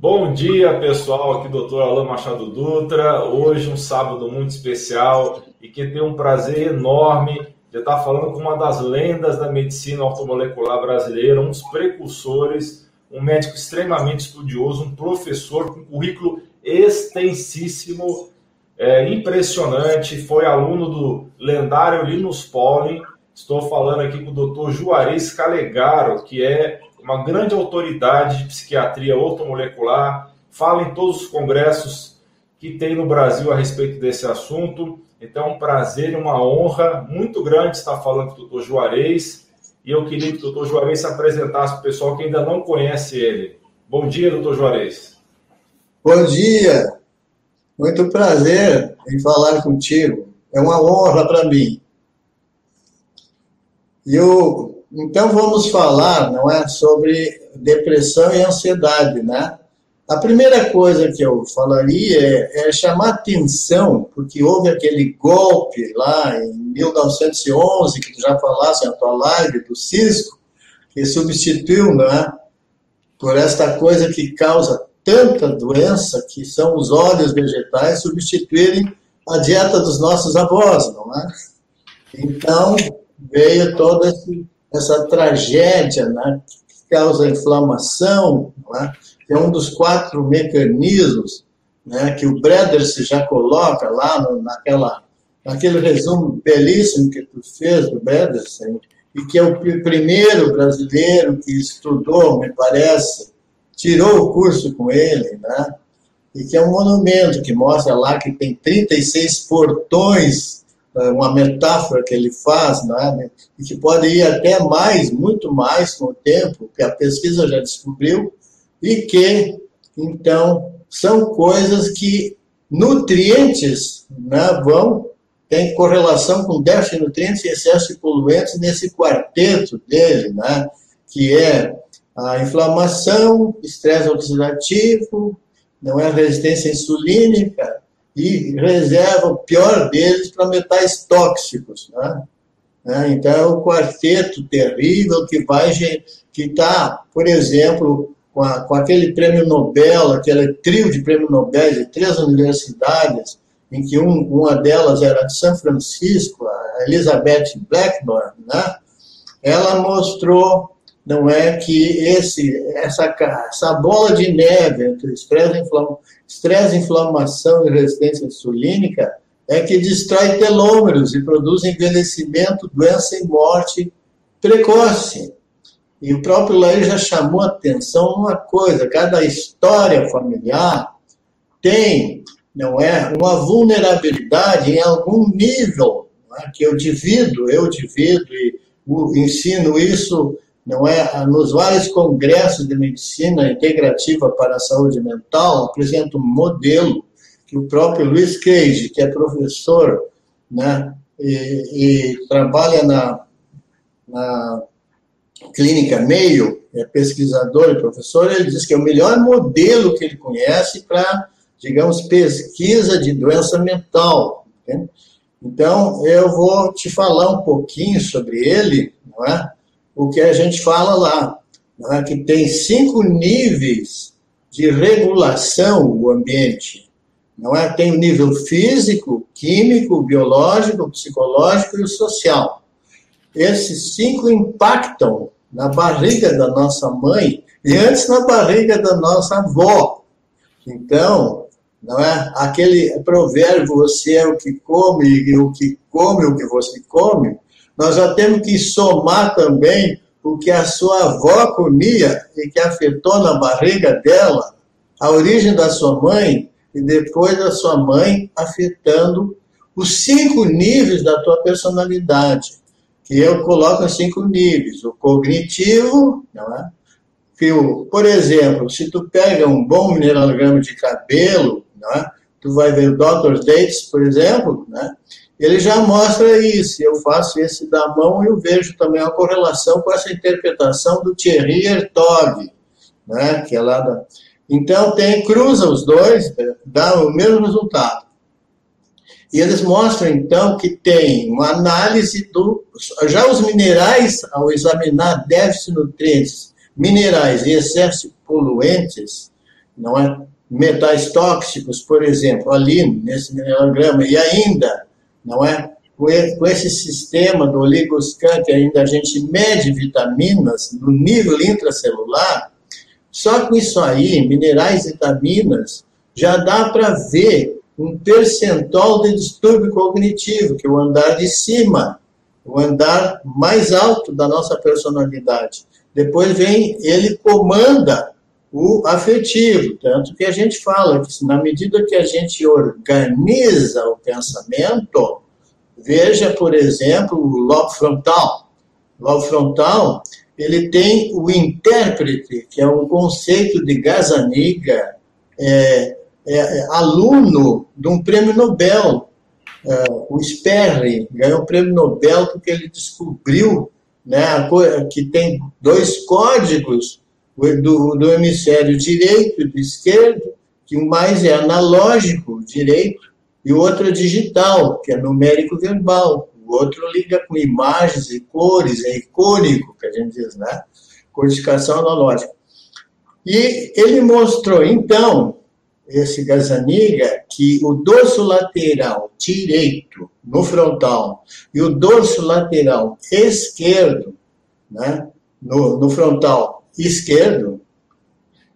Bom dia, pessoal. Aqui, doutor Alain Machado Dutra. Hoje, um sábado muito especial e que tem um prazer enorme de estar falando com uma das lendas da medicina ortomolecular brasileira, um dos precursores, um médico extremamente estudioso, um professor com currículo extensíssimo, é, impressionante. Foi aluno do lendário Linus Pauling. Estou falando aqui com o doutor Juarez Calegaro, que é uma grande autoridade de psiquiatria ortomolecular, fala em todos os congressos que tem no Brasil a respeito desse assunto. Então, é um prazer e uma honra muito grande estar falando com o doutor Juarez. E eu queria que o doutor Juarez se apresentasse para o pessoal que ainda não conhece ele. Bom dia, doutor Juarez. Bom dia. Muito prazer em falar contigo. É uma honra para mim. E eu então vamos falar, não é, sobre depressão e ansiedade, né? A primeira coisa que eu falaria é, é, chamar atenção, porque houve aquele golpe lá em 1911, que tu já falaste na tua live, do Cisco, que substituiu, não é, por esta coisa que causa tanta doença, que são os óleos vegetais, substituírem a dieta dos nossos avós, não é? Então, veio todo esse essa tragédia né, que causa inflamação, né, que é um dos quatro mecanismos né, que o Breders já coloca lá no, naquela, naquele resumo belíssimo que tu fez do Breders, e que é o primeiro brasileiro que estudou, me parece, tirou o curso com ele, né? E que é um monumento que mostra lá que tem 36 portões uma metáfora que ele faz, né, e que pode ir até mais, muito mais com o tempo, que a pesquisa já descobriu, e que, então, são coisas que nutrientes né, vão, tem correlação com déficit de nutrientes e excesso de poluentes nesse quarteto dele, né, que é a inflamação, estresse oxidativo, não é resistência insulínica, e reserva o pior deles para metais tóxicos. Né? né? Então, é um quarteto terrível que vai que está, por exemplo, com, a, com, aquele prêmio Nobel, aquele trio de prêmio Nobel de três universidades, em que um, uma delas era de São Francisco, a Elizabeth Blackburn, né? ela mostrou não é que esse, essa, essa bola de neve entre estresse, inflama, estresse, inflamação e resistência insulínica é que destrói telômeros e produz envelhecimento, doença e morte precoce. E o próprio Laí já chamou atenção numa coisa: cada história familiar tem, não é, uma vulnerabilidade em algum nível é, que eu divido, eu divido e ensino isso não é? Nos vários congressos de medicina integrativa para a saúde mental, apresenta um modelo que o próprio Luiz Cage, que é professor, né, e, e trabalha na, na clínica Mayo, é pesquisador e professor, ele diz que é o melhor modelo que ele conhece para, digamos, pesquisa de doença mental. Entende? Então, eu vou te falar um pouquinho sobre ele, não é? O que a gente fala lá, né, que tem cinco níveis de regulação o ambiente. Não é? Tem o nível físico, químico, biológico, psicológico e social. Esses cinco impactam na barriga da nossa mãe e antes na barriga da nossa avó. Então, não é? Aquele provérbio você é o que come e o que come o que você come, nós já temos que somar também o que a sua avó comia e que afetou na barriga dela, a origem da sua mãe e depois da sua mãe afetando os cinco níveis da tua personalidade, que eu coloco em cinco níveis. O cognitivo, não é? Que por exemplo, se tu pega um bom mineralograma de cabelo, é? tu vai ver o Dr. Dates, por exemplo, né? Ele já mostra isso. Eu faço esse da mão e eu vejo também uma correlação com essa interpretação do Thierry Hertog, né, que é lá da... Então, tem, cruza os dois, dá o mesmo resultado. E eles mostram, então, que tem uma análise do... Já os minerais, ao examinar déficit nutrientes, minerais e excesso poluentes, não é? Metais tóxicos, por exemplo, ali nesse mineralograma, e ainda, não é? Com esse sistema do oligoscan, que ainda a gente mede vitaminas no nível intracelular, só com isso aí, minerais e vitaminas, já dá para ver um percentual de distúrbio cognitivo, que é o andar de cima, o andar mais alto da nossa personalidade. Depois vem, ele comanda o afetivo, tanto que a gente fala que na medida que a gente organiza o pensamento, veja, por exemplo, o lobo frontal. O lobo frontal, ele tem o intérprete, que é um conceito de Gazaniga, é, é, aluno de um prêmio Nobel, é, o Sperry, ganhou o prêmio Nobel porque ele descobriu né, que tem dois códigos do, do hemisfério direito e do esquerdo, que um mais é analógico, direito, e o outro é digital, que é numérico verbal. O outro liga com imagens e cores, é icônico, que a gente diz, né? Codificação analógica. E ele mostrou, então, esse Gazaniga, que o dorso lateral direito no frontal e o dorso lateral esquerdo, né, no, no frontal esquerdo,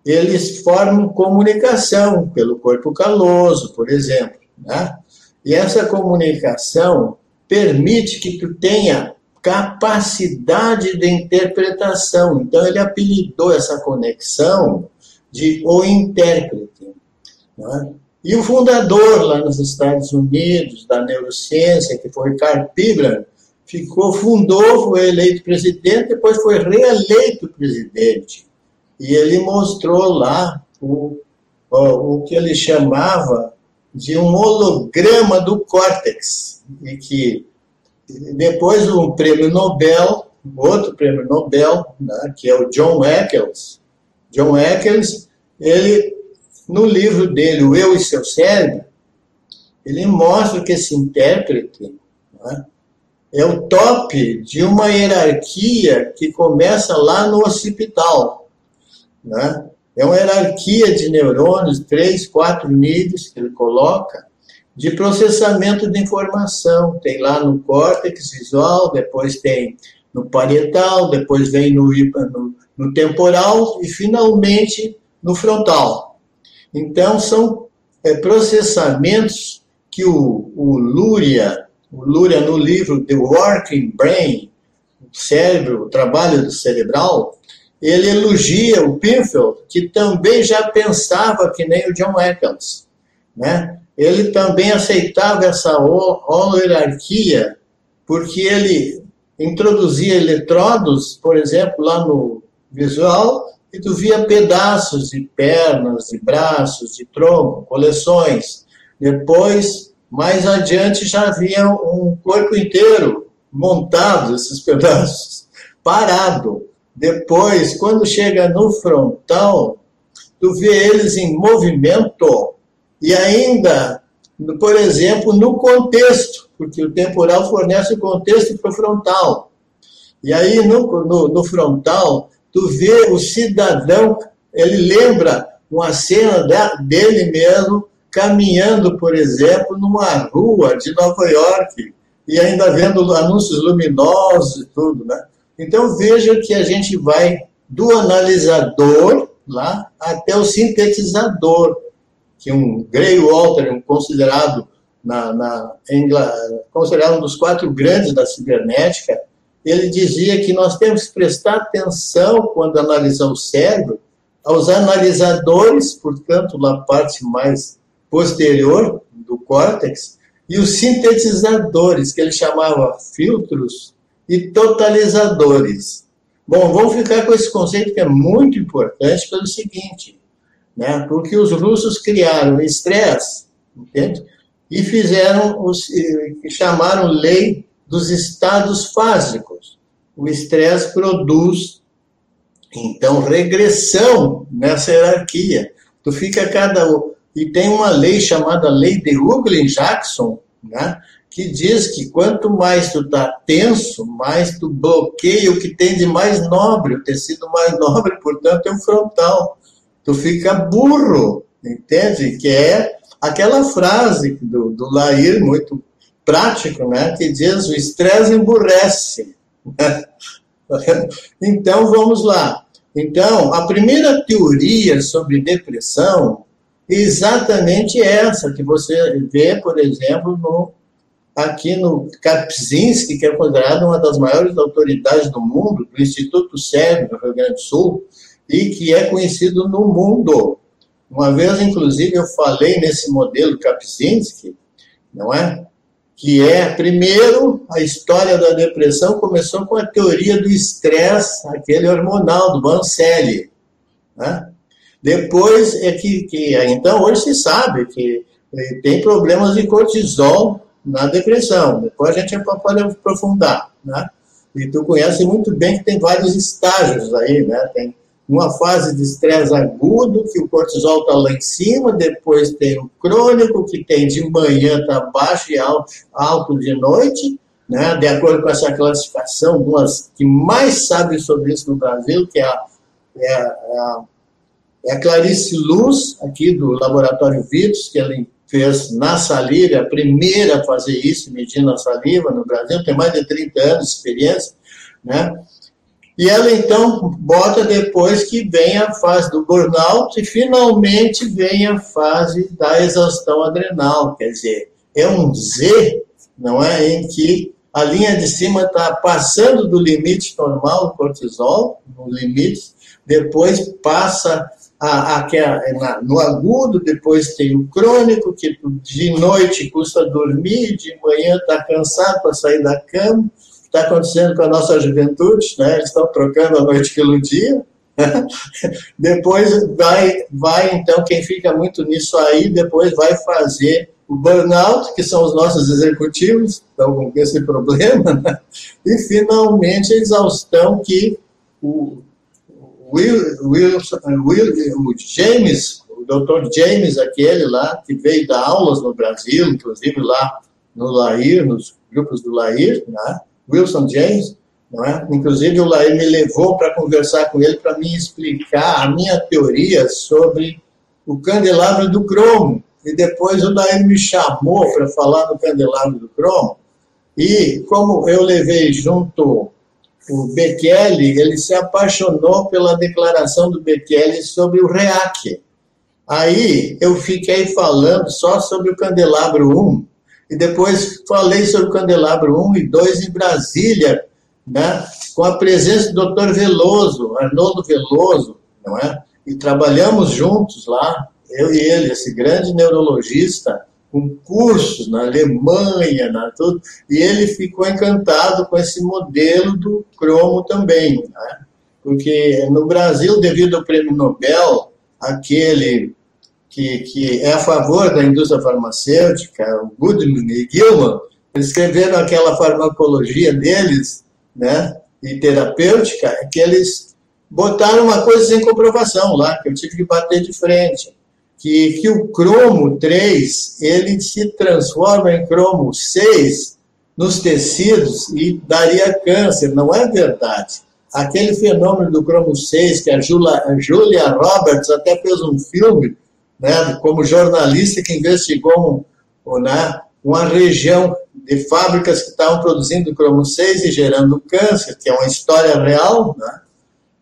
eles formam comunicação pelo corpo caloso, por exemplo. Né? E essa comunicação permite que tu tenha capacidade de interpretação. Então, ele apelidou essa conexão de o intérprete. Né? E o fundador lá nos Estados Unidos da neurociência, que foi Carl Pibran, ficou, fundou, foi eleito presidente, depois foi reeleito presidente. E ele mostrou lá o, o, o que ele chamava de um holograma do córtex, e que depois um prêmio Nobel, outro prêmio Nobel, né, que é o John Eccles, John Eccles, ele no livro dele, O Eu e Seu Cérebro, ele mostra que esse intérprete né, é o top de uma hierarquia que começa lá no occipital. Né? É uma hierarquia de neurônios, três, quatro níveis que ele coloca, de processamento de informação. Tem lá no córtex visual, depois tem no parietal, depois vem no, no, no temporal e finalmente no frontal. Então, são é, processamentos que o, o Luria, o Luria no livro The Working Brain, o cérebro, o trabalho do cerebral, ele elogia o Pinfield, que também já pensava que nem o John Eccles, né? Ele também aceitava essa hierarquia, porque ele introduzia eletrodos, por exemplo, lá no visual, e tu via pedaços de pernas, de braços, de tronco, coleções. Depois, mais adiante, já havia um corpo inteiro montado, esses pedaços, parado. Depois, quando chega no frontal, tu vê eles em movimento e ainda, por exemplo, no contexto, porque o temporal fornece o contexto para o frontal. E aí, no, no, no frontal, tu vê o cidadão, ele lembra uma cena dele mesmo caminhando, por exemplo, numa rua de Nova York e ainda vendo anúncios luminosos e tudo, né? Então veja que a gente vai do analisador lá até o sintetizador, que um Gray Walter, um considerado na, na considerado um dos quatro grandes da cibernética, ele dizia que nós temos que prestar atenção quando analisar o cérebro aos analisadores, portanto, na parte mais posterior do córtex, e os sintetizadores, que ele chamava filtros e totalizadores. Bom, vamos ficar com esse conceito que é muito importante pelo seguinte, né? porque os russos criaram estresse, entende? E fizeram, os, chamaram lei dos estados fásicos. O estresse produz, então, regressão nessa hierarquia. Tu fica cada. E tem uma lei chamada Lei de Ugly-Jackson, né? que diz que quanto mais tu está tenso, mais tu bloqueia o que tem de mais nobre, o tecido mais nobre, portanto, é o frontal. tu fica burro, entende? Que é aquela frase do, do Lair, muito prático, né? Que diz, o estresse emburrece. Então, vamos lá. Então, a primeira teoria sobre depressão exatamente essa, que você vê, por exemplo, no aqui no Kapczynski, que é considerado uma das maiores autoridades do mundo, do Instituto Sérgio, no Rio Grande do Sul, e que é conhecido no mundo. Uma vez, inclusive, eu falei nesse modelo Kapczynski, não é? Que é, primeiro, a história da depressão começou com a teoria do estresse, aquele hormonal, do Vancelli. Né? Depois é que, que, então, hoje se sabe que eh, tem problemas de cortisol na depressão. Depois a gente pode aprofundar, né? E tu conhece muito bem que tem vários estágios aí, né? Tem uma fase de estresse agudo, que o cortisol está lá em cima, depois tem o crônico, que tem de manhã está baixo e alto, alto de noite, né? de acordo com essa classificação, umas que mais sabem sobre isso no Brasil, que é a, é a, é a Clarice Luz, aqui do Laboratório Vitus, que ela fez na saliva, a primeira a fazer isso, medindo a saliva no Brasil, tem mais de 30 anos de experiência, né? E ela então bota depois que vem a fase do burnout e finalmente vem a fase da exaustão adrenal, quer dizer, é um Z, não é, em que a linha de cima está passando do limite normal do cortisol, no limite, depois passa a, a, a, na, no agudo, depois tem o crônico, que de noite custa dormir, de manhã está cansado para sair da cama. Está acontecendo com a nossa juventude, né? eles estão trocando a noite pelo dia. depois vai, vai, então, quem fica muito nisso aí, depois vai fazer o burnout, que são os nossos executivos, estão com esse problema, né? e finalmente a exaustão que o, Will, Wilson, Will, o James, o Dr. James, aquele lá, que veio dar aulas no Brasil, inclusive lá no Lair, nos grupos do Lair, né? Wilson James, não é? Inclusive o Lair me levou para conversar com ele para me explicar a minha teoria sobre o candelabro do cromo. E depois o Lair me chamou para falar no candelabro do cromo. E como eu levei junto o Bekele, ele se apaixonou pela declaração do Bekele sobre o REAC. Aí eu fiquei falando só sobre o Candelabro 1, e depois falei sobre o Candelabro 1 e 2 em Brasília, né, com a presença do Dr. Veloso, Arnoldo Veloso, não é? E trabalhamos juntos lá, eu e ele, esse grande neurologista, com cursos na Alemanha, na tudo, e ele ficou encantado com esse modelo do cromo também, né? porque no Brasil, devido ao prêmio Nobel, aquele que, que é a favor da indústria farmacêutica, o Goodman e Gilman, escreveram aquela farmacologia deles, né, e terapêutica, que eles botaram uma coisa sem comprovação lá, que eu tive que bater de frente que, que o cromo 3 ele se transforma em cromo 6 nos tecidos e daria câncer. Não é verdade. Aquele fenômeno do cromo 6, que a Julia, a Julia Roberts até fez um filme, né, como jornalista que investigou um, né, uma região de fábricas que estavam produzindo cromo 6 e gerando câncer, que é uma história real, né?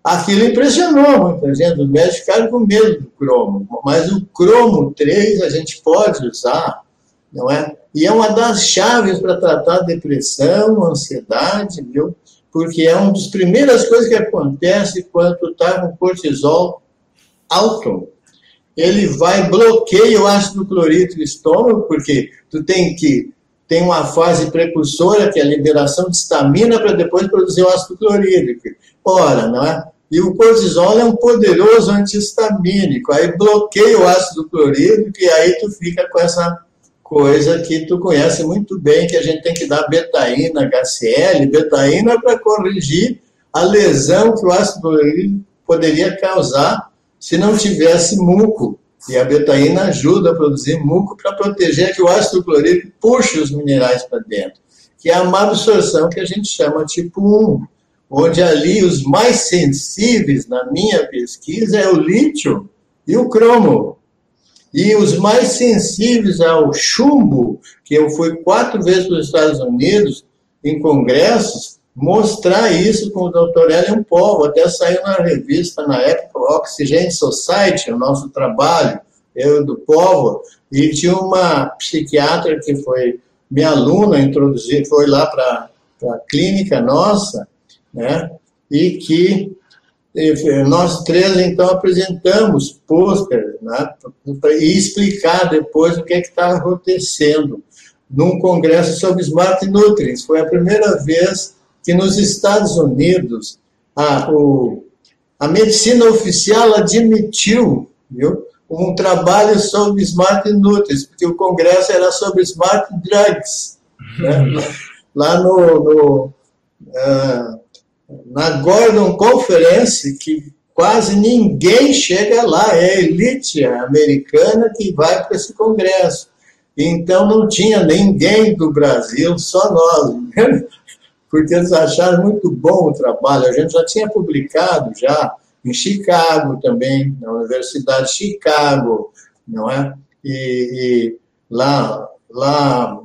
Aquilo impressionou muita gente, os médicos ficaram com medo do cromo, mas o cromo 3 a gente pode usar, não é? E é uma das chaves para tratar depressão, ansiedade, viu? Porque é uma das primeiras coisas que acontece quando está com cortisol alto. Ele vai bloqueia o ácido clorídrico do estômago, porque tu tem que tem uma fase precursora, que é a liberação de estamina, para depois produzir o ácido clorídrico. Ora, não é? E o cortisol é um poderoso antihistamínico, aí bloqueia o ácido clorídrico e aí tu fica com essa coisa que tu conhece muito bem, que a gente tem que dar betaína, HCl, betaína para corrigir a lesão que o ácido clorídrico poderia causar se não tivesse muco. E a betaína ajuda a produzir muco para proteger que o ácido clorídrico puxe os minerais para dentro, que é a má absorção que a gente chama tipo 1 onde ali os mais sensíveis, na minha pesquisa, é o lítio e o cromo. E os mais sensíveis ao chumbo, que eu fui quatro vezes para os Estados Unidos em congressos, mostrar isso com o Dr. Elian Povo, até saiu na revista na época Oxygen Society, o nosso trabalho, eu do Povo, e tinha uma psiquiatra que foi minha aluna, introduzir, foi lá para a clínica nossa, né, e que nós três, então, apresentamos pôster né, e explicar depois o que é está acontecendo num congresso sobre Smart Nutrients. Foi a primeira vez que nos Estados Unidos a, o, a medicina oficial admitiu viu, um trabalho sobre Smart Nutrients, porque o congresso era sobre Smart Drugs. Né? Lá no, no uh, na Gordon Conference, que quase ninguém chega lá, é a elite americana que vai para esse congresso. Então não tinha ninguém do Brasil, só nós, porque eles acharam muito bom o trabalho. A gente já tinha publicado já em Chicago também, na Universidade de Chicago, não é? E, e lá, lá,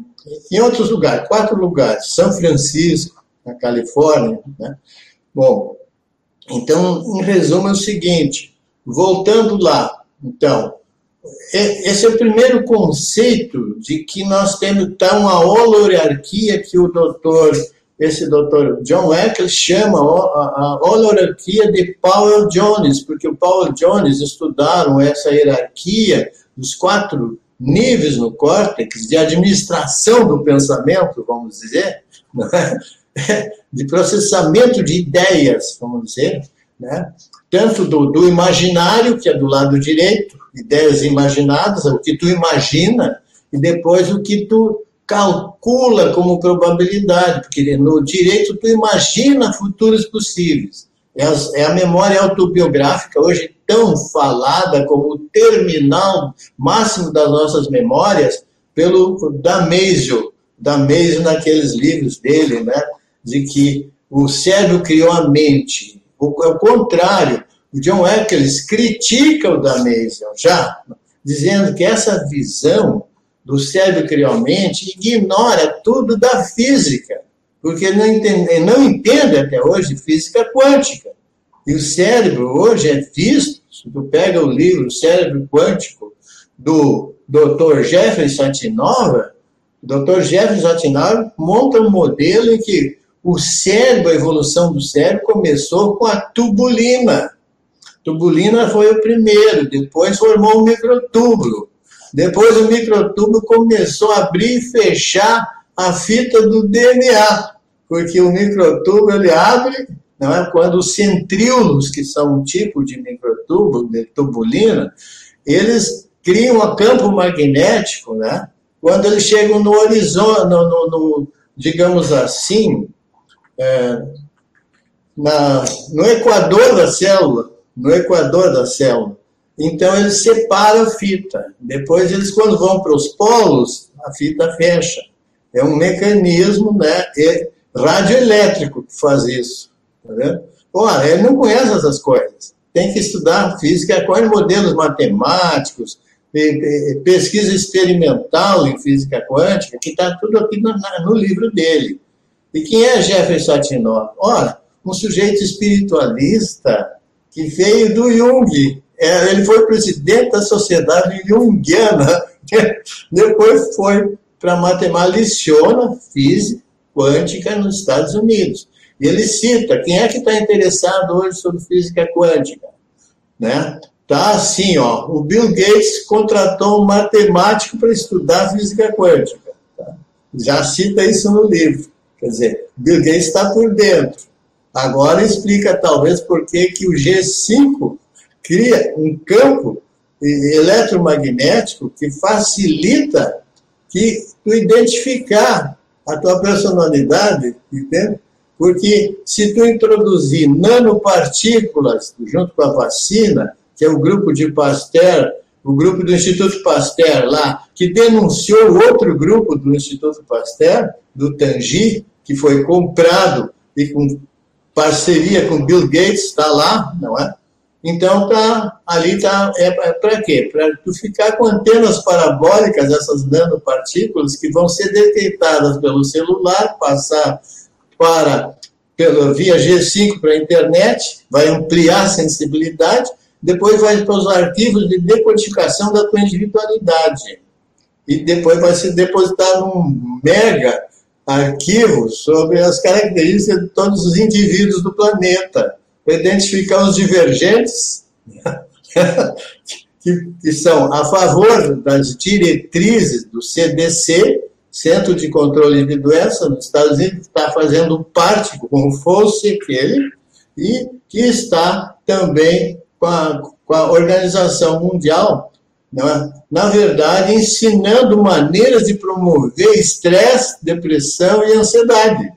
em outros lugares, quatro lugares, São Francisco, na Califórnia. Né? Bom, então, em resumo, é o seguinte: voltando lá, então, esse é o primeiro conceito de que nós temos tá, uma holoarquia que o doutor, esse doutor John Eckel chama a holoarquia de Powell Jones, porque o Powell Jones estudaram essa hierarquia dos quatro níveis no córtex de administração do pensamento, vamos dizer, é? de processamento de ideias, vamos dizer, né? tanto do, do, imaginário, que é do lado direito, ideias imaginadas, o que tu imagina, e depois o que tu calcula como probabilidade, porque no direito tu imagina futuros possíveis. É a, é a memória autobiográfica, hoje tão falada como o terminal máximo das nossas memórias, pelo Damasio, Damasio naqueles livros dele, né? de que o cérebro criou a mente. O, é o contrário. O John Eccles critica o Damasian já, dizendo que essa visão do cérebro criou a mente ignora tudo da física, porque não entende, não entende até hoje física quântica. E o cérebro hoje é visto, se tu pega o livro Cérebro Quântico, do Dr. Satinova, o Dr. Jeffrey Satinova monta um modelo em que o cérebro, a evolução do cérebro começou com a tubulina. Tubulina foi o primeiro, depois formou o microtúbulo. Depois o microtúbulo começou a abrir e fechar a fita do DNA, porque o microtúbulo ele abre, não é? Quando os centríolos, que são um tipo de microtúbulo, de tubulina, eles criam um campo magnético, né? Quando eles chegam no horizonte, no, no, no digamos assim, é, na, no equador da célula, no equador da célula. Então eles separam a fita. Depois eles, quando vão para os polos, a fita fecha. É um mecanismo né, radioelétrico que faz isso. Tá Ora, ele não conhece essas coisas. Tem que estudar física com modelos matemáticos, pesquisa experimental em física quântica, que está tudo aqui no, no livro dele. E quem é Jefferson Satinov? Ora, um sujeito espiritualista que veio do Jung. É, ele foi presidente da Sociedade Jungiana, depois foi para matemática, leciona física quântica nos Estados Unidos. E ele cita, quem é que está interessado hoje sobre física quântica? Né? Tá assim, ó, o Bill Gates contratou um matemático para estudar física quântica. Tá? Já cita isso no livro. Quer dizer, Bill Gates está por dentro. Agora explica talvez por que, que o G5 cria um campo eletromagnético que facilita que tu identificar a tua personalidade, entende? Porque se tu introduzir nanopartículas junto com a vacina, que é o grupo de Pasteur, o grupo do Instituto Pasteur lá, que denunciou outro grupo do Instituto Pasteur, do Tangi, que foi comprado e com parceria com Bill Gates, está lá, não é? Então, tá, ali tá, é, é para quê? Para tu ficar com antenas parabólicas, essas nanopartículas, que vão ser detectadas pelo celular, passar para pela, via G5 para a internet, vai ampliar a sensibilidade, depois vai para os arquivos de decodificação da tua individualidade. E depois vai ser depositado um mega arquivo sobre as características de todos os indivíduos do planeta, para identificar os divergentes, que, que são a favor das diretrizes do CDC, Centro de Controle de Doenças nos Estados Unidos, está fazendo parte, como fosse aquele, e que está também com a, com a Organização Mundial, é? na verdade, ensinando maneiras de promover estresse, depressão e ansiedade.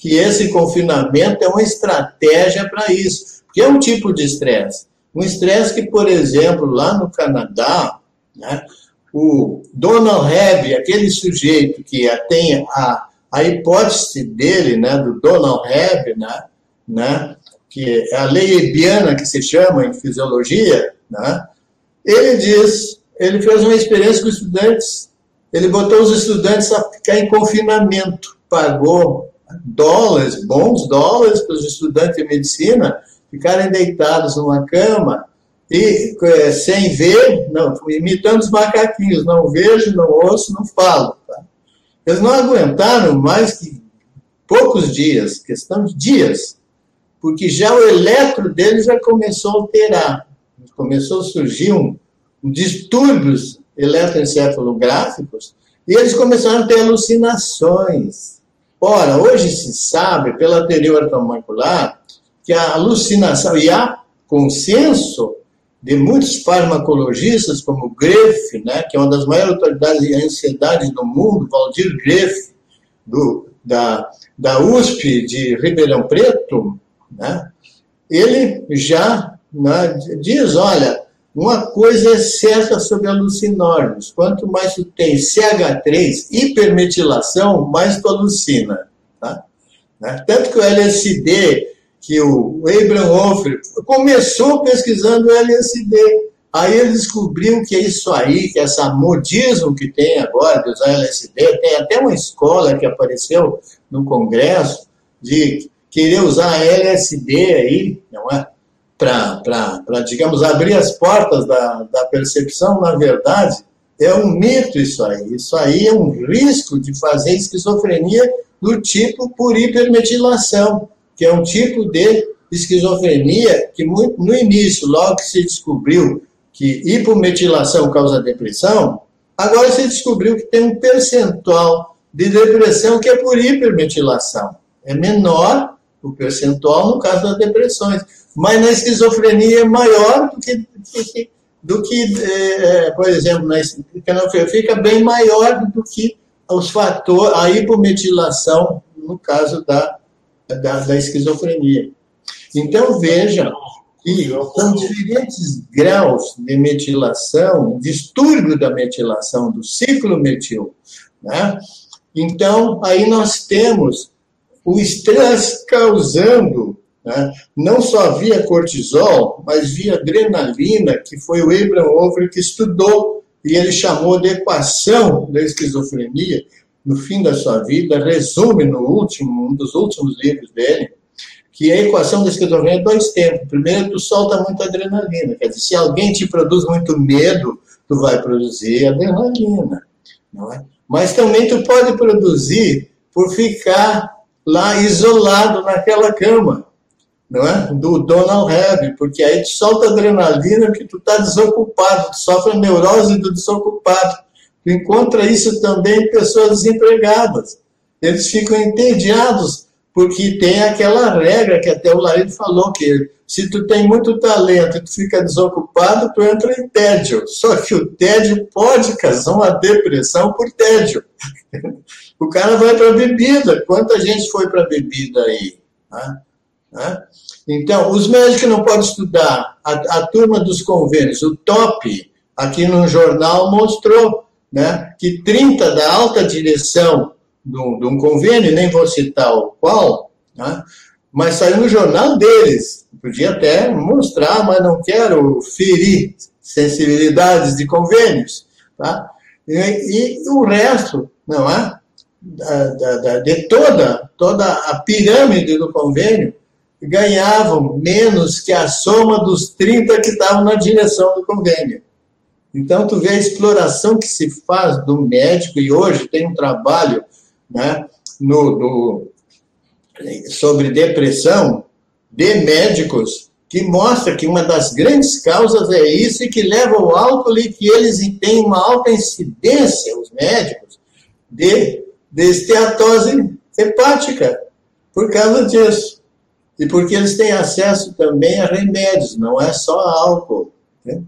Que esse confinamento é uma estratégia para isso. Que é um tipo de estresse. Um estresse que, por exemplo, lá no Canadá, né, o Donald Hebb, aquele sujeito que tem a, a hipótese dele, né, do Donald Hebb, né, né, que é a lei Ebiana que se chama em fisiologia, né, ele diz, ele fez uma experiência com estudantes, ele botou os estudantes a ficar em confinamento, pagou dólares, bons dólares para os estudantes de medicina ficarem deitados numa cama e é, sem ver, não, imitando os macaquinhos, não vejo, não ouço, não falo. Tá? Eles não aguentaram mais que poucos dias, questão de dias, porque já o eletro deles já começou a alterar, começou a surgir um, um distúrbios eletroencefalográficos e eles começaram a ter alucinações. Ora, hoje se sabe, pela teoria ortomolecular, que a alucinação e há consenso de muitos farmacologistas, como Greff, né, que é uma das maiores autoridades em ansiedade do mundo, Valdir Greff, do, da, da USP de Ribeirão Preto, né, ele já né, diz, olha, uma coisa é certa sobre alucinógenos, quanto mais tu tem CH3, hipermetilação, mais tu alucina. Tá? Né? Tanto que o LSD que o Abraham Hofer começou pesquisando o LSD. Aí ele descobriu que é isso aí, que essa modismo que tem agora de usar LSD, tem até uma escola que apareceu no Congresso de querer usar LSD aí, não é? Para, digamos, abrir as portas da, da percepção, na verdade, é um mito isso aí. Isso aí é um risco de fazer esquizofrenia do tipo por hipermetilação que é um tipo de esquizofrenia que muito, no início, logo que se descobriu que hipometilação causa depressão, agora se descobriu que tem um percentual de depressão que é por hipermetilação. É menor o percentual no caso das depressões, mas na esquizofrenia é maior do que, do que é, por exemplo, na esquizofrenia fica bem maior do que os fatores, a hipometilação no caso da da, da esquizofrenia. Então, veja que são diferentes graus de metilação, distúrbio da metilação, do ciclo metil. Né? Então, aí nós temos o estresse causando, né, não só via cortisol, mas via adrenalina, que foi o Abraham Over que estudou, e ele chamou de equação da esquizofrenia, no fim da sua vida, resume no último, um dos últimos livros dele, que a equação da esquizofrenia é dois tempos. Primeiro, tu solta muita adrenalina. Quer dizer, se alguém te produz muito medo, tu vai produzir adrenalina. Não é? Mas também tu pode produzir por ficar lá isolado naquela cama, não é? Do Donald Hebb, porque aí tu solta adrenalina porque tu está desocupado, tu sofre a neurose do desocupado. Tu encontra isso também em pessoas desempregadas. Eles ficam entediados, porque tem aquela regra que até o Larido falou, que se tu tem muito talento e tu fica desocupado, tu entra em tédio. Só que o tédio pode causar uma depressão por tédio. o cara vai para a bebida. Quanta gente foi para a bebida aí? Né? Então, os médicos não podem estudar. A, a turma dos convênios, o top, aqui no jornal mostrou né, que 30 da alta direção de um, convênio, nem vou citar o qual, né, mas saiu no jornal deles. Podia até mostrar, mas não quero ferir sensibilidades de convênios. Tá? E, e o resto, não é? Da, da, de toda, toda a pirâmide do convênio, ganhavam menos que a soma dos 30 que estavam na direção do convênio. Então, tu vê a exploração que se faz do médico, e hoje tem um trabalho né, no, no, sobre depressão de médicos que mostra que uma das grandes causas é isso e que leva ao álcool e que eles têm uma alta incidência, os médicos, de, de esteatose hepática por causa disso. E porque eles têm acesso também a remédios, não é só álcool. Né?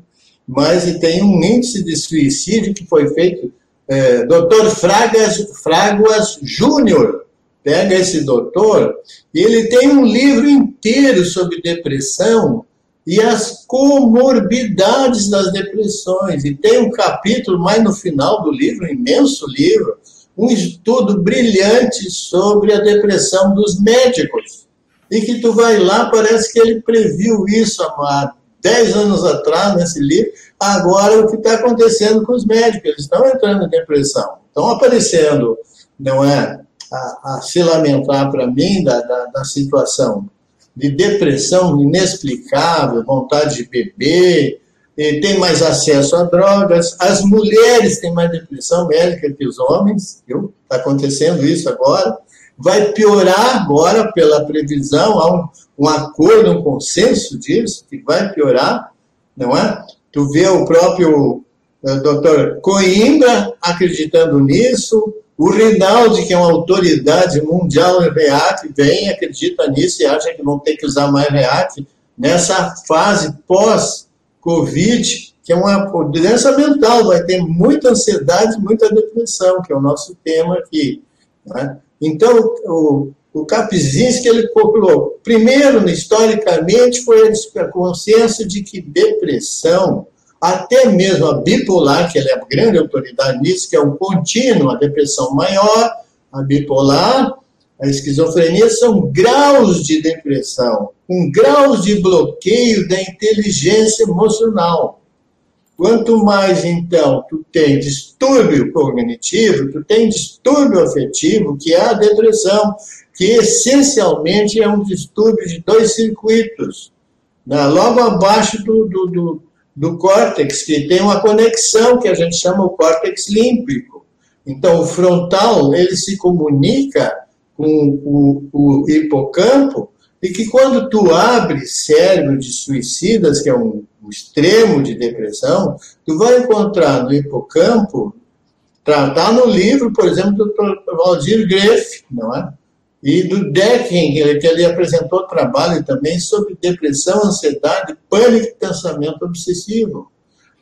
Mas e tem um índice de suicídio que foi feito. É, Dr. Fragas, Fraguas Júnior, pega esse doutor, e ele tem um livro inteiro sobre depressão e as comorbidades das depressões. E tem um capítulo mais no final do livro, um imenso livro, um estudo brilhante sobre a depressão dos médicos. E que tu vai lá, parece que ele previu isso há 10 anos atrás nesse livro. Agora, o que está acontecendo com os médicos? Eles estão entrando em depressão, estão aparecendo, não é? a, a se lamentar para mim da, da, da, situação de depressão inexplicável, vontade de beber, tem mais acesso a drogas, as mulheres têm mais depressão médica que os homens, está acontecendo isso agora, vai piorar agora pela previsão, há um, um acordo, um consenso disso, que vai piorar, não é? Tu vê o próprio uh, doutor Coimbra acreditando nisso, o Rinaldi, que é uma autoridade mundial em REACT, vem, acredita nisso e acha que vão ter que usar mais REACT nessa fase pós-Covid, que é uma doença mental, vai ter muita ansiedade, muita depressão, que é o nosso tema aqui. Né? Então, o, o Kapczynski, ele colocou, primeiro, historicamente, foi a consciência de que depressão até mesmo a bipolar, que ela é a grande autoridade nisso, que é um contínuo, a depressão maior, a bipolar, a esquizofrenia, são graus de depressão, um graus de bloqueio da inteligência emocional. Quanto mais, então, tu tem distúrbio cognitivo, tu tem distúrbio afetivo, que é a depressão, que essencialmente é um distúrbio de dois circuitos, né? logo abaixo do, do, do do córtex, que tem uma conexão que a gente chama o córtex límpico. Então, o frontal, ele se comunica com o, o hipocampo, e que quando tu abre cérebro de suicidas, que é um, um extremo de depressão, tu vai encontrar no hipocampo, tratar tá, tá no livro, por exemplo, do. Valdir Greff, não é? e do Decking, que ele apresentou trabalho também sobre depressão, ansiedade, pânico e pensamento obsessivo.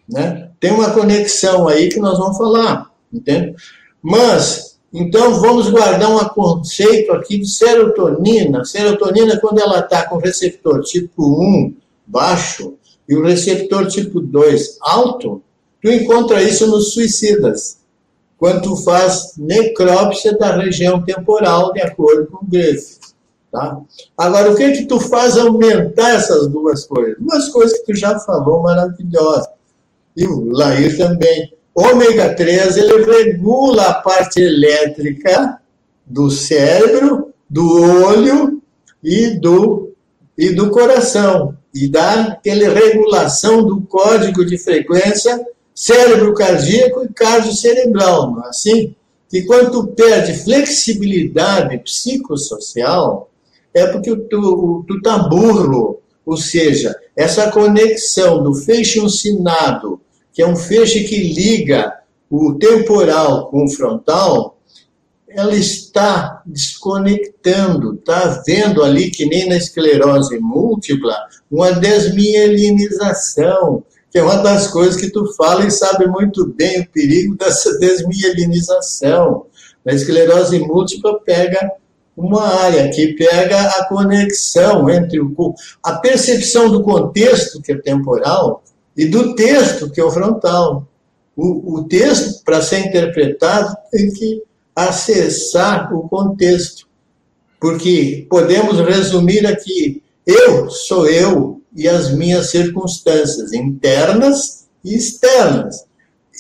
Né? Tem uma conexão aí que nós vamos falar, entende? Mas, então, vamos guardar um conceito aqui de serotonina. Serotonina, quando ela está com receptor tipo 1 baixo e o receptor tipo 2 alto, tu encontra isso nos suicidas quando tu faz necrópsia da região temporal, de acordo com o Griffith. Tá? Agora, o que que tu faz aumentar essas duas coisas? Duas coisas que tu já falou maravilhosas. E o Lair também. Ômega 3, ele regula a parte elétrica do cérebro, do olho e do, e do coração. E dá aquela regulação do código de frequência cérebro cardíaco e cardio cerebral, é assim? Que quando perde flexibilidade psicossocial, é porque tu, tu tá burro. Ou seja, essa conexão do feixe uncinado, que é um feixe que liga o temporal com o frontal, ela está desconectando, está vendo ali, que nem na esclerose múltipla, uma desmielinização, que é uma das coisas que tu fala e sabe muito bem o perigo dessa desmielinização. A esclerose múltipla pega uma área que pega a conexão entre o a percepção do contexto que é temporal e do texto que é o frontal. O, o texto para ser interpretado tem que acessar o contexto. Porque podemos resumir aqui: eu sou eu e as minhas circunstâncias internas e externas.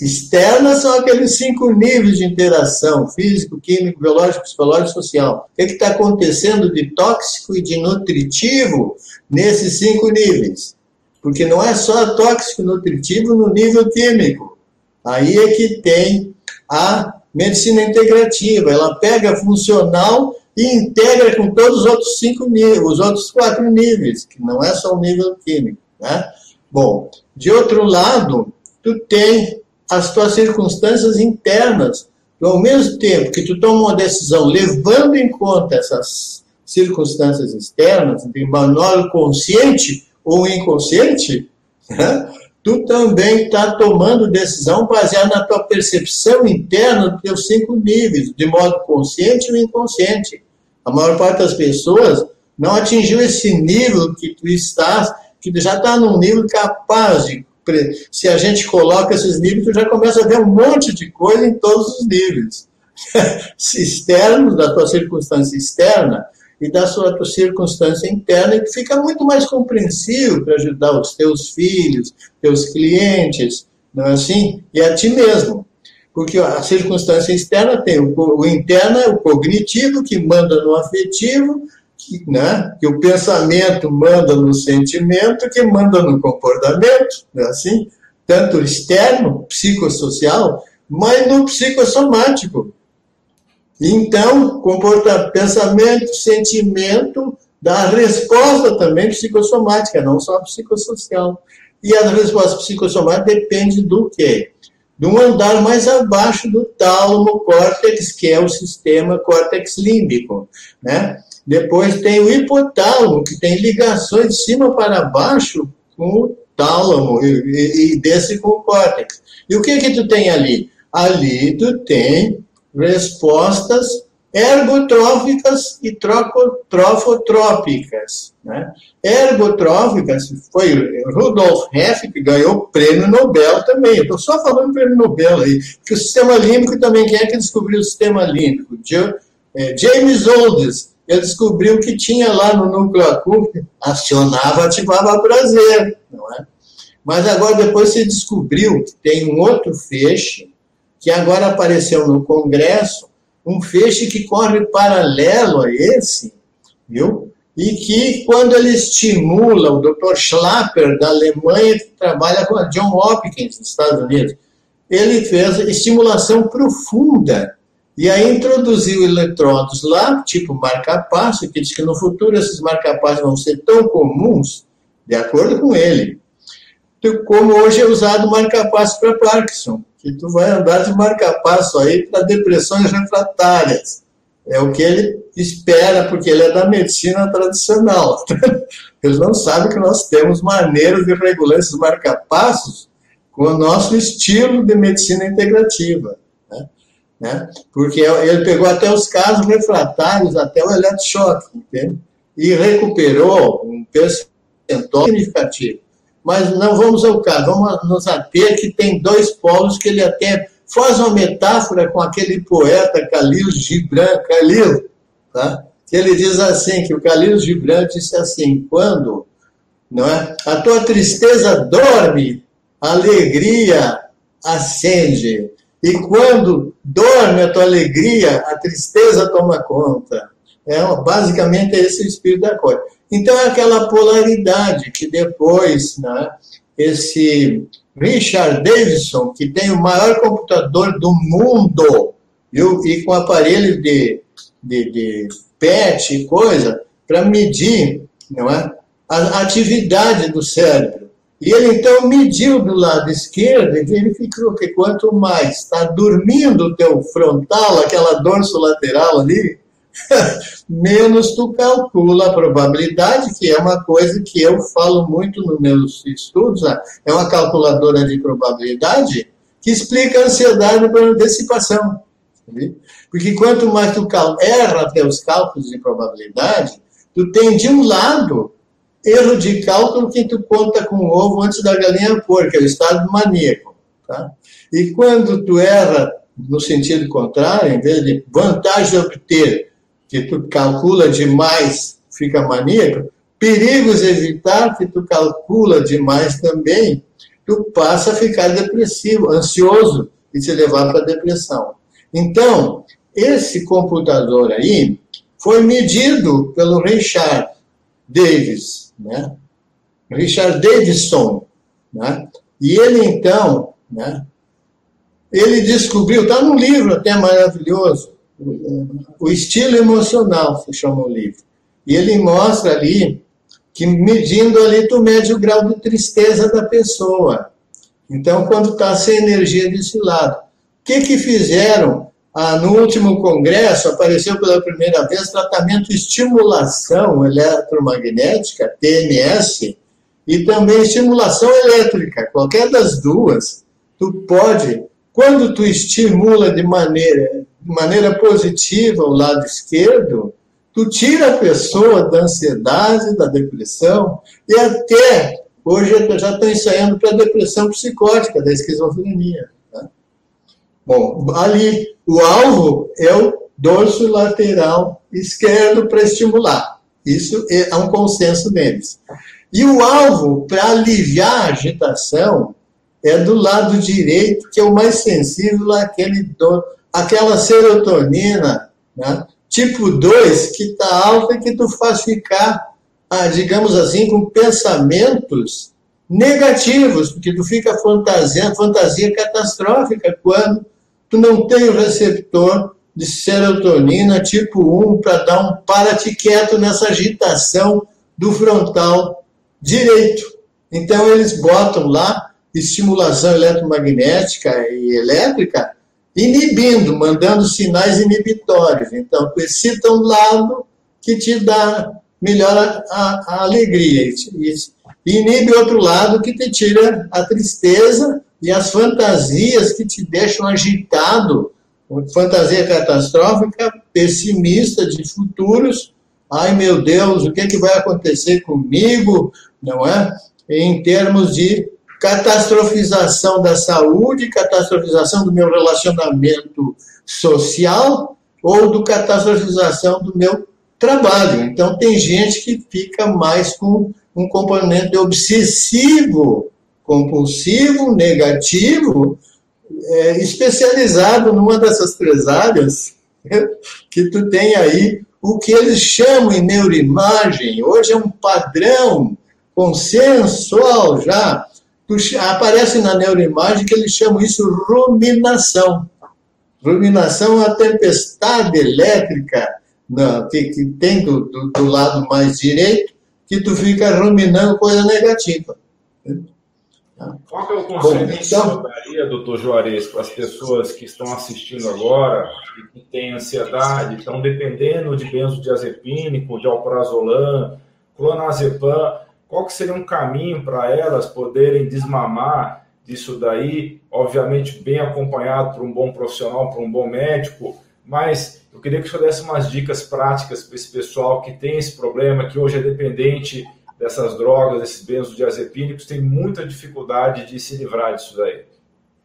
Externas são aqueles cinco níveis de interação: físico, químico, biológico, psicológico, social. O que é está acontecendo de tóxico e de nutritivo nesses cinco níveis? Porque não é só tóxico e nutritivo no nível químico. Aí é que tem a medicina integrativa. Ela pega funcional e integra com todos os outros cinco níveis, os outros quatro níveis, que não é só o nível químico. Né? Bom, de outro lado, tu tem as tuas circunstâncias internas. Ao mesmo tempo que tu toma uma decisão levando em conta essas circunstâncias externas, de maneira consciente ou inconsciente, né? Tu também está tomando decisão baseada na tua percepção interna dos teus cinco níveis, de modo consciente ou inconsciente. A maior parte das pessoas não atingiu esse nível que tu estás, que já está num nível capaz de. Se a gente coloca esses níveis, tu já começa a ver um monte de coisa em todos os níveis. externos, da tua circunstância externa, e da sua circunstância interna, que fica muito mais compreensível para ajudar os teus filhos, teus clientes, não é assim? E a ti mesmo. Porque a circunstância externa tem o, o interno é o cognitivo, que manda no afetivo, que, né, que o pensamento manda no sentimento, que manda no comportamento, não é assim? Tanto externo, psicossocial, mas no psicossomático. Então, comporta pensamento, sentimento, dá resposta também psicossomática, não só psicossocial. E a resposta psicossomática depende do quê? De um andar mais abaixo do tálamo córtex, que é o sistema córtex límbico, né? Depois tem o hipotálamo, que tem ligações de cima para baixo com o tálamo e, e, e desce com o córtex. E o que que tu tem ali? Ali tu tem respostas ergotróficas e trofotrópicas. Né? Ergotróficas foi Rudolf Hess que ganhou o prêmio Nobel também. Estou só falando prêmio Nobel aí, porque o sistema límbico também, quem é que descobriu o sistema límbico? É, James Olds, ele descobriu que tinha lá no núcleo acústico, acionava, ativava prazer, não é? Mas agora depois se descobriu que tem um outro feixe que agora apareceu no Congresso, um feixe que corre paralelo a esse, viu? E que, quando ele estimula o Dr. Schlapper, da Alemanha, que trabalha com a John Hopkins, dos Estados Unidos, ele fez estimulação profunda e aí introduziu eletrodos lá, tipo marca-passo, que diz que no futuro esses marca-passos vão ser tão comuns, de acordo com ele, como hoje é usado marca-passo para Parkinson que tu vai andar de marca-passo aí para depressões refratárias. É o que ele espera, porque ele é da medicina tradicional. Ele não sabe que nós temos maneiras de regular esses marca-passos com o nosso estilo de medicina integrativa. Né? né? Porque ele pegou até os casos refratários, até o eletrochoque, entende? e recuperou um percentual significativo mas não vamos ao caso, vamos nos ater que tem dois polos que ele até faz uma metáfora com aquele poeta Khalil Gibran, Khalil, tá? que ele diz assim, que o Khalil Gibran disse assim, quando não é, a tua tristeza dorme, a alegria acende, e quando dorme a tua alegria, a tristeza toma conta. É, basicamente, esse é o espírito da coisa. Então, é aquela polaridade que depois, né, esse Richard Davidson, que tem o maior computador do mundo, viu? e com aparelho de, de, de PET e coisa, para medir não é? a atividade do cérebro. E ele então mediu do lado esquerdo e verificou que quanto mais está dormindo o teu frontal, aquela dorso lateral ali, menos tu calcula a probabilidade, que é uma coisa que eu falo muito nos meus estudos, ah, é uma calculadora de probabilidade que explica a ansiedade por antecipação. Porque quanto mais tu erra teus cálculos de probabilidade, tu tem de um lado erro de cálculo que tu conta com o ovo antes da galinha pôr, que é o estado maníaco. Tá? E quando tu erra no sentido contrário, em vez de vantagem de obter que tu calcula demais, fica maníaco, perigos evitar, que tu calcula demais também, tu passa a ficar depressivo, ansioso e te levar para depressão. Então, esse computador aí foi medido pelo Richard Davis, né? Richard Davidson, né? E ele então, né? Ele descobriu, está num livro até maravilhoso, o estilo emocional se chama o livro. E ele mostra ali que medindo ali tu mede o grau de tristeza da pessoa. Então, quando está sem energia desse lado. O que que fizeram? Ah, no último congresso apareceu pela primeira vez tratamento estimulação eletromagnética, TMS, e também estimulação elétrica. Qualquer das duas, tu pode, quando tu estimula de maneira, de maneira positiva o lado esquerdo, tu tira a pessoa da ansiedade, da depressão, e até hoje eu já estou ensaiando para a depressão psicótica, da esquizofrenia. Né? Bom, ali o alvo é o dorso lateral esquerdo para estimular. Isso é um consenso deles. E o alvo para aliviar a agitação é do lado direito, que é o mais sensível àquele do, àquela serotonina, né? tipo 2, que está alta e que tu faz ficar, ah, digamos assim, com pensamentos negativos, porque tu fica fantasiando, fantasia catastrófica quando tu não tem o receptor de serotonina tipo 1 para dar um para-te quieto nessa agitação do frontal direito. Então, eles botam lá estimulação eletromagnética e elétrica, inibindo, mandando sinais inibitórios. Então, excita um lado que te dá, melhora a, a alegria. E inibe outro lado que te tira a tristeza e as fantasias que te deixam agitado, fantasia catastrófica, pessimista de futuros. Ai meu Deus, o que, é que vai acontecer comigo? não é? Em termos de catastrofização da saúde, catastrofização do meu relacionamento social ou do catastrofização do meu trabalho. Então tem gente que fica mais com um componente obsessivo, compulsivo, negativo, é, especializado numa dessas três áreas que tu tem aí o que eles chamam em neuroimagem, hoje é um padrão consensual já, aparece na neuroimagem que eles chamam isso ruminação. Ruminação é a tempestade elétrica não, que, que, tem do, do, do, lado mais direito, que tu fica ruminando coisa negativa. Qual é o conselho Bom, então, que daria, doutor Juarez, para as pessoas que estão assistindo agora e que têm ansiedade, estão dependendo de benzodiazepínico, de alprazolam, clonazepam, qual que seria um caminho para elas poderem desmamar disso daí, obviamente bem acompanhado por um bom profissional, por um bom médico, mas eu queria que senhor desse umas dicas práticas para esse pessoal que tem esse problema, que hoje é dependente dessas drogas, desses benzodiazepínicos, tem muita dificuldade de se livrar disso daí.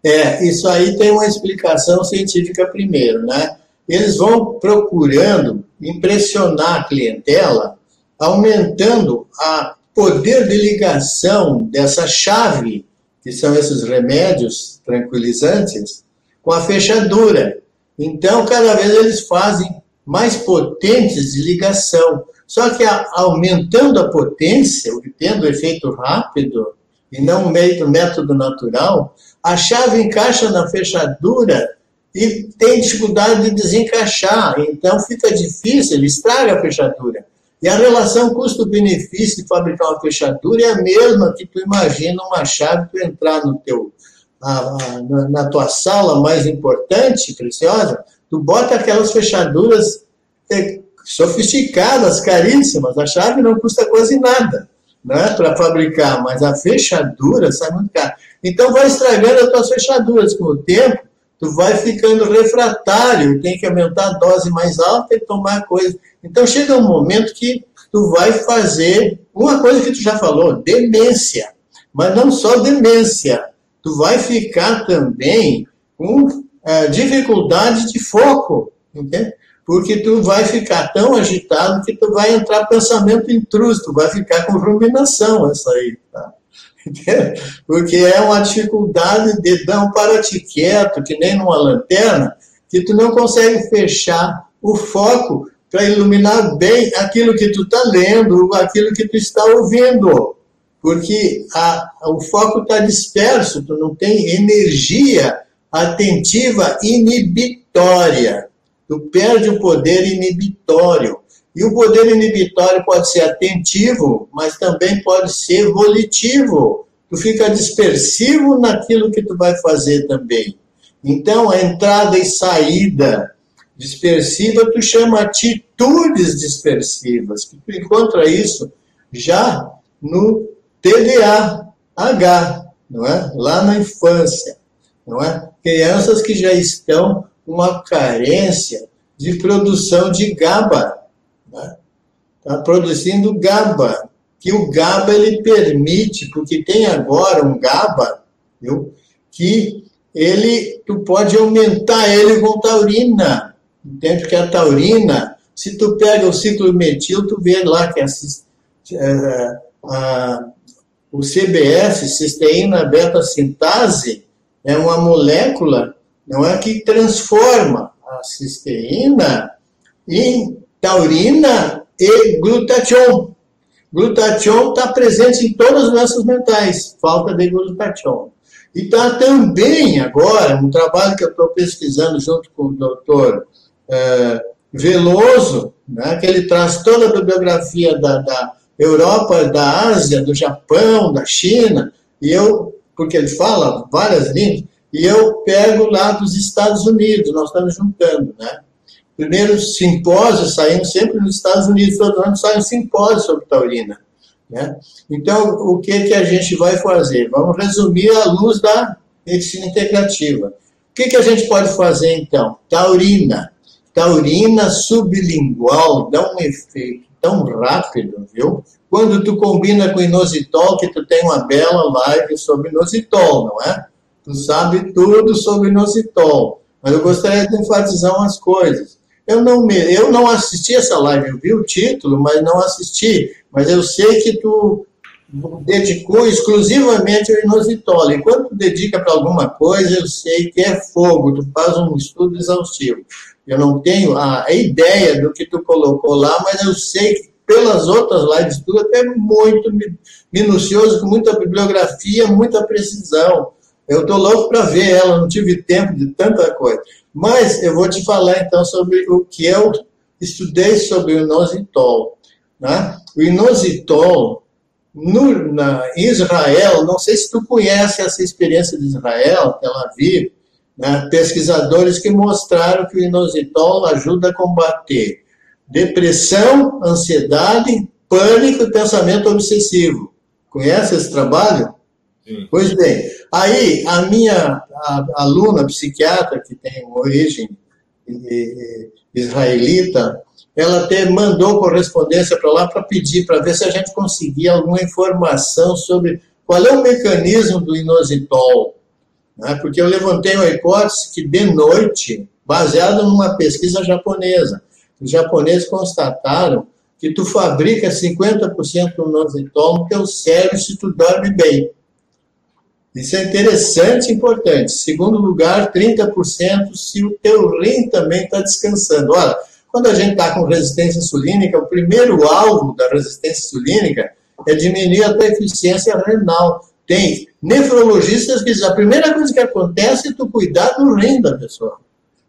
É, isso aí tem uma explicação científica primeiro, né? Eles vão procurando impressionar a clientela, aumentando a poder de ligação dessa chave, que são esses remédios tranquilizantes, com a fechadura. Então, cada vez eles fazem mais potentes de ligação. Só que aumentando a potência, tendo efeito rápido, e não um método natural, a chave encaixa na fechadura e tem dificuldade de desencaixar. Então fica difícil, ele estraga a fechadura. E a relação custo-benefício de fabricar uma fechadura é a mesma que tu imagina uma chave tu entrar no teu, na, na tua sala mais importante, preciosa, tu bota aquelas fechaduras é, sofisticadas, caríssimas. A chave não custa quase nada né, para fabricar, mas a fechadura sai muito cara. Então vai estragando as tuas fechaduras com o tempo, tu vai ficando refratário, tem que aumentar a dose mais alta e tomar coisa. Então chega um momento que tu vai fazer uma coisa que tu já falou, demência. Mas não só demência, tu vai ficar também com é, dificuldade de foco, entende? porque tu vai ficar tão agitado que tu vai entrar pensamento intruso, tu vai ficar com ruminação essa aí, tá? Porque é uma dificuldade de dar um parate quieto, que nem numa lanterna, que tu não consegue fechar o foco para iluminar bem aquilo que tu está lendo, aquilo que tu está ouvindo. Porque a, o foco está disperso, tu não tem energia atentiva inibitória. Tu perde o poder inibitório. E o poder inibitório pode ser atentivo, mas também pode ser volitivo. Tu fica dispersivo naquilo que tu vai fazer também. Então, a entrada e saída dispersiva, tu chama atitudes dispersivas, que tu encontra isso já no TDAH, não é? Lá na infância, não é? Crianças que já estão com uma carência de produção de GABA, né? Está produzindo GABA, que o GABA ele permite, porque tem agora um GABA, viu? Que ele, tu pode aumentar ele com taurina. Entende que a taurina, se tu pega o ciclo metil, tu vê lá que a, a, a, o CBS, cisteína beta-sintase, é uma molécula, não é que transforma a cisteína em taurina e glutatión. Glutatión está presente em todas as doenças mentais, falta de glutatión. E está também agora um trabalho que eu estou pesquisando junto com o doutor é, Veloso, né, que ele traz toda a bibliografia da, da Europa, da Ásia, do Japão, da China, e eu, porque ele fala várias línguas, e eu pego lá dos Estados Unidos, nós estamos juntando, né? Primeiro simpósio saímos sempre nos Estados Unidos, todo ano sai um simpósio sobre taurina. Né? Então, o que, que a gente vai fazer? Vamos resumir à luz da medicina integrativa. O que, que a gente pode fazer, então? Taurina. Taurina sublingual dá um efeito tão rápido, viu? Quando tu combina com inositol, que tu tem uma bela live sobre inositol, não é? Tu sabe tudo sobre inositol. Mas eu gostaria de enfatizar umas coisas. Eu não, me, eu não assisti essa live, eu vi o título, mas não assisti. Mas eu sei que tu dedicou exclusivamente ao inositol. E quando tu dedica para alguma coisa, eu sei que é fogo, tu faz um estudo exaustivo. Eu não tenho a ideia do que tu colocou lá, mas eu sei que pelas outras lives tu é muito minucioso, com muita bibliografia, muita precisão. Eu estou louco para ver ela, não tive tempo de tanta coisa. Mas eu vou te falar então sobre o que eu estudei sobre o inositol. Né? O inositol, no, na Israel, não sei se tu conhece essa experiência de Israel, Tel Aviv, né? pesquisadores que mostraram que o inositol ajuda a combater depressão, ansiedade, pânico e pensamento obsessivo. Conhece esse trabalho? Sim. Pois bem, aí a minha a, aluna psiquiatra, que tem origem israelita, ela até mandou correspondência para lá para pedir, para ver se a gente conseguia alguma informação sobre qual é o mecanismo do inositol. Né? Porque eu levantei uma hipótese que, de noite, baseada numa pesquisa japonesa, os japoneses constataram que tu fabrica 50% do inositol no teu cérebro se tu dorme bem. Isso é interessante e importante. Segundo lugar, 30% se o teu rim também está descansando. Olha, quando a gente está com resistência insulínica, o primeiro alvo da resistência insulínica é diminuir a tua eficiência renal. Tem nefrologistas que dizem a primeira coisa que acontece é tu cuidar do rim da pessoa.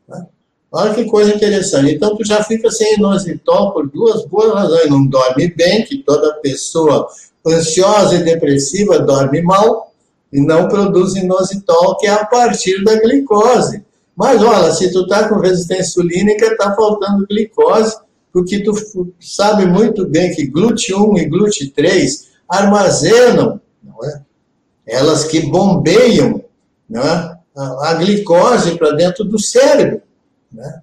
Né? Olha que coisa interessante. Então, tu já fica sem inositol por duas boas razões. Não dorme bem, que toda pessoa ansiosa e depressiva dorme mal e não produz inositol, que é a partir da glicose. Mas olha, se tu está com resistência insulínica, está faltando glicose, porque tu sabe muito bem que GLUT1 e GLUT3 armazenam, não é? Elas que bombeiam não é? a, glicose para dentro do cérebro, né?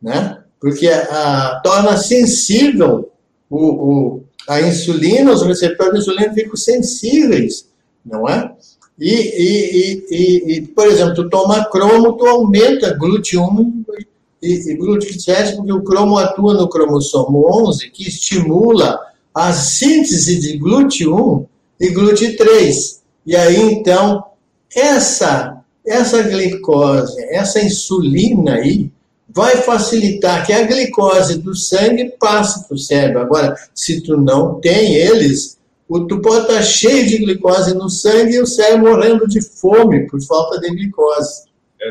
né? Porque a, torna sensível o, o, a insulina, os receptores de insulina ficam sensíveis, não é? E, e, e, e, por exemplo, tu toma cromo, tu aumenta GLUT1 e e, e GLUT7 porque o cromo atua no cromossomo 11, que estimula a síntese de GLUT1 e GLUT3. E aí, então, essa, essa glicose, essa insulina aí, vai facilitar que a glicose do sangue passe para o cérebro. Agora, se tu não tem eles, tu pode estar cheio de glicose no sangue e o cérebro morrendo de fome por falta de glicose.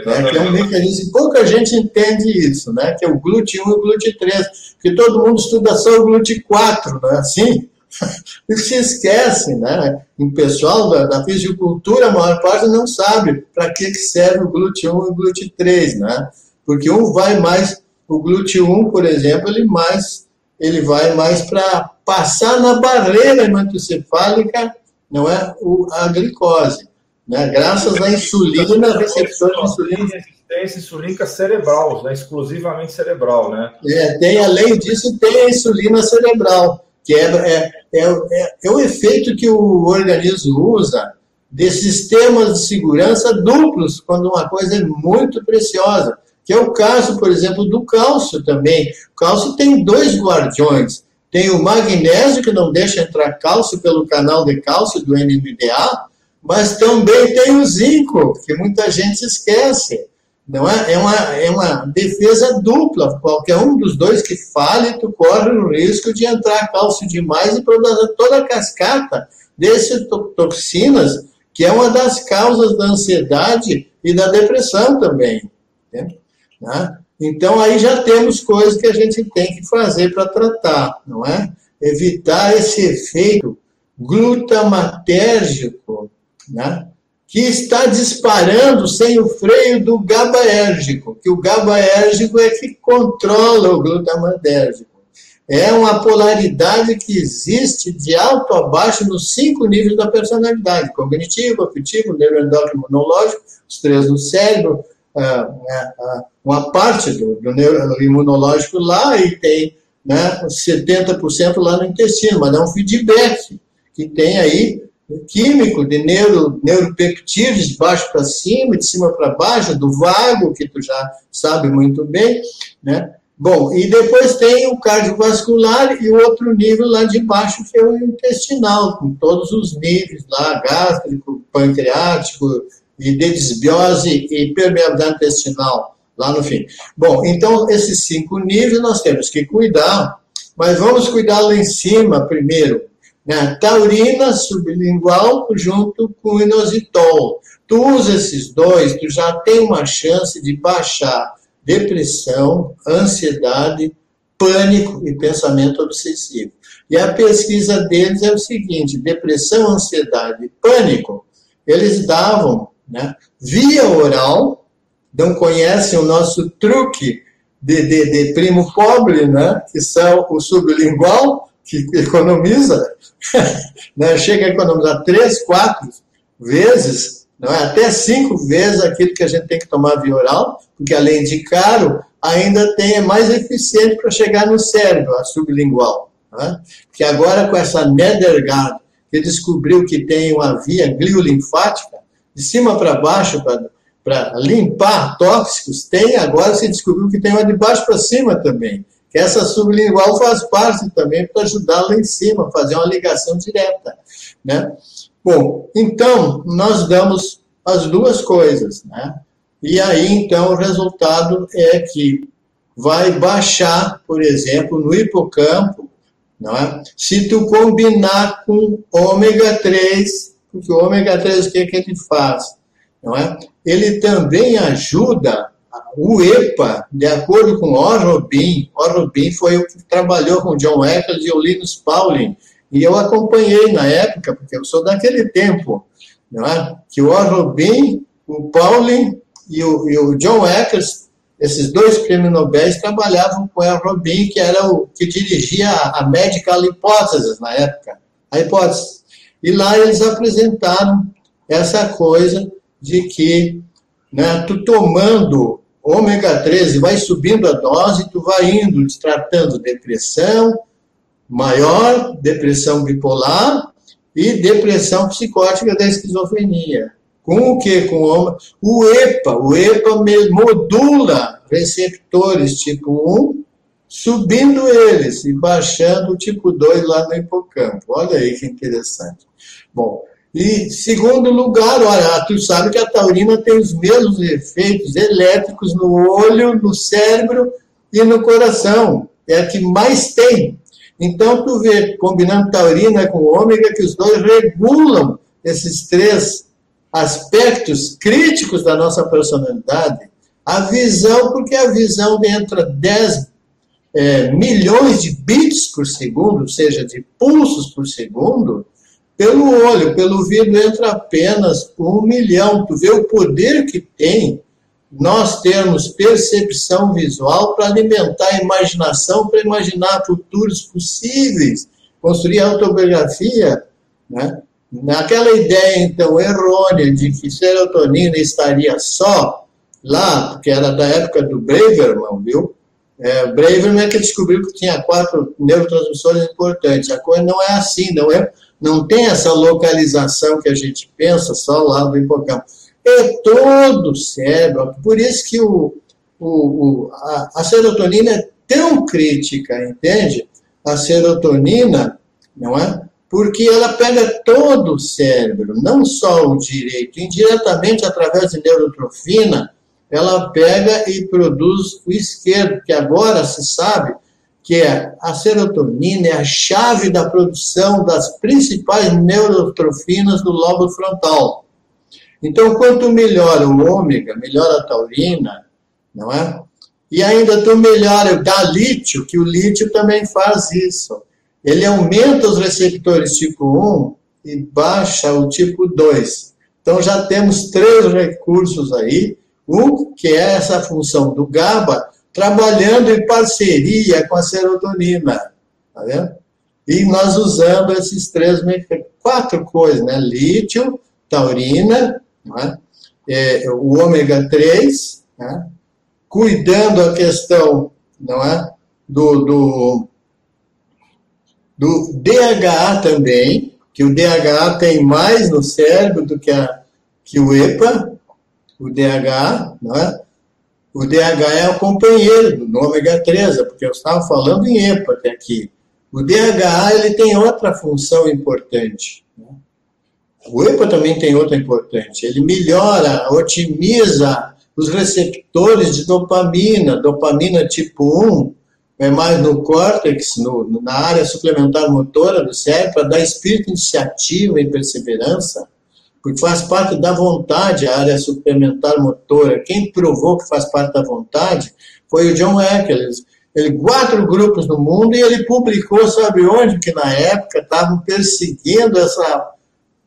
Né, que é um mecanismo, pouca gente entende isso, né? Que é o GLUT1 e o GLUT3, porque todo mundo estuda só o GLUT4, não é assim? E se esquece, né? O pessoal da, da, fisicultura, a maior parte não sabe para que, que serve o GLUT1 e o GLUT3, né? Porque um vai mais, o GLUT1, por exemplo, ele mais, ele vai mais para passar na barreira hematocefálica, não é? O, a glicose. Né? Graças à insulina, receptor de insulina. Resistência insulínica cerebral, né? exclusivamente cerebral, né? É, tem, além disso, tem a insulina cerebral, que é, é, é, é, o efeito que o organismo usa de sistemas de segurança duplos, quando uma coisa é muito preciosa, que é o caso, por exemplo, do cálcio também. O cálcio tem dois guardiões. Tem o magnésio, que não deixa entrar cálcio pelo canal de cálcio do NMDA, mas também tem o zinco, que muita gente esquece. Não é? É, uma, é uma defesa dupla. Qualquer um dos dois que fale, tu corre o risco de entrar cálcio demais e produzir toda a cascata dessas toxinas, que é uma das causas da ansiedade e da depressão também. Né? Então, aí já temos coisas que a gente tem que fazer para tratar, não é? Evitar esse efeito glutamatérgico né? Que está disparando sem o freio do GABAérgico, que o GABAérgico é que controla o glutamatérgico. É uma polaridade que existe de alto a baixo nos cinco níveis da personalidade: cognitivo, afetivo, neuroendócrino, imunológico, os três do cérebro, ah, ah, uma parte do, do imunológico lá e tem né, 70% lá no intestino, mas é um feedback que tem aí químico de neuro, neuropeptídeos de baixo para cima, de cima para baixo, do vago, que tu já sabe muito bem, né? Bom, e depois tem o cardiovascular e o outro nível lá de baixo, que é o intestinal, com todos os níveis lá, gástrico, pancreático, e de desbiose e permeabilidade intestinal, lá no fim. Bom, então, esses cinco níveis nós temos que cuidar, mas vamos cuidar lá em cima primeiro, né? Taurina sublingual junto com inositol. Tu usa esses dois, tu já tem uma chance de baixar depressão, ansiedade, pânico e pensamento obsessivo. E a pesquisa deles é o seguinte: depressão, ansiedade e pânico, eles davam né, via oral, não conhecem o nosso truque de, de, de primo pobre, né, que são o sublingual, que economiza, né, chega a economizar três, quatro vezes, não é? até cinco vezes aquilo que a gente tem que tomar via oral, porque além de caro, ainda tem, é mais eficiente para chegar no cérebro, a sublingual. É? Agora com essa Nedergaard, que descobriu que tem uma via gliolinfática, de cima para baixo, para limpar tóxicos, tem agora se descobriu que tem uma de baixo para cima também que essa sublingual faz parte também para ajudar lá em cima, fazer uma ligação direta, né? Bom, então, nós damos as duas coisas, né? E aí, então, o resultado é que vai baixar, por exemplo, no hipocampo, não é? se tu combinar com ômega 3, porque o ômega 3 o que, é que ele faz? Não é? Ele também ajuda o EPA, de acordo com o Robin, o Robin foi o que trabalhou com John Eccles e o Linus Pauling, e eu acompanhei na época, porque eu sou daquele tempo, não é? que o Robin, o Pauling e o, e o John Eccles, esses dois prêmios Nobel trabalhavam com o Robin, que era o que dirigia a Medical Hypothesis na época, a hipótese. E lá eles apresentaram essa coisa de que né, tu tomando ômega 13 vai subindo a dose, tu vai indo tratando depressão maior, depressão bipolar e depressão psicótica da esquizofrenia. Com o que? Com o, o EPA. O EPA modula receptores tipo 1, subindo eles e baixando o tipo 2 lá no hipocampo. Olha aí que interessante. Bom, e segundo lugar, olha, tu sabe que a taurina tem os mesmos efeitos elétricos no olho, no cérebro e no coração. É a que mais tem. Então, tu vê, combinando taurina com ômega, que os dois regulam esses três aspectos críticos da nossa personalidade. A visão, porque a visão entra 10 é, milhões de bits por segundo, ou seja, de pulsos por segundo, pelo olho, pelo vidro entra apenas um milhão. Tu vê o poder que tem nós termos percepção visual para alimentar a imaginação, para imaginar futuros possíveis, construir autobiografia, né? Naquela ideia, então, errônea de que serotonina estaria só lá, porque era da época do Braverman, viu? É, Braverman é que descobriu que tinha quatro neurotransmissores importantes. A coisa não é assim, não é, não tem essa localização que a gente pensa só lá do hipocampo. É todo o cérebro. Por isso que o, o, o a, a serotonina é tão crítica, entende? A serotonina, não é? porque ela pega todo o cérebro, não só o direito, indiretamente através de neurotrofina, ela pega e produz o esquerdo, que agora se sabe que é a serotonina é a chave da produção das principais neurotrofinas do lobo frontal. Então, quanto melhor o ômega, melhor a taurina, não é? E ainda tu melhora o lítio, que o lítio também faz isso ele aumenta os receptores tipo 1 e baixa o tipo 2. Então já temos três recursos aí. Um, que é essa função do GABA, trabalhando em parceria com a serotonina. Tá vendo? E nós usando esses três, quatro coisas, né? Lítio, taurina, né? é, o ômega 3, né? cuidando a questão não é? do, do do DHA também, que o DHA tem mais no cérebro do que, a, que o EPA, o DHA, não é? O DHA é o companheiro do ômega 3, porque eu estava falando em EPA até aqui. O DHA ele tem outra função importante. Né? O EPA também tem outra importante. Ele melhora, otimiza os receptores de dopamina, dopamina tipo 1, é mais no córtex, no, na área suplementar motora do cérebro, para dar espírito iniciativa e perseverança, porque faz parte da vontade a área suplementar motora. Quem provou que faz parte da vontade foi o John Eccles. Ele quatro grupos no mundo e ele publicou, sabe onde, que na época estavam perseguindo essa,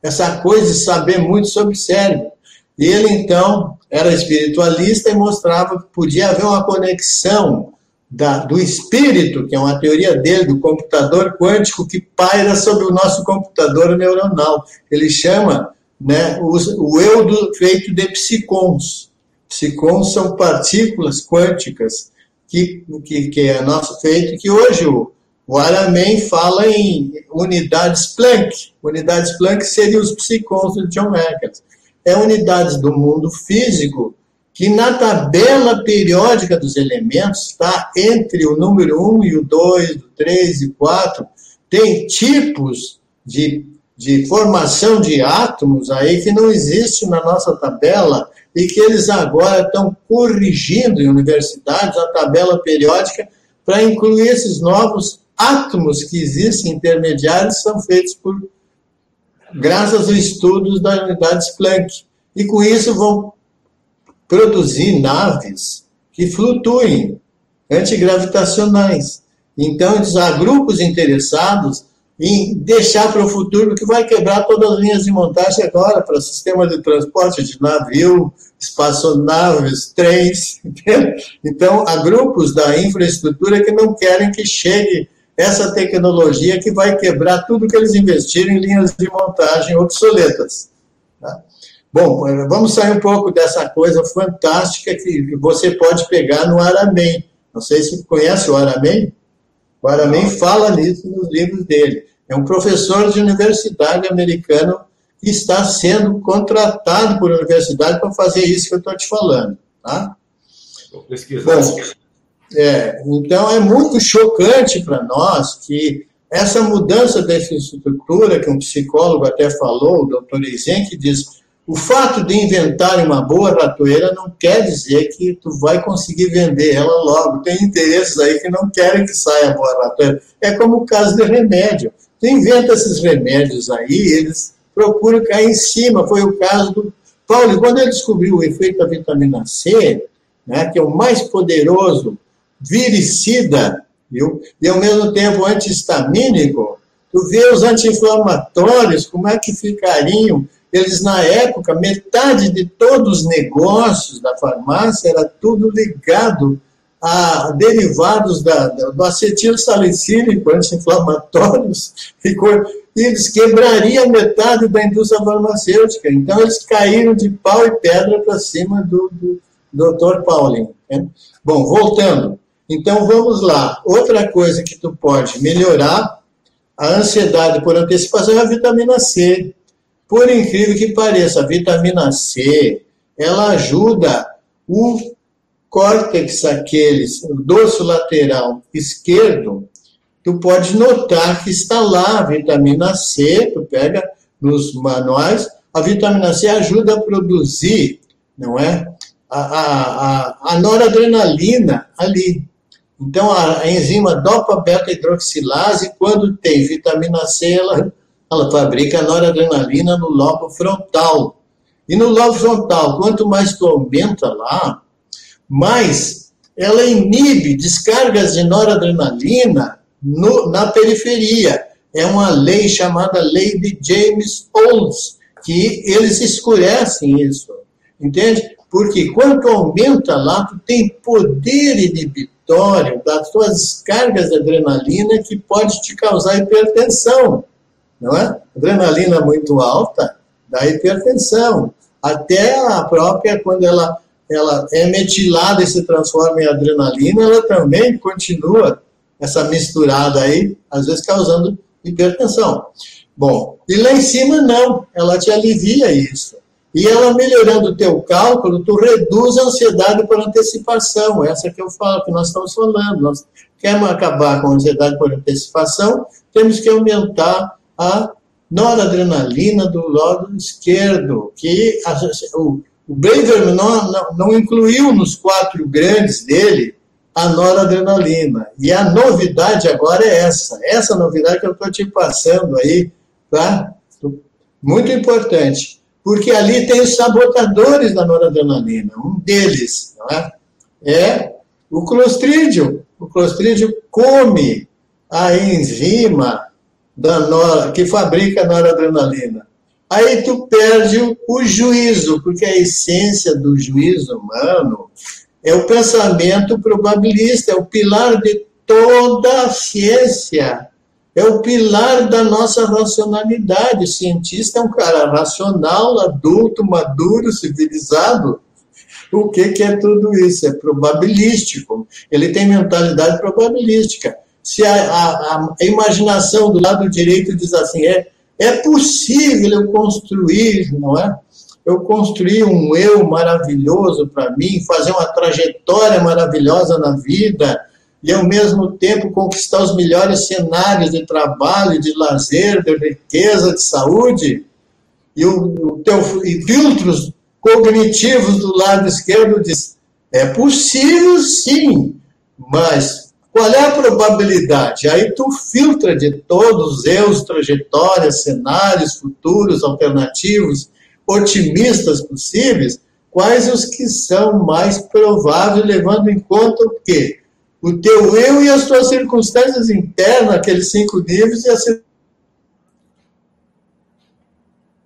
essa coisa de saber muito sobre cérebro. E ele, então, era espiritualista e mostrava que podia haver uma conexão da, do espírito, que é uma teoria dele, do computador quântico que paira sobre o nosso computador neuronal. Ele chama né, o, o eu feito de psicons. Psicons são partículas quânticas que, que, que é nosso feito, que hoje o, o Aramen fala em unidades Planck. Unidades Planck seriam os psicons do John Eccles. É unidades do mundo físico que na tabela periódica dos elementos está entre o número 1 e o 2, o 3 e o 4, tem tipos de, de formação de átomos aí que não existe na nossa tabela e que eles agora estão corrigindo em universidades a tabela periódica para incluir esses novos átomos que existem intermediários são feitos por graças aos estudos da unidade Planck. E com isso vão produzir naves que flutuem, antigravitacionais. Então, eles há grupos interessados em deixar para o futuro, que vai quebrar todas as linhas de montagem agora para sistema de transporte de navio, espaçonaves, trens. Entendeu? Então, há grupos da infraestrutura que não querem que chegue essa tecnologia que vai quebrar tudo que eles investiram em linhas de montagem obsoletas. Tá? Bom, eh, vamos sair um pouco dessa coisa fantástica que você pode pegar no Aramém. Não sei se conhece o Aramém. O Aramém fala nisso nos livros dele. É um professor de universidade americano que está sendo contratado por universidade para fazer isso que eu estou te falando. Tá? Vou pesquisar. Bom, é, então é muito chocante para nós que essa mudança dessa estrutura, que um psicólogo até falou, o doutor Eisen, que diz o fato de inventar uma boa ratoeira não quer dizer que tu vai conseguir vender ela logo. Tem interesses aí que não querem que saia boa ratoeira. É como o caso de remédio. Tu inventa esses remédios aí, eles procuram cair em cima. Foi o caso do Paulo. Quando ele descobriu o efeito da vitamina C, né, que é o mais poderoso viricida viu? e ao mesmo tempo antihistamínico, tu vê os anti-inflamatórios, como é que ficariam eles, na época, metade de todos os negócios da farmácia era tudo ligado a derivados da, do acetil salicílico, anti-inflamatórios, e, eles quebrariam metade da indústria farmacêutica. Então, eles caíram de pau e pedra para cima do, do Dr. Pauling. Né? Bom, voltando. Então, vamos lá. Outra coisa que tu pode melhorar a ansiedade por antecipação é a vitamina C. Por incrível que pareça, a vitamina C, ela ajuda o córtex aqueles, o dorso lateral esquerdo, tu pode notar que está lá a vitamina C, tu pega nos manuais, a vitamina C ajuda a produzir, não é? A, a, a, a noradrenalina ali. Então, a, a enzima dopa-beta-hidroxilase, quando tem vitamina C, ela ela fabrica noradrenalina no lobo frontal. E no lobo frontal, quanto mais tu aumenta lá, mais ela inibe descargas de noradrenalina no, na periferia. É uma lei chamada lei de James Olds, que eles escurecem isso. Entende? Porque quanto aumenta lá, tu tem poder inibitório das tuas descargas de adrenalina que pode te causar hipertensão não é? Adrenalina muito alta dá hipertensão. Até a própria, quando ela, ela é metilada e se transforma em adrenalina, ela também continua essa misturada aí, às vezes causando hipertensão. Bom, e lá em cima não, ela te alivia isso. E ela melhorando o teu cálculo, tu reduz a ansiedade por antecipação. Essa que eu falo, que nós estamos falando. Nós queremos acabar com a ansiedade por antecipação, temos que aumentar a noradrenalina do lado esquerdo, que a, o, o não, não, não, incluiu nos quatro grandes dele a noradrenalina. E a novidade agora é essa. Essa novidade que eu estou te passando aí, tá? Muito importante. Porque ali tem os sabotadores da noradrenalina. Um deles é? é o clostridium. O clostridium come a enzima da nora, que fabrica noradrenalina. Aí tu perde o, o juízo, porque a essência do juízo humano é o pensamento probabilista, é o pilar de toda a ciência. É o pilar da nossa racionalidade. O cientista é um cara racional, adulto, maduro, civilizado. O que, que é tudo isso? É probabilístico. Ele tem mentalidade probabilística se a, a, a, imaginação do lado direito diz assim, é, é possível eu construir, não é? Eu construir um eu maravilhoso para mim, fazer uma trajetória maravilhosa na vida e ao mesmo tempo conquistar os melhores cenários de trabalho, de lazer, de riqueza, de saúde. E o, o teu e filtros cognitivos do lado esquerdo diz: é possível sim, mas qual é a probabilidade? Aí tu filtra de todos os erros, trajetórias, cenários futuros, alternativos, otimistas possíveis, quais os que são mais prováveis, levando em conta o quê? O teu eu e as tuas circunstâncias internas, aqueles cinco níveis, e a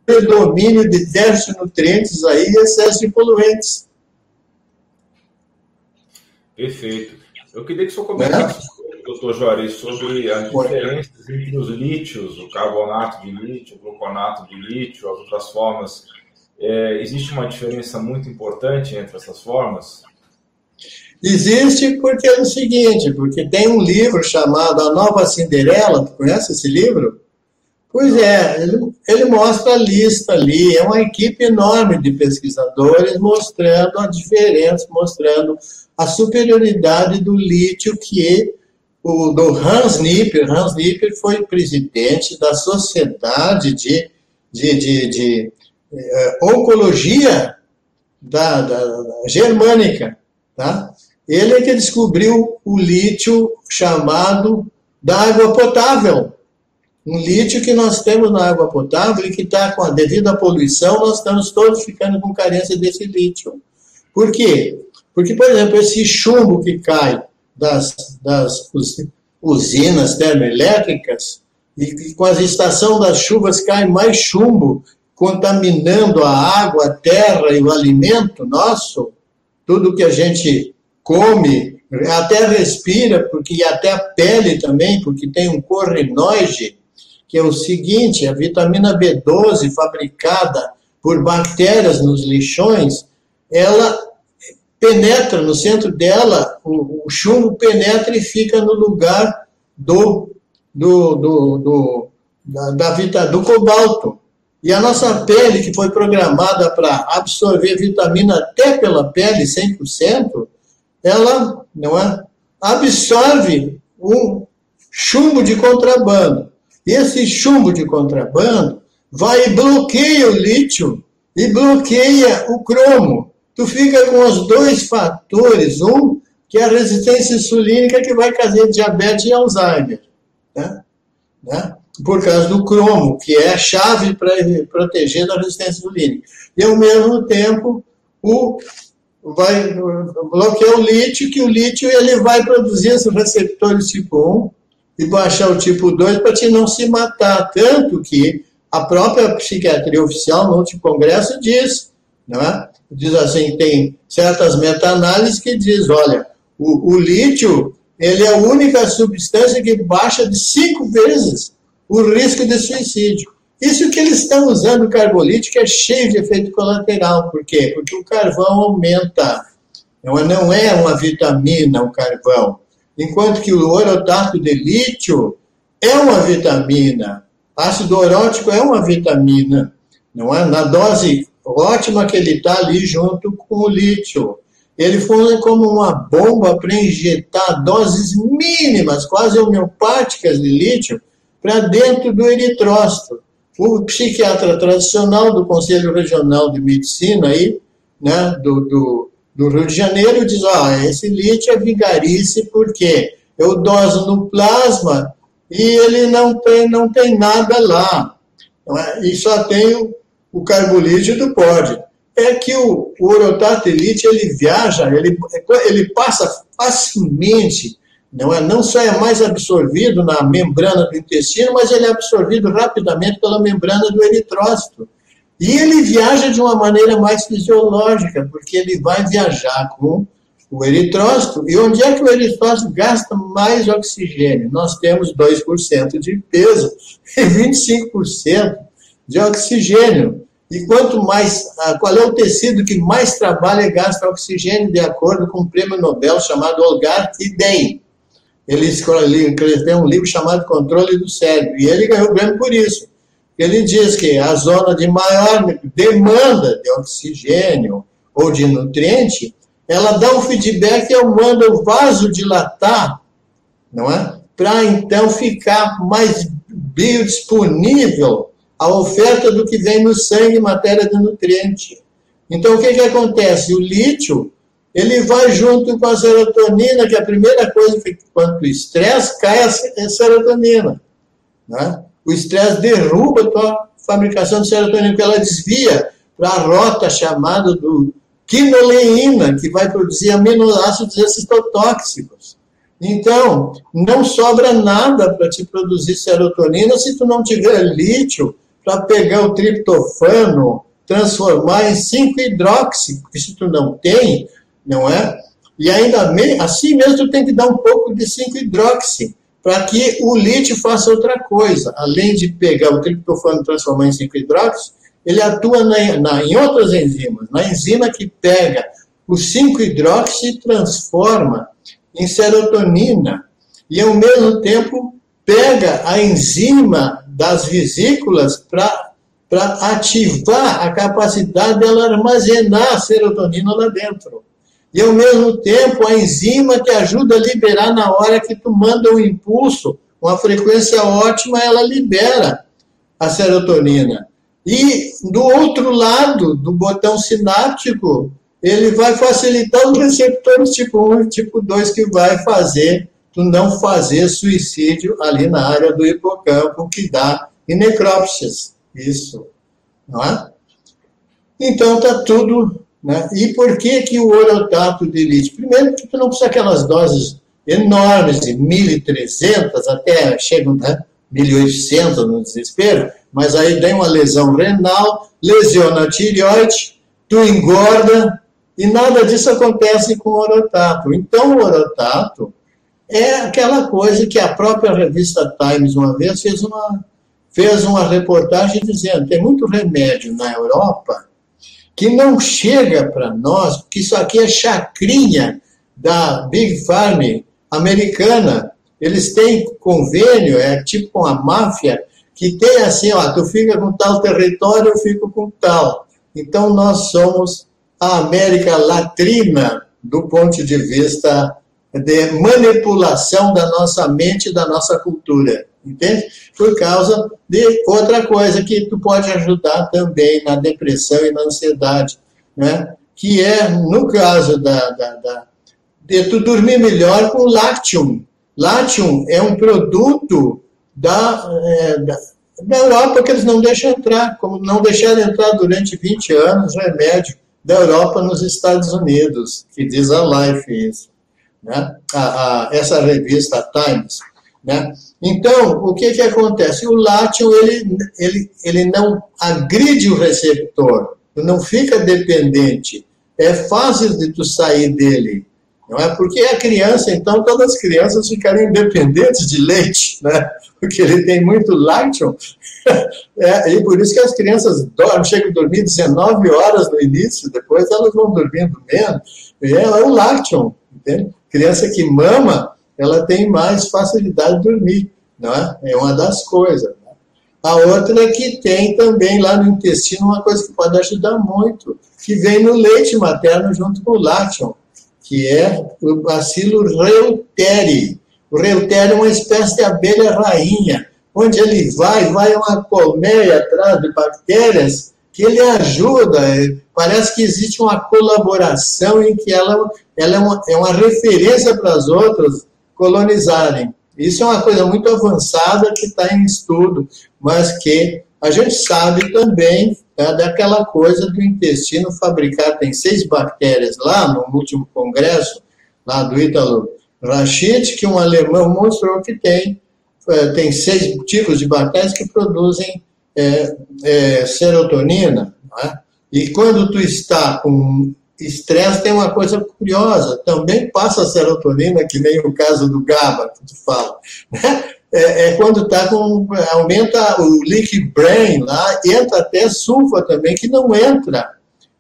predomínio de de nutrientes aí e excesso de poluentes. Perfeito. Eu queria que o senhor comentasse, é? doutor Juarez, sobre as diferenças entre os lítios, o carbonato de lítio, o gluconato de lítio, as outras formas. É, existe uma diferença muito importante entre essas formas? Existe porque é o seguinte, porque tem um livro chamado A Nova Cinderela, tu conhece esse livro? Pois é, ele, ele, mostra a lista ali, é uma equipe enorme de pesquisadores mostrando a diferença, mostrando a superioridade do lítio que o do Hans Nipper, Hans Nipper foi presidente da Sociedade de, de, de, de eh, Oncologia da, da, da, Germânica, tá? Ele é que descobriu o lítio chamado da água potável, um lítio que nós temos na água potável e que está com a à poluição, nós estamos todos ficando com carência desse lítio. Por quê? Porque, por exemplo, esse chumbo que cai das, das usinas termoelétricas, e com a estação das chuvas cai mais chumbo, contaminando a água, a terra e o alimento nosso, tudo que a gente come, até respira, porque até a pele também, porque tem um corrinoide, que é o seguinte: a vitamina B12 fabricada por bactérias nos lixões, ela penetra no centro dela, o, o chumbo penetra e fica no lugar do, do, do, do da, da do cobalto. E a nossa pele, que foi programada para absorver vitamina até pela pele 100%, ela não é, absorve um chumbo de contrabando. Esse chumbo de contrabando vai e bloqueia o lítio e bloqueia o cromo. Tu fica com os dois fatores, um que é a resistência insulínica que vai trazer diabetes e Alzheimer, né? Né? por causa do cromo, que é a chave para proteger da resistência insulínica. E ao mesmo tempo, o vai bloquear o lítio, que o lítio ele vai produzir esses receptores tipo 1 e baixar o tipo 2 para te não se matar. Tanto que a própria psiquiatria oficial no último congresso diz, não é? Diz assim, tem certas meta-análises que diz, olha, o, o, lítio ele é a única substância que baixa de cinco vezes o risco de suicídio. Isso que eles estão usando o carbolítico é cheio de efeito colateral. Por quê? Porque o carvão aumenta. Não é uma vitamina o carvão enquanto que o orotato de lítio é uma vitamina. Ácido orótico é uma vitamina, não é? Na dose ótima que ele está ali junto com o lítio. Ele funciona como uma bomba para injetar doses mínimas, quase homeopáticas de lítio, para dentro do eritrócito. O psiquiatra tradicional do Conselho Regional de Medicina aí, né, do, do do Rio de Janeiro diz, ó, esse lítio é vigarice porque eu doso no plasma e ele não tem, não tem nada lá. É? E só tem o, o carbolítio do pódio. É que o, o ele viaja, ele, ele passa facilmente, não, é, não só é mais absorvido na membrana do intestino, mas ele é absorvido rapidamente pela membrana do eritrócito. E ele viaja de uma maneira mais fisiológica, porque ele vai viajar com o eritrócito. E onde é que o eritrócito gasta mais oxigênio? Nós temos 2% de peso e 25% de oxigênio. E quanto mais, ah, qual é o tecido que mais trabalha e gasta oxigênio, de acordo com o prêmio Nobel chamado Olgar Idem. Ele escreveu um livro chamado Controle do Cérebro, e ele ganhou o prêmio por isso. Ele diz que a zona de maior demanda de oxigênio ou de nutriente, ela dá um feedback e manda o vaso dilatar, não é? Para então ficar mais biodisponível a oferta do que vem no sangue em matéria de nutriente. Então, o que, que acontece? O lítio, ele vai junto com a serotonina, que é a primeira coisa que, quando o estresse, cai a serotonina. Né? O estresse derruba a tua fabricação de serotonina, porque ela desvia para a rota chamada do quinoleína, que vai produzir aminoácidos excitotóxicos. Então, não sobra nada para te produzir serotonina se tu não tiver lítio para pegar o triptofano, transformar em 5-hidroxi, porque se tu não tem, não é? E ainda assim mesmo tu tem que dar um pouco de 5-hidroxi para que o lítio faça outra coisa. Além de pegar o triptofano e transformar em 5-hidróxido, ele atua na, na, em outras enzimas. Na enzima que pega o 5-hidróxido e transforma em serotonina. E, ao mesmo tempo, pega a enzima das vesículas para ativar a capacidade dela armazenar a serotonina lá dentro. E, ao mesmo tempo, a enzima que ajuda a liberar na hora que tu manda um impulso, uma frequência ótima, ela libera a serotonina. E, do outro lado do botão sináptico, ele vai facilitar os receptores tipo 1 e tipo 2 que vai fazer tu não fazer suicídio ali na área do hipocampo que dá em necrópsias. Isso. Não é? Então tá tudo. Né? E por que, que o orotato de elite? Primeiro, que tu não precisa aquelas doses enormes, de 1.300 até chegam né, 1.800 no desespero, mas aí tem uma lesão renal, lesiona a tireoide, tu engorda, e nada disso acontece com o orotato. Então, o orotato é aquela coisa que a própria revista Times, uma vez, fez uma, fez uma reportagem dizendo tem muito remédio na Europa que não chega para nós, porque isso aqui é chacrinha da Big Farm americana. Eles têm convênio, é tipo uma máfia, que tem assim, ó, tu fica com tal território, eu fico com tal. Então nós somos a América Latina do ponto de vista de manipulação da nossa mente da nossa cultura, entende? Por causa de outra coisa que tu pode ajudar também na depressão e na ansiedade, né? Que é, no caso da, da, da de tu dormir melhor com Lactium. Lactium é um produto da, é, da, da Europa que eles não deixam entrar, como não deixaram entrar durante 20 anos remédio da Europa nos Estados Unidos, que diz a Life isso, né? A, a, essa revista Times. Né? Então, o que, que acontece? O látium, ele, ele, ele não agride o receptor, não fica dependente. É fácil de tu sair dele. Não é? Porque a criança, então, todas as crianças ficarem independentes de leite, né? porque ele tem muito lácteo, é, e por isso que as crianças dormem, chegam a dormir 19 horas no início, depois elas vão dormindo menos, é, é o lácteo, entende? Criança que mama, ela tem mais facilidade de dormir, não é? É uma das coisas. Né? A outra é que tem também lá no intestino uma coisa que pode ajudar muito, que vem no leite materno junto com o lácteo, que é o bacilo reuteri. O reuteri é uma espécie de abelha rainha, onde ele vai, vai uma colmeia atrás de bactérias que ele ajuda. É, parece que existe uma colaboração em que ela, ela é, uma, é uma referência para as outras colonizarem. Isso é uma coisa muito avançada que está em estudo, mas que a gente sabe também é, daquela coisa do intestino fabricar. Tem seis bactérias lá no último congresso, lá do Ítalo Rachid, que um alemão mostrou que tem, é, tem seis tipos de bactérias que produzem é, é, serotonina. É? E quando tu está com estresse, tem uma coisa curiosa, também passa serotonina, que nem o caso do GABA que tu fala. Né? É, é, quando está com. aumenta o leak brain lá, entra até sulfa também, que não entra.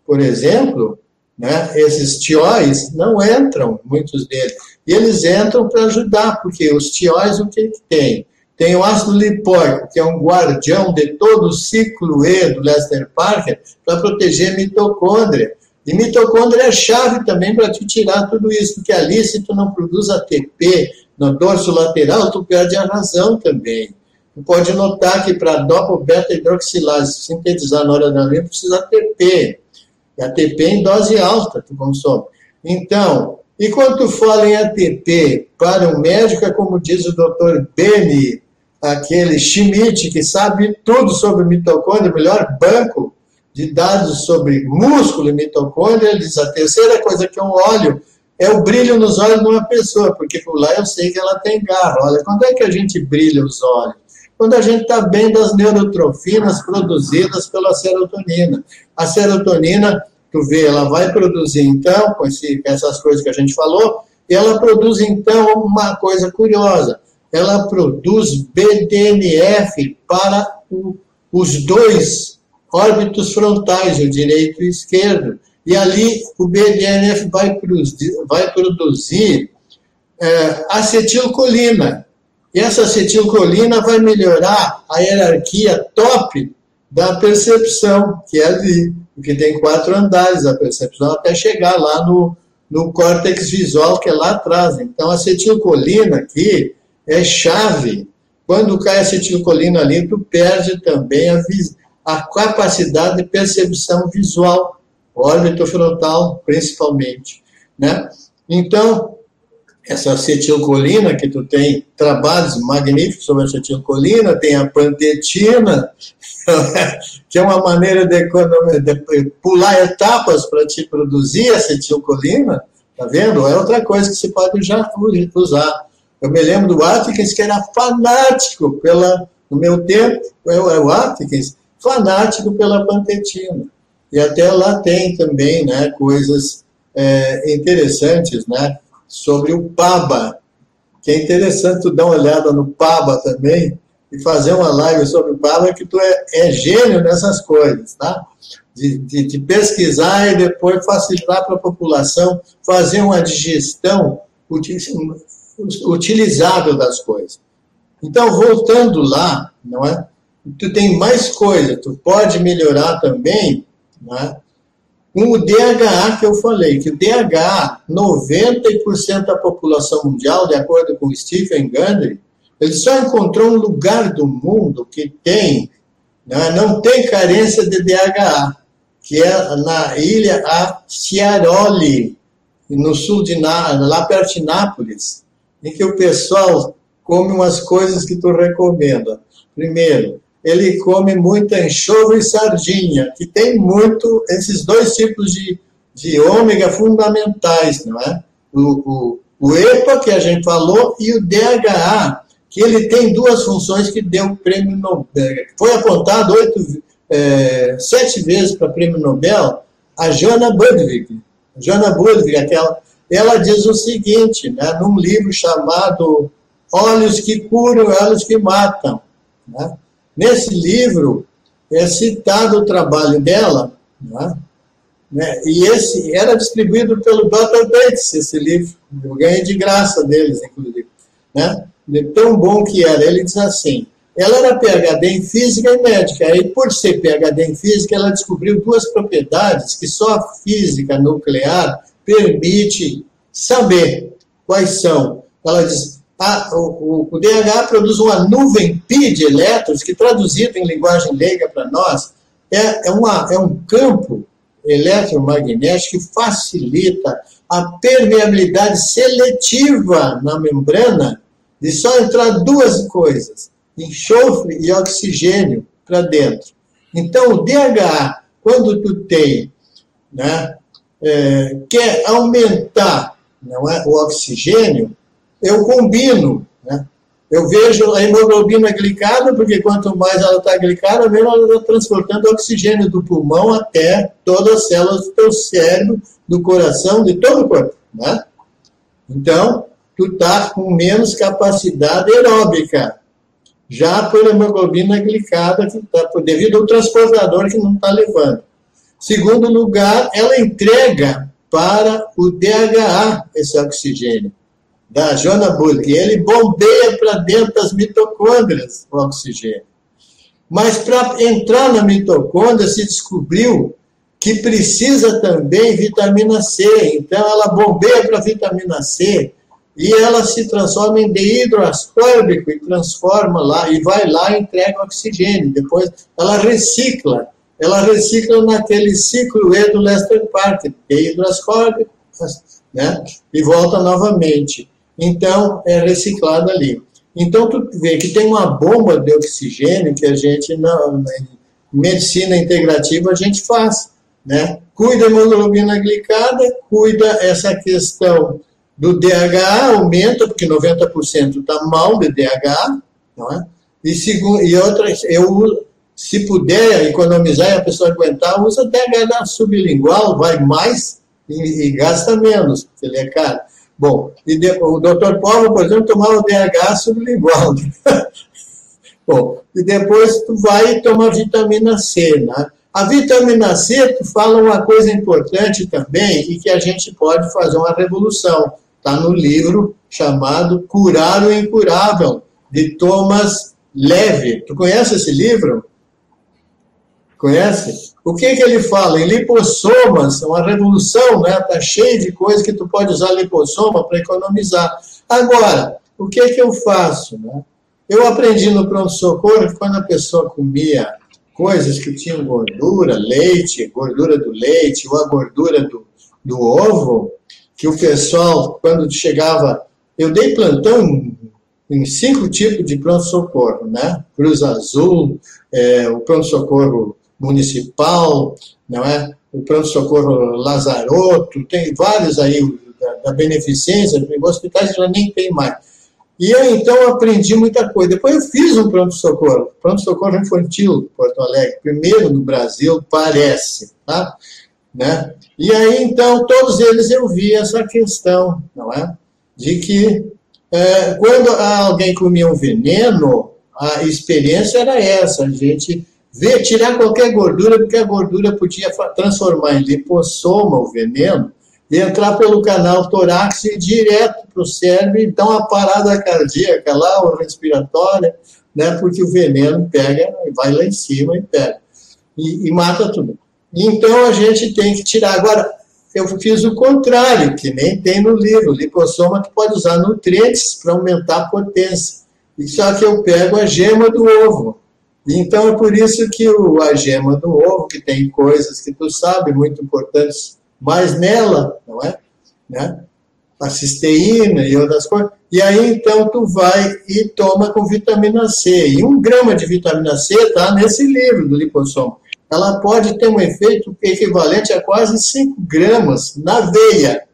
Por exemplo, né, esses tióis não entram, muitos deles. E eles entram para ajudar, porque os tióis o que, que tem? Tem o ácido lipóico, que é um guardião de todo o ciclo E do Lester Parker, para proteger a mitocôndria. E mitocôndria é chave também para te tirar tudo isso, porque ali, se tu não produz ATP no dorso lateral, tu perde a razão também. Tu pode notar que para dopa beta hidroxilase sintetizar noradrenalina precisa ATP. E ATP em dose alta tu consome. Então, e quando tu fala em ATP para um médico, é como diz o doutor Beni aquele Schmidt, que sabe tudo sobre mitocôndria, melhor banco de dados sobre músculo e mitocôndria, ele diz, a terceira coisa que eu olho é o brilho nos olhos de uma pessoa, porque por lá eu sei que ela tem garra. Olha, quando é que a gente brilha os olhos? Quando a gente está bem das neurotrofinas produzidas pela serotonina. A serotonina, tu vê, ela vai produzir então, com esse, essas coisas que a gente falou, e ela produz então uma coisa curiosa ela produz BDNF para o, os dois órbitos frontais, o direito e o esquerdo. E ali o BDNF vai produzir, vai produzir é, acetilcolina. E essa acetilcolina vai melhorar a hierarquia top da percepção, que é ali, que tem quatro andares a percepção, até chegar lá no, no córtex visual, que é lá atrás. Então, a acetilcolina aqui é chave. Quando cai a acetilcolina ali, tu perde também a, a capacidade de percepção visual, órbito frontal, principalmente. Né? Então, essa acetilcolina, que tu tem trabalhos magníficos sobre a acetilcolina, tem a pantetina, que é uma maneira de, de pular etapas para te produzir acetilcolina, tá vendo? É outra coisa que se pode já usar. Eu me lembro do Atkins, que era fanático pela, no meu tempo, é o Atkins, fanático pela pantetina. E até lá tem também, né, coisas é, interessantes, né? sobre o PABA, que é interessante tu dar uma olhada no PABA também e fazer uma live sobre o PABA, que tu é, é gênio nessas coisas, tá? De, de, de pesquisar e depois facilitar para a população fazer uma digestão utilizável das coisas. Então, voltando lá, não é? Tu tem mais coisa, tu pode melhorar também, não é? com o DHA que eu falei, que o DHA, 90% da população mundial, de acordo com Stephen Gundry, ele só encontrou um lugar do mundo que tem, né, não tem carência de DHA, que é na ilha Ciaroli, no sul de lá perto de Nápoles, em que o pessoal come umas coisas que tu recomenda. Primeiro, ele come muita enxofre e sardinha, que tem muito esses dois tipos de, de ômega fundamentais, não é? O, o, o EPA, que a gente falou, e o DHA, que ele tem duas funções que deu prêmio Nobel. Foi apontado oito, é, sete vezes para prêmio Nobel a Jana Budwig. Jana Budwig, aquela, ela diz o seguinte, né, num livro chamado Olhos que Curam, Olhos que Matam. Né? Nesse livro é citado o trabalho dela, né? Né? e esse era distribuído pelo Dr. Bates, esse livro, eu ganhei de graça deles, inclusive. Né? De tão bom que era. Ele diz assim: ela era PhD em física e médica, e por ser PhD em física, ela descobriu duas propriedades que só a física nuclear permite saber quais são. Ela diz: a, o, o, produz uma nuvem pi de elétrons, que traduzido em linguagem leiga para nós, é, é, uma, é um campo eletromagnético que facilita a permeabilidade seletiva na membrana de só entrar duas coisas, enxofre e oxigênio para dentro. Então, o DH, quando tu tem, né, é, quer aumentar não é, o oxigênio, eu combino. Né? Eu vejo a hemoglobina glicada, porque quanto mais ela está glicada, menos ela está transportando oxigênio do pulmão até todas as células do teu cérebro, do coração, de todo o corpo. Né? Então, tu está com menos capacidade aeróbica, já por hemoglobina glicada, que tá, devido ao transportador que não está levando. Segundo lugar, ela entrega para o DHA esse oxigênio da Jonah Bullock, ele bombeia para dentro das mitocôndrias o oxigênio. Mas para entrar na mitocôndria se descobriu que precisa também vitamina C. Então ela bombeia para vitamina C e ela se transforma em deidroascórbico e transforma lá e vai lá e entrega oxigênio. Depois ela recicla. Ela recicla naquele ciclo E do Lester Park, deidroascórbico, né? E volta novamente então é reciclado ali. Então tu vê que tem uma bomba de oxigênio que a gente na medicina integrativa a gente faz, né? Cuida a hemoglobina glicada, cuida essa questão do DHA, aumenta, porque 90% está mal de DHA, não é? E, segundo, e outras, eu, se puder economizar e a pessoa aguentar, usa DHA sublingual, vai mais e, e gasta menos, porque ele é caro. Bom, e de, o doutor Paulo, por exemplo, tomava o DH sublingual. Bom, e depois tu vai tomar vitamina C, né? A vitamina C, tu fala uma coisa importante também e que a gente pode fazer uma revolução. Está no livro chamado Curar o Incurável, de Thomas Levy. Tu conhece esse livro? Conhece? O que, que ele fala? Em lipossomas, uma revolução, né? Tá cheio de coisas que tu pode usar lipossoma para economizar. Agora, o que que eu faço, né? Eu aprendi no pronto-socorro que quando a pessoa comia coisas que tinham gordura, leite, gordura do leite, ou a gordura do, do ovo, que o pessoal, quando chegava, eu dei plantão em cinco tipos de pronto-socorro, né? Cruz Azul, é, o pronto-socorro municipal, não é? O pronto-socorro Lazaroto, tem vários aí da, da beneficência, hospitais já nem tem mais. E eu então aprendi muita coisa. Depois eu fiz um pronto-socorro, pronto-socorro infantil Porto Alegre, primeiro no Brasil, parece, tá? Né? E aí então todos eles eu vi essa questão, não é? De que é, quando alguém comia um veneno, a experiência era essa, a gente ver, tirar qualquer gordura, porque a gordura podia transformar em lipossoma o veneno, e entrar pelo canal torácico e direto para o cérebro e dar uma parada cardíaca lá, ou respiratória, né, porque o veneno pega, vai lá em cima e pega, e, e mata tudo. Então a gente tem que tirar. Agora, eu fiz o contrário, que nem tem no livro. O lipossoma tu pode usar nutrientes para aumentar a potência. E só que eu pego a gema do ovo. Então é por isso que o, a gema do ovo, que tem coisas que tu sabe, muito importantes, mais nela, não é? Né? A cisteína e outras coisas. E aí então tu vai e toma com vitamina C. E um grama de vitamina C está nesse livro do lipossoma. Ela pode ter um efeito equivalente a quase 5 gramas na veia.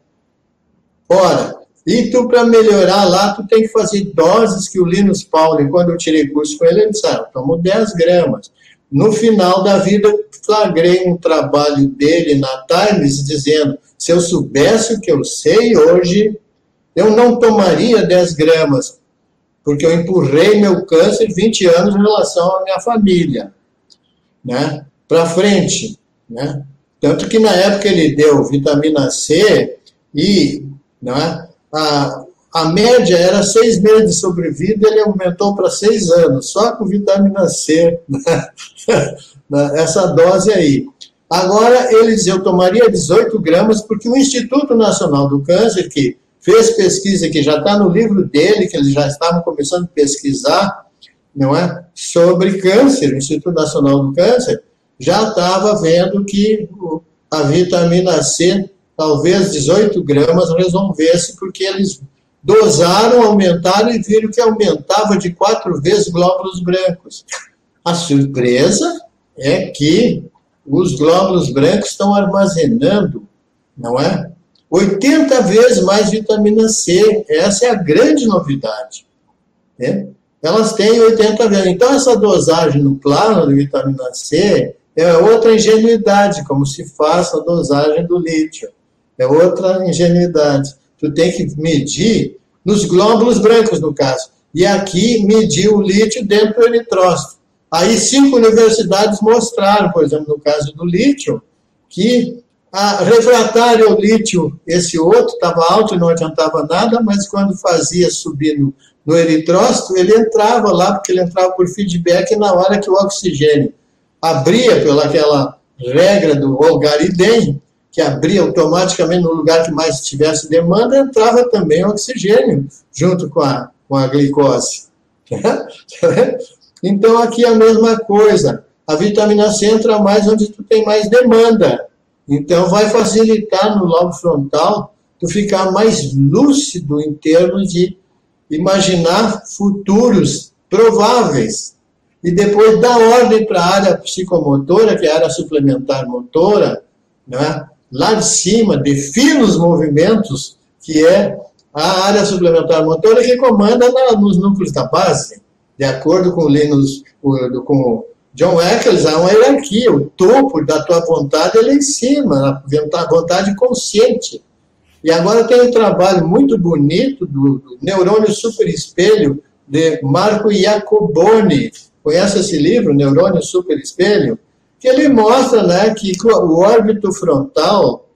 Ora, e tu, para melhorar lá, tu tem que fazer doses que o Linus Pauling, quando eu tirei curso com ele, ele disse, ah, eu tomo 10 gramas. No final da vida, flagrei um trabalho dele na Times dizendo, se eu soubesse o que eu sei hoje, eu não tomaria 10 gramas, porque eu empurrei meu câncer 20 anos em relação à minha família, né? Para frente, né? Tanto que na época ele deu vitamina C e, né? A, a média era seis meses de sobrevida, ele aumentou para seis anos, só com vitamina C, né, essa dose aí. Agora, eles, eu tomaria 18 gramas, porque o Instituto Nacional do Câncer, que fez pesquisa, que já está no livro dele, que eles já estavam começando a pesquisar, não é? Sobre câncer, o Instituto Nacional do Câncer, já estava vendo que a vitamina C talvez 18 gramas resolvesse, porque eles dosaram, aumentaram e viram que aumentava de quatro vezes glóbulos brancos. A surpresa é que os glóbulos brancos estão armazenando, não é? 80 vezes mais vitamina C. Essa é a grande novidade. Né? Elas têm 80 vezes. Então, essa dosagem no plano de vitamina C é outra ingenuidade, como se faz a dosagem do lítio. É outra ingenuidade. Tu tem que medir nos glóbulos brancos, no caso. E aqui medir o lítio dentro do eritrócito. Aí cinco universidades mostraram, por exemplo, no caso do lítio, que a refratário ao lítio, esse outro, estava alto e não adiantava nada, mas quando fazia subir no, no eritrócito, ele entrava lá, porque ele entrava por feedback na hora que o oxigênio abria pelaquela regra do Olgaridem, que abria automaticamente no lugar que mais tivesse demanda, entrava também oxigênio junto com a, com a glicose. então, aqui é a mesma coisa. A vitamina C entra mais onde tu tem mais demanda. Então, vai facilitar no lobo frontal tu ficar mais lúcido em termos de imaginar futuros prováveis. E depois dar ordem para a área psicomotora, que é a área suplementar motora, né? Lá de cima, defina os movimentos, que é a área suplementar motora que comanda nos núcleos da base. De acordo com o Linus, com John Eccles, há uma hierarquia. O topo da tua vontade é lá em cima, a vontade consciente. E agora tem um trabalho muito bonito do, do Neurônio Super Espelho, de Marco Iacoboni. Conhece esse livro, Neurônio Super Espelho? Que ele mostra né, que o órbito frontal,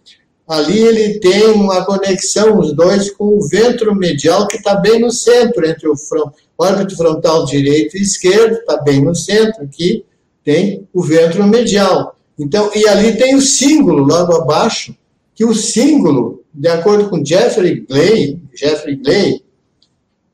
ali ele tem uma conexão, os dois, com o ventro medial, que está bem no centro, entre o front, órbito frontal direito e esquerdo, está bem no centro, aqui tem o ventro medial. Então, e ali tem o símbolo logo abaixo, que o símbolo, de acordo com Jeffrey Glay, Jeffrey Glay,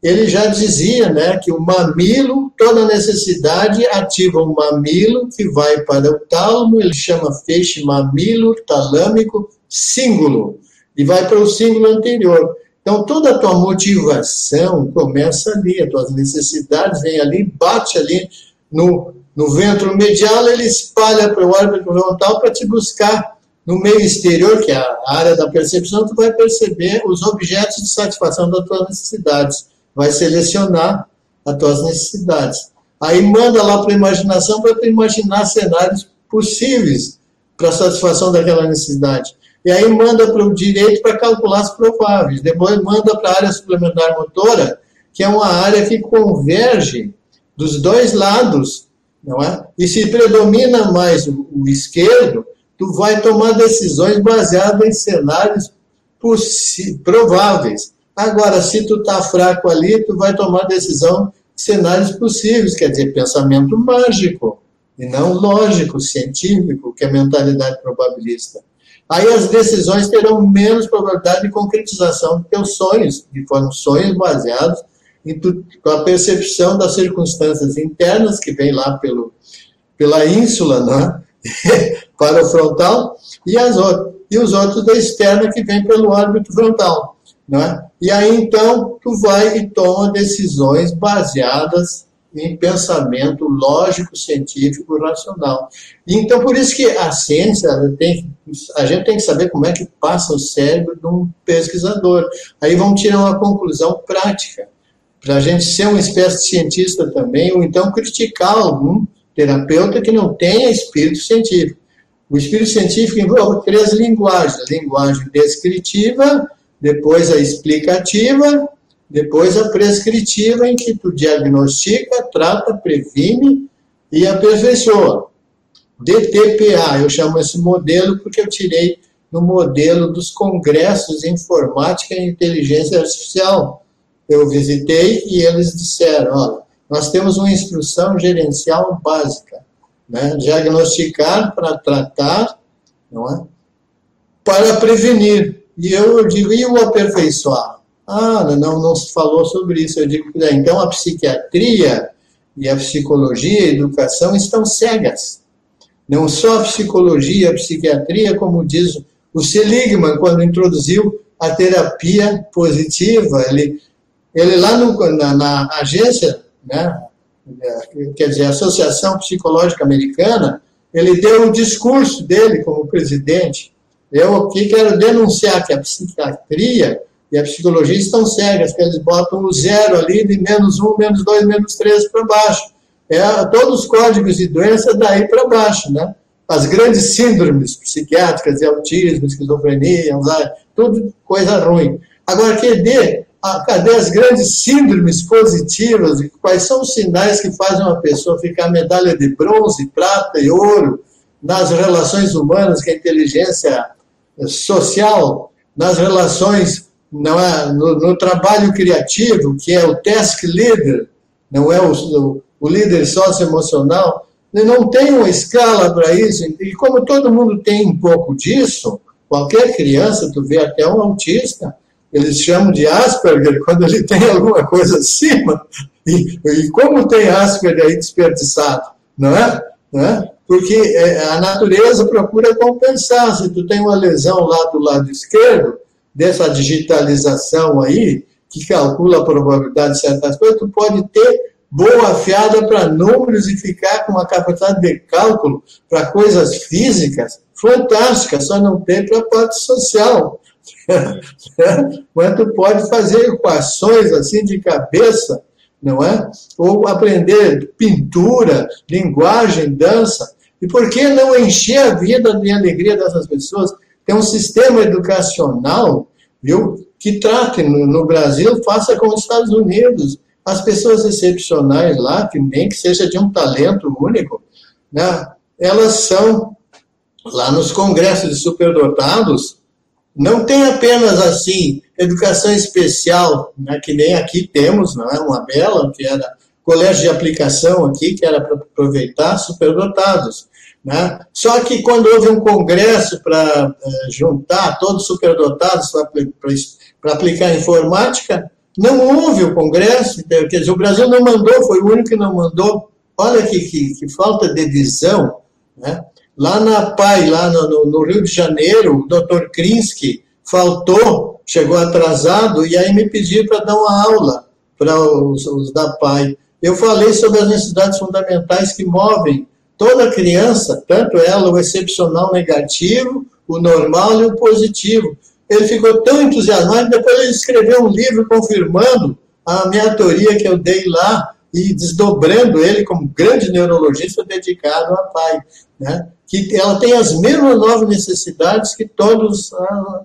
ele já dizia né, que o mamilo, toda necessidade ativa o mamilo que vai para o tálamo, ele chama feixe mamilo talâmico símbolo, e vai para o símbolo anterior. Então, toda a tua motivação começa ali, as tuas necessidades vêm ali, bate ali no, no ventro medial, ele espalha para o órgão frontal para te buscar no meio exterior, que é a área da percepção, tu vai perceber os objetos de satisfação das tuas necessidades vai selecionar as tuas necessidades. Aí manda lá para a imaginação para tu imaginar cenários possíveis para a satisfação daquela necessidade. E aí manda para o direito para calcular as prováveis. Depois manda para a área suplementar motora, que é uma área que converge dos dois lados, não é? E se predomina mais o, o esquerdo, tu vai tomar decisões baseadas em cenários prováveis. Agora, se tu tá fraco ali, tu vai tomar decisão de cenários possíveis, quer dizer, pensamento mágico, e não lógico, científico, que é mentalidade probabilista. Aí as decisões terão menos probabilidade de concretização do que os sonhos, que foram sonhos baseados em tu, com a percepção das circunstâncias internas, que vem lá pelo, pela ínsula, né? para o frontal, e, as, e os outros da externa, que vem pelo órbito frontal. Né? E aí então tu vai e toma decisões baseadas em pensamento lógico, científico, racional. Então por isso que a ciência tem, a gente tem que saber como é que passa o cérebro de um pesquisador. Aí vamos tirar uma conclusão prática para a gente ser uma espécie de cientista também, ou então criticar algum terapeuta que não tenha espírito científico. O espírito científico envolve três linguagens: a linguagem descritiva, depois a explicativa, depois a prescritiva, em que tu diagnostica, trata, previne e aperfeiçoa. DTPA, eu chamo esse modelo porque eu tirei no modelo dos congressos de informática e inteligência artificial. Eu visitei e eles disseram, olha, nós temos uma instrução gerencial básica, né? diagnosticar para tratar, não é? para prevenir. E eu digo, e o aperfeiçoar? Ah, não, não se falou sobre isso. Eu digo, então a psiquiatria e a psicologia e a educação estão cegas. Não só a psicologia, a psiquiatria, como diz o Seligman, quando introduziu a terapia positiva, ele, ele lá no, na, na agência, né, quer dizer, a Associação Psicológica Americana, ele deu o discurso dele como presidente, eu aqui quero denunciar que a psiquiatria e a psicologia estão cegas, que eles botam o zero ali de menos um, menos dois, menos três para baixo. É, todos os códigos de doença daí para baixo, né? As grandes síndromes psiquiátricas, de autismo, esquizofrenia, tudo coisa ruim. Agora, cadê, cadê as grandes síndromes positivas? Quais são os sinais que fazem uma pessoa ficar medalha de bronze, prata e ouro nas relações humanas, que a inteligência social, nas relações, não é, no, no, trabalho criativo, que é o task leader, não é o, o, líder socioemocional, não tem uma escala para isso. E como todo mundo tem um pouco disso, qualquer criança, tu vê até um autista, eles chamam de Asperger quando ele tem alguma coisa acima. E, e como tem Asperger aí desperdiçado, não é? Não é? Porque é, a natureza procura compensar. Se tu tem uma lesão lá do lado esquerdo, dessa digitalização aí, que calcula a probabilidade de certas coisas, tu pode ter boa afiada para números e ficar com uma capacidade de cálculo para coisas físicas fantástica, só não tem para a parte social. Tu pode fazer equações assim de cabeça, não é? Ou aprender pintura, linguagem, dança, e por que não encher a vida de alegria dessas pessoas? Tem um sistema educacional, viu, que trate no, no Brasil, faça como os Estados Unidos. As pessoas excepcionais lá, que nem que seja de um talento único, né, elas são, lá nos congressos de superdotados, não tem apenas assim educação especial, né, que nem aqui temos, não é uma bela, que era colégio de aplicação aqui, que era para aproveitar superdotados. Né? Só que quando houve um congresso para é, juntar todos os superdotados para aplicar informática, não houve o congresso, quer dizer, o Brasil não mandou, foi o único que não mandou. Olha que, que, que falta de visão. Né? Lá na PAI, lá no, no, Rio de Janeiro, o doutor Krinsky faltou, chegou atrasado, e aí me pediu para dar uma aula para os, os da PAI. Eu falei sobre as necessidades fundamentais que movem toda criança, tanto ela, o excepcional negativo, o normal e o positivo. Ele ficou tão entusiasmado, depois ele escreveu um livro confirmando a minha teoria que eu dei lá e desdobrando ele como grande neurologista dedicado a pai, né? que ela tem as mesmas nove necessidades que todos,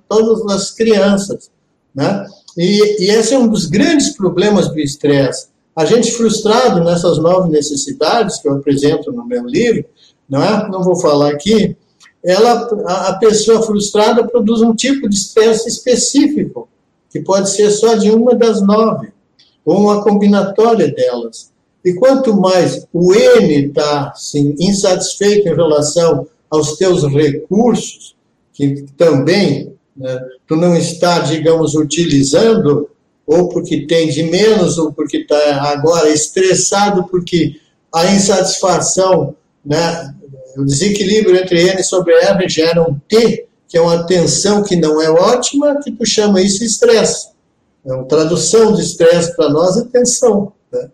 todas as crianças. Né? E, e esse é um dos grandes problemas do estresse. A gente frustrado nessas nove necessidades que eu apresento no meu livro, não é? Não vou falar aqui. Ela, a pessoa frustrada produz um tipo de estresse específico, que pode ser só de uma das nove, ou uma combinatória delas. E quanto mais o N está assim, insatisfeito em relação aos teus recursos, que também né, tu não está, digamos, utilizando, ou porque tem de menos, ou porque está agora estressado, porque a insatisfação, né, o desequilíbrio entre N sobre R gera um T, que é uma tensão que não é ótima, que tu chama isso estresse. É uma tradução de estresse para nós é tensão. Né?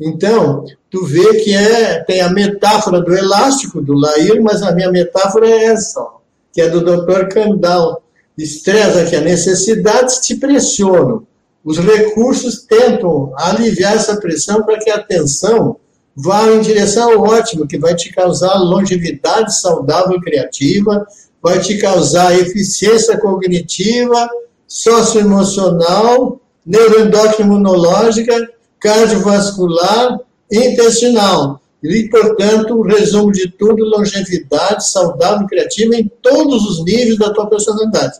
Então, tu vê que é, tem a metáfora do elástico do Lair, mas a minha metáfora é essa, ó, que é do Dr. Kandal. Estressa que a necessidade te pressionam os recursos tentam aliviar essa pressão para que a atenção vá em direção ao ótimo, que vai te causar longevidade saudável e criativa, vai te causar eficiência cognitiva, socioemocional, neuroendócrina imunológica, cardiovascular e intestinal. E, portanto, resumo de tudo, longevidade saudável e criativa em todos os níveis da tua personalidade.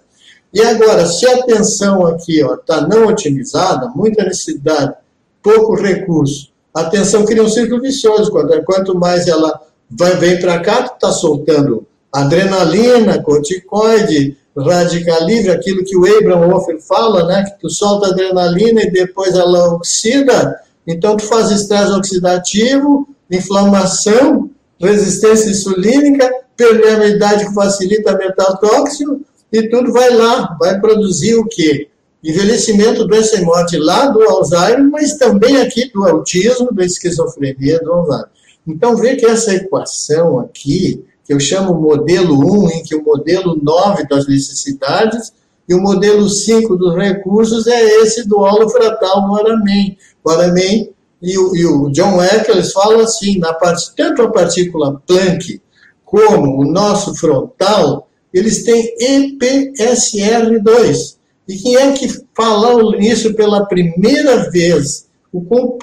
E agora, se a atenção aqui está não otimizada, muita necessidade, pouco recurso, a atenção cria um círculo vicioso. Quanto mais ela vai, vem para cá, tu está soltando adrenalina, corticoide, radical livre, aquilo que o Abraham Wolfer fala, né, que tu solta adrenalina e depois ela oxida, então tu faz estresse oxidativo, inflamação, resistência insulínica, permeabilidade que facilita metal tóxico, e tudo vai lá, vai produzir o quê? Envelhecimento, doença e morte lá do Alzheimer, mas também aqui do autismo, da esquizofrenia, do Alzheimer. Então, vê que essa equação aqui, que eu chamo modelo 1, em que o modelo 9 das necessidades e o modelo 5 dos recursos é esse do holofratal do Aramen. O Aramen e o, e o John Eccles falam assim, na parte, tanto a partícula Planck como o nosso frontal, eles têm EPSR2. E quem é que falou nisso pela primeira vez? O, o,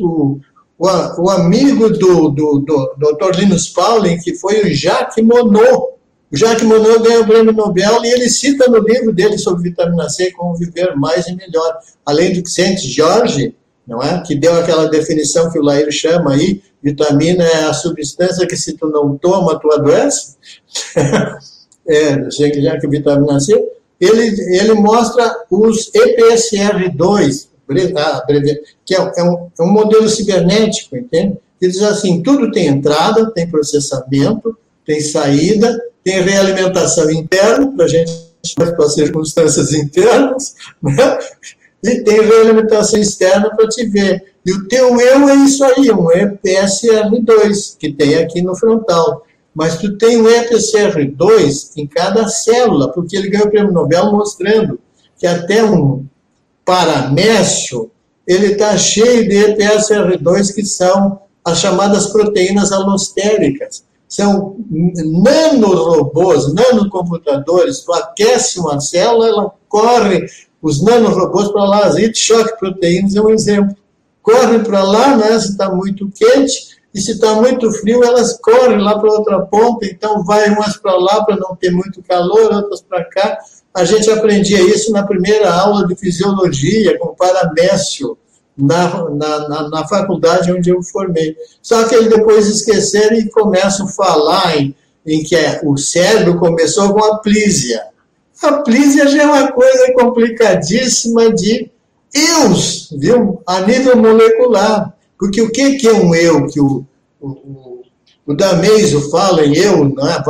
o, o, amigo do, do, do, do Dr. Linus Pauling, que foi o Jacques Monod. O Jacques Monod ganhou o prêmio Nobel e ele cita no livro dele sobre vitamina C como viver mais e melhor. Além do que Saint George, não é? que deu aquela definição que o Lair chama aí, vitamina é a substância que se tu não toma, tu adoece. é, já que vitamina C, ele, ele mostra os EPSR2, que é, é, um, é um modelo cibernético, entende? Ele diz assim, tudo tem entrada, tem processamento, tem saída, tem realimentação interna, para a gente para circunstâncias internas, né? e tem realimentação externa para te ver. E o teu eu é isso aí, um EPSR2, que tem aqui no frontal mas tu tem um EPCR2 em cada célula, porque ele ganhou o prêmio Nobel mostrando que até um paramécio, ele está cheio de EPSR2, que são as chamadas proteínas alostéricas. São nanorobôs, nanocomputadores, tu aquece uma célula, ela corre, os nanorobôs para lá, as heat shock proteínas é um exemplo. Correm para lá, né, se está muito quente, e se está muito frio, elas correm lá para outra ponta, então vai umas para lá para não ter muito calor, outras para cá, A gente aprendia isso na primeira aula de fisiologia com Paramécio, na, na, na, na, faculdade onde eu formei. Só que eles depois esqueceram e começam a falar em, em que é, o cérebro começou com a plísia. A plísia já é uma coisa complicadíssima de eus, viu? A nível molecular. Porque o que, é um eu que o, o, o fala em eu, não é?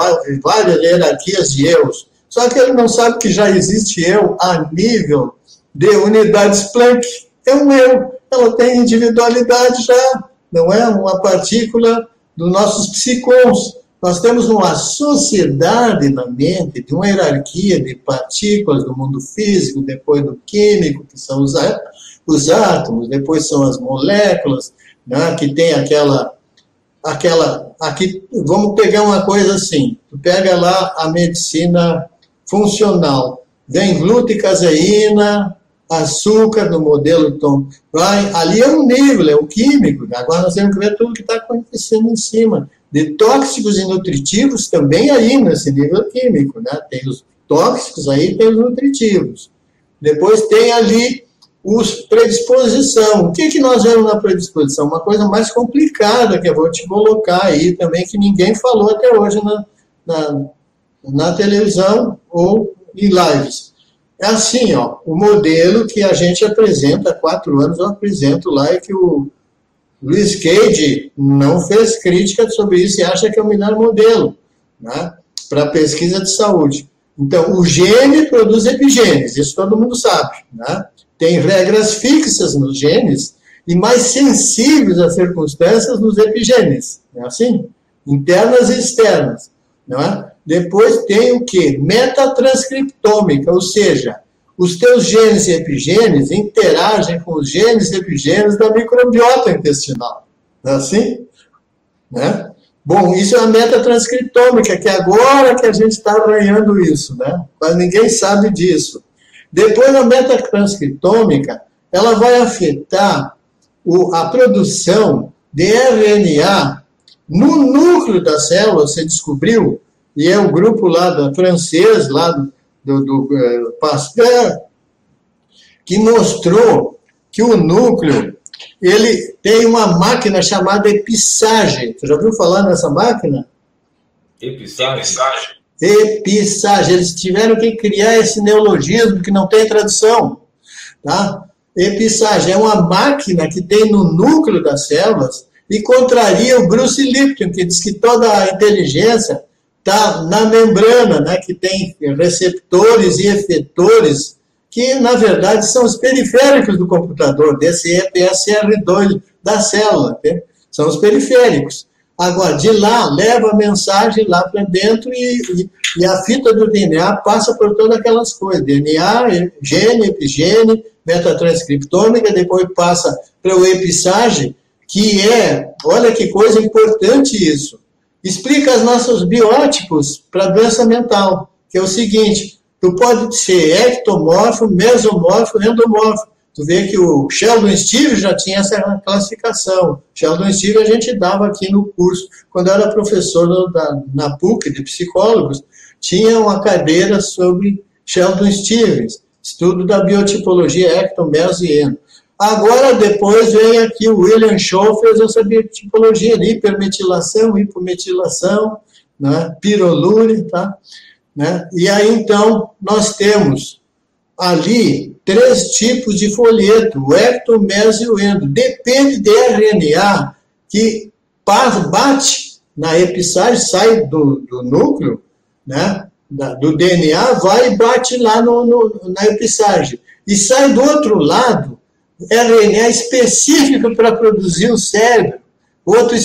várias hierarquias de eus. Só que ele não sabe que já existe eu a nível de unidades Planck. É um eu. Ela tem individualidade já, não é? Uma partícula dos nossos psicons. Nós temos uma sociedade na mente, de uma hierarquia de partículas do mundo físico, depois do químico, que são os átomos, depois são as moléculas, né, que tem aquela, aquela, aqui, vamos pegar uma coisa assim, tu pega lá a medicina funcional, vem glúten, caseína, açúcar no modelo Tom Ryan, ali é um nível, é o químico, agora nós temos que ver tudo que está acontecendo em cima de tóxicos e nutritivos também aí nesse nível químico, né? Tem os tóxicos aí, tem os nutritivos. Depois tem ali os predisposição. O que, que nós vemos na predisposição? Uma coisa mais complicada que eu vou te colocar aí também, que ninguém falou até hoje na, na, na televisão ou em lives. É assim, ó, o modelo que a gente apresenta há quatro anos, eu apresento lá, é que o Luiz Cage não fez crítica sobre isso e acha que é o melhor modelo né, para pesquisa de saúde. Então, o gene produz epigenes, isso todo mundo sabe. Né? Tem regras fixas nos genes e mais sensíveis às circunstâncias nos epigenes. Não é assim? Internas e externas. Não é? Depois tem o que? Metatranscriptômica, ou seja, os teus genes e epigenes interagem com os genes e epigenes da microbiota intestinal. Não é assim? Né? Bom, isso é a metatranscriptômica, que agora que a gente está arranhando isso, né? Mas ninguém sabe disso. Depois, a metatranscriptômica, ela vai afetar o, a produção de RNA no núcleo da célula, você descobriu, e é o grupo lá da francês, lá do, do, do uh, Pasteur, que mostrou que o núcleo ele tem uma máquina chamada epissagem. Você já ouviu falar nessa máquina? Epissagem. Epissagem. Eles tiveram que criar esse neologismo que não tem tradução. Tá? Epissagem é uma máquina que tem no núcleo das células e contraria o Bruce Lipton, que diz que toda a inteligência está na membrana, né, que tem receptores e efetores, que na verdade são os periféricos do computador, desse EPSR2 da célula, né? são os periféricos. Agora, de lá, leva a mensagem lá para dentro e, e, e, a fita do DNA passa por todas aquelas coisas: DNA, gene, epigene, metatranscriptômica, depois passa para o epissage, que é, olha que coisa importante isso, explica os nossos biótipos para doença mental, que é o seguinte, tu pode ser ectomorfo, mesomorfo, endomorfo. Tu vê que o Sheldon Steve já tinha essa classificação. Sheldon Steve a gente dava aqui no curso, quando eu era professor da, na PUC de psicólogos, tinha uma cadeira sobre Sheldon Stevens, estudo da biotipologia ecto, meso e endo. Agora, depois vem aqui o William Shaw, fez essa tipologia de hipermetilação, hipometilação, né, pirolure, tá? Né? E aí, então, nós temos ali três tipos de folheto, o ecto, meso e o endo. Depende de RNA que bate na epissagem, sai do, do núcleo, né? do DNA, vai e bate lá no, no, na epissagem. E sai do outro lado RNA específico para produzir o cérebro, outro,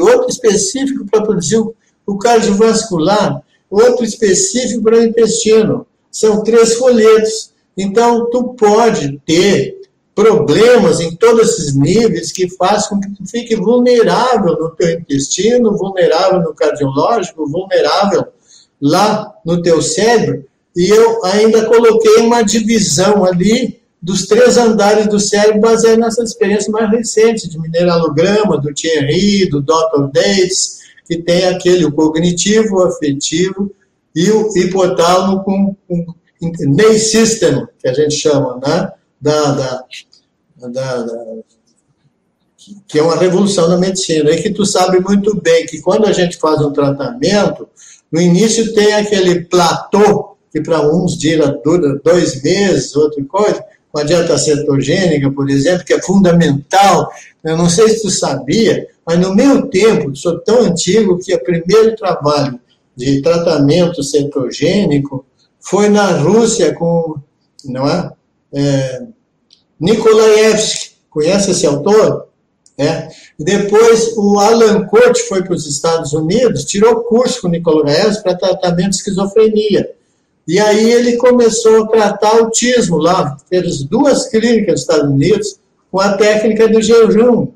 outro específico para produzir o cardiovascular, outro específico para o intestino. São três folhetos. Então, tu pode ter problemas em todos esses níveis que fazem com que tu fique vulnerável no teu intestino, vulnerável no cardiológico, vulnerável lá no teu cérebro. E eu ainda coloquei uma divisão ali dos três andares do cérebro baseado nessas experiências mais recentes, de mineralograma, do Thierry, do Dr. Dates, que tem aquele o cognitivo, o afetivo e o hipotálamo com, com NEI System, que a gente chama, né? da, da, da, da que é uma revolução na medicina, e que tu sabe muito bem que quando a gente faz um tratamento, no início tem aquele platô, que para uns dura, dura dois meses, outra coisa, com a dieta cetogênica, por exemplo, que é fundamental. Eu não sei se tu sabia, mas no meu tempo, sou tão antigo que o primeiro trabalho de tratamento cetogênico foi na Rússia com, não é? é Nikolaevsky, conhece esse autor? É. Depois o Alan Cote foi para os Estados Unidos, tirou curso com Nikolaevsky para tratamento de esquizofrenia. E aí ele começou a tratar autismo lá, fez duas clínicas nos Estados Unidos com a técnica do jejum.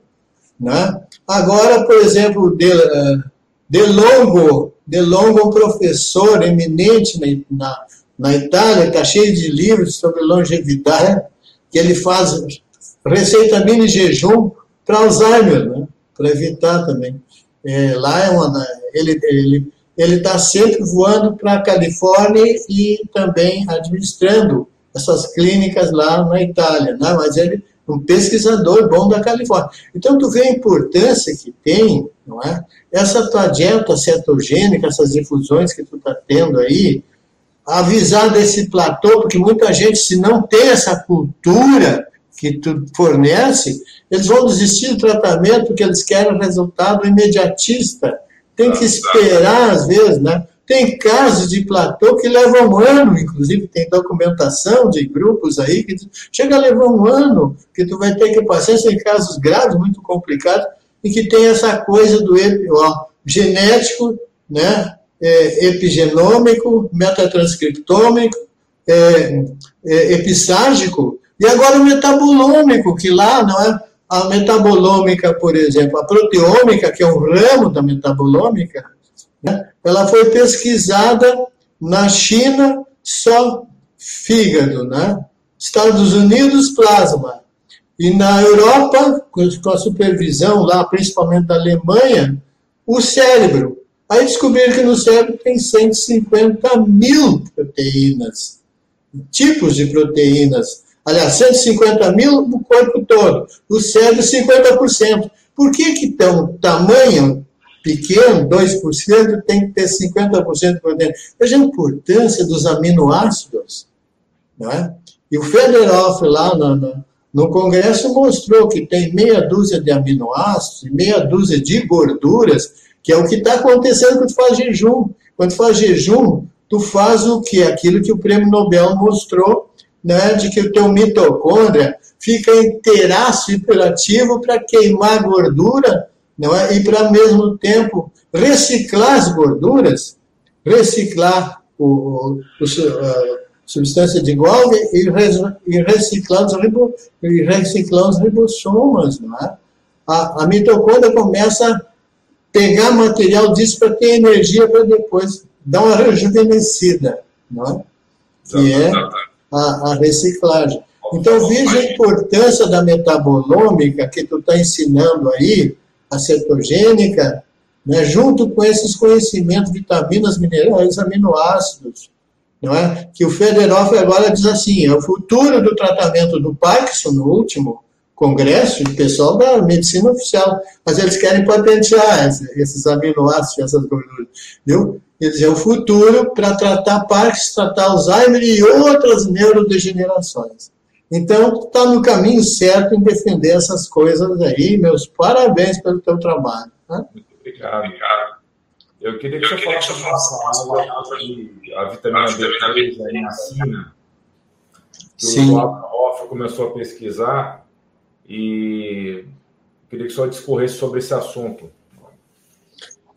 Né? Agora, por exemplo, De, eh, de Longo, De Longo um professor eminente na, na Itália, está cheio de livros sobre longevidade, que ele faz receita mini jejum para Alzheimer, né? para evitar também. É, lá é uma, ele ele ele está sempre voando para a Califórnia e também administrando essas clínicas lá na Itália, né? mas ele é um pesquisador bom da Califórnia. Então, tu vê a importância que tem, não é? Essa tua dieta cetogênica, essas infusões que tu está tendo aí, avisar desse platô, porque muita gente, se não tem essa cultura que tu fornece, eles vão desistir do tratamento porque eles querem resultado imediatista. Tem que esperar, às vezes, né? Tem casos de platô que levam um ano, inclusive tem documentação de grupos aí que chega a levar um ano, que tu vai ter que passar, em casos graves, muito complicados, e que tem essa coisa do ó, genético, né, é, epigenômico, metatranscriptômico, é, é, episságico, e agora o metabolômico, que lá não é a metabolômica, por exemplo, a proteômica, que é um ramo da metabolômica, né, ela foi pesquisada na China só fígado, né? Estados Unidos, plasma. E na Europa, com a supervisão lá, principalmente da Alemanha, o cérebro. Aí descobriram que no cérebro tem 150 mil proteínas, tipos de proteínas aliás, 150 mil no corpo todo, o cérebro 50%. Por que que tão tamanho pequeno, 2%, tem que ter 50% por dentro? Veja a importância dos aminoácidos. Não é? E o Federoff lá no, no, no Congresso mostrou que tem meia dúzia de aminoácidos e meia dúzia de gorduras, que é o que está acontecendo quando tu faz jejum. Quando tu faz jejum, tu faz o que? Aquilo que o prêmio Nobel mostrou né, de que o teu mitocôndria fica inteiraço hiperativo para queimar gordura não é? e para, ao mesmo tempo, reciclar as gorduras, reciclar o, o, o a substância de Golgi e, e, reciclar os ribo, e reciclar os ribossomas. Não é? a, a mitocôndria começa pegar material disso para ter energia para depois dar uma rejuvenescida. Não é? Que é a, a reciclagem. Então, veja a importância da metabolômica que tu está ensinando aí, a cetogênica, né, junto com esses conhecimentos, vitaminas, minerais, aminoácidos. Não é? Que o Federoff agora diz assim: é o futuro do tratamento do Parkinson, no último congresso, o pessoal da medicina oficial, mas eles querem patentear esses aminoácidos, essas gorduras. Viu? quer dizer, o futuro para tratar Parkinson, tratar Alzheimer e outras neurodegenerações. Então, está no caminho certo em defender essas coisas aí. Meus parabéns pelo teu trabalho. Né? Muito obrigado. Eu queria que você falasse uma palavra de a vitamina B3, a niacina, que Sim. o Hoff começou a pesquisar e queria que você discorresse sobre esse assunto.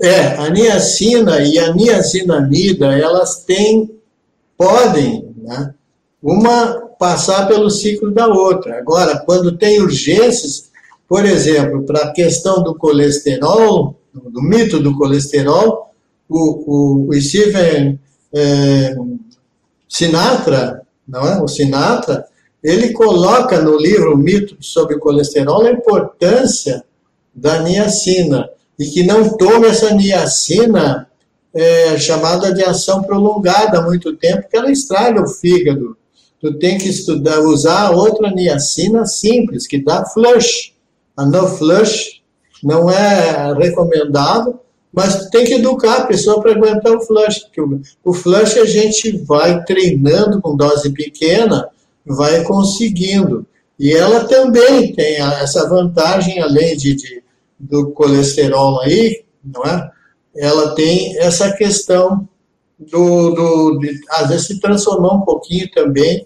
É, a niacina e a niacinamida, elas têm, podem, né, uma passar pelo ciclo da outra. Agora, quando tem urgências, por exemplo, para a questão do colesterol, do mito do colesterol, o, o, o Steven é, Sinatra, não é? O Sinatra, ele coloca no livro O Mito sobre Colesterol a importância da niacina e que não tome essa niacina é, chamada de ação prolongada há muito tempo, que ela estraga o fígado. Tu tem que estudar, usar outra niacina simples, que dá flush. A no flush não é recomendável, mas tem que educar a pessoa para aguentar o flush. O flush a gente vai treinando com dose pequena, vai conseguindo. E ela também tem essa vantagem, além de, de do colesterol aí, não é? Ela tem essa questão do, do de, às vezes se transformar um pouquinho também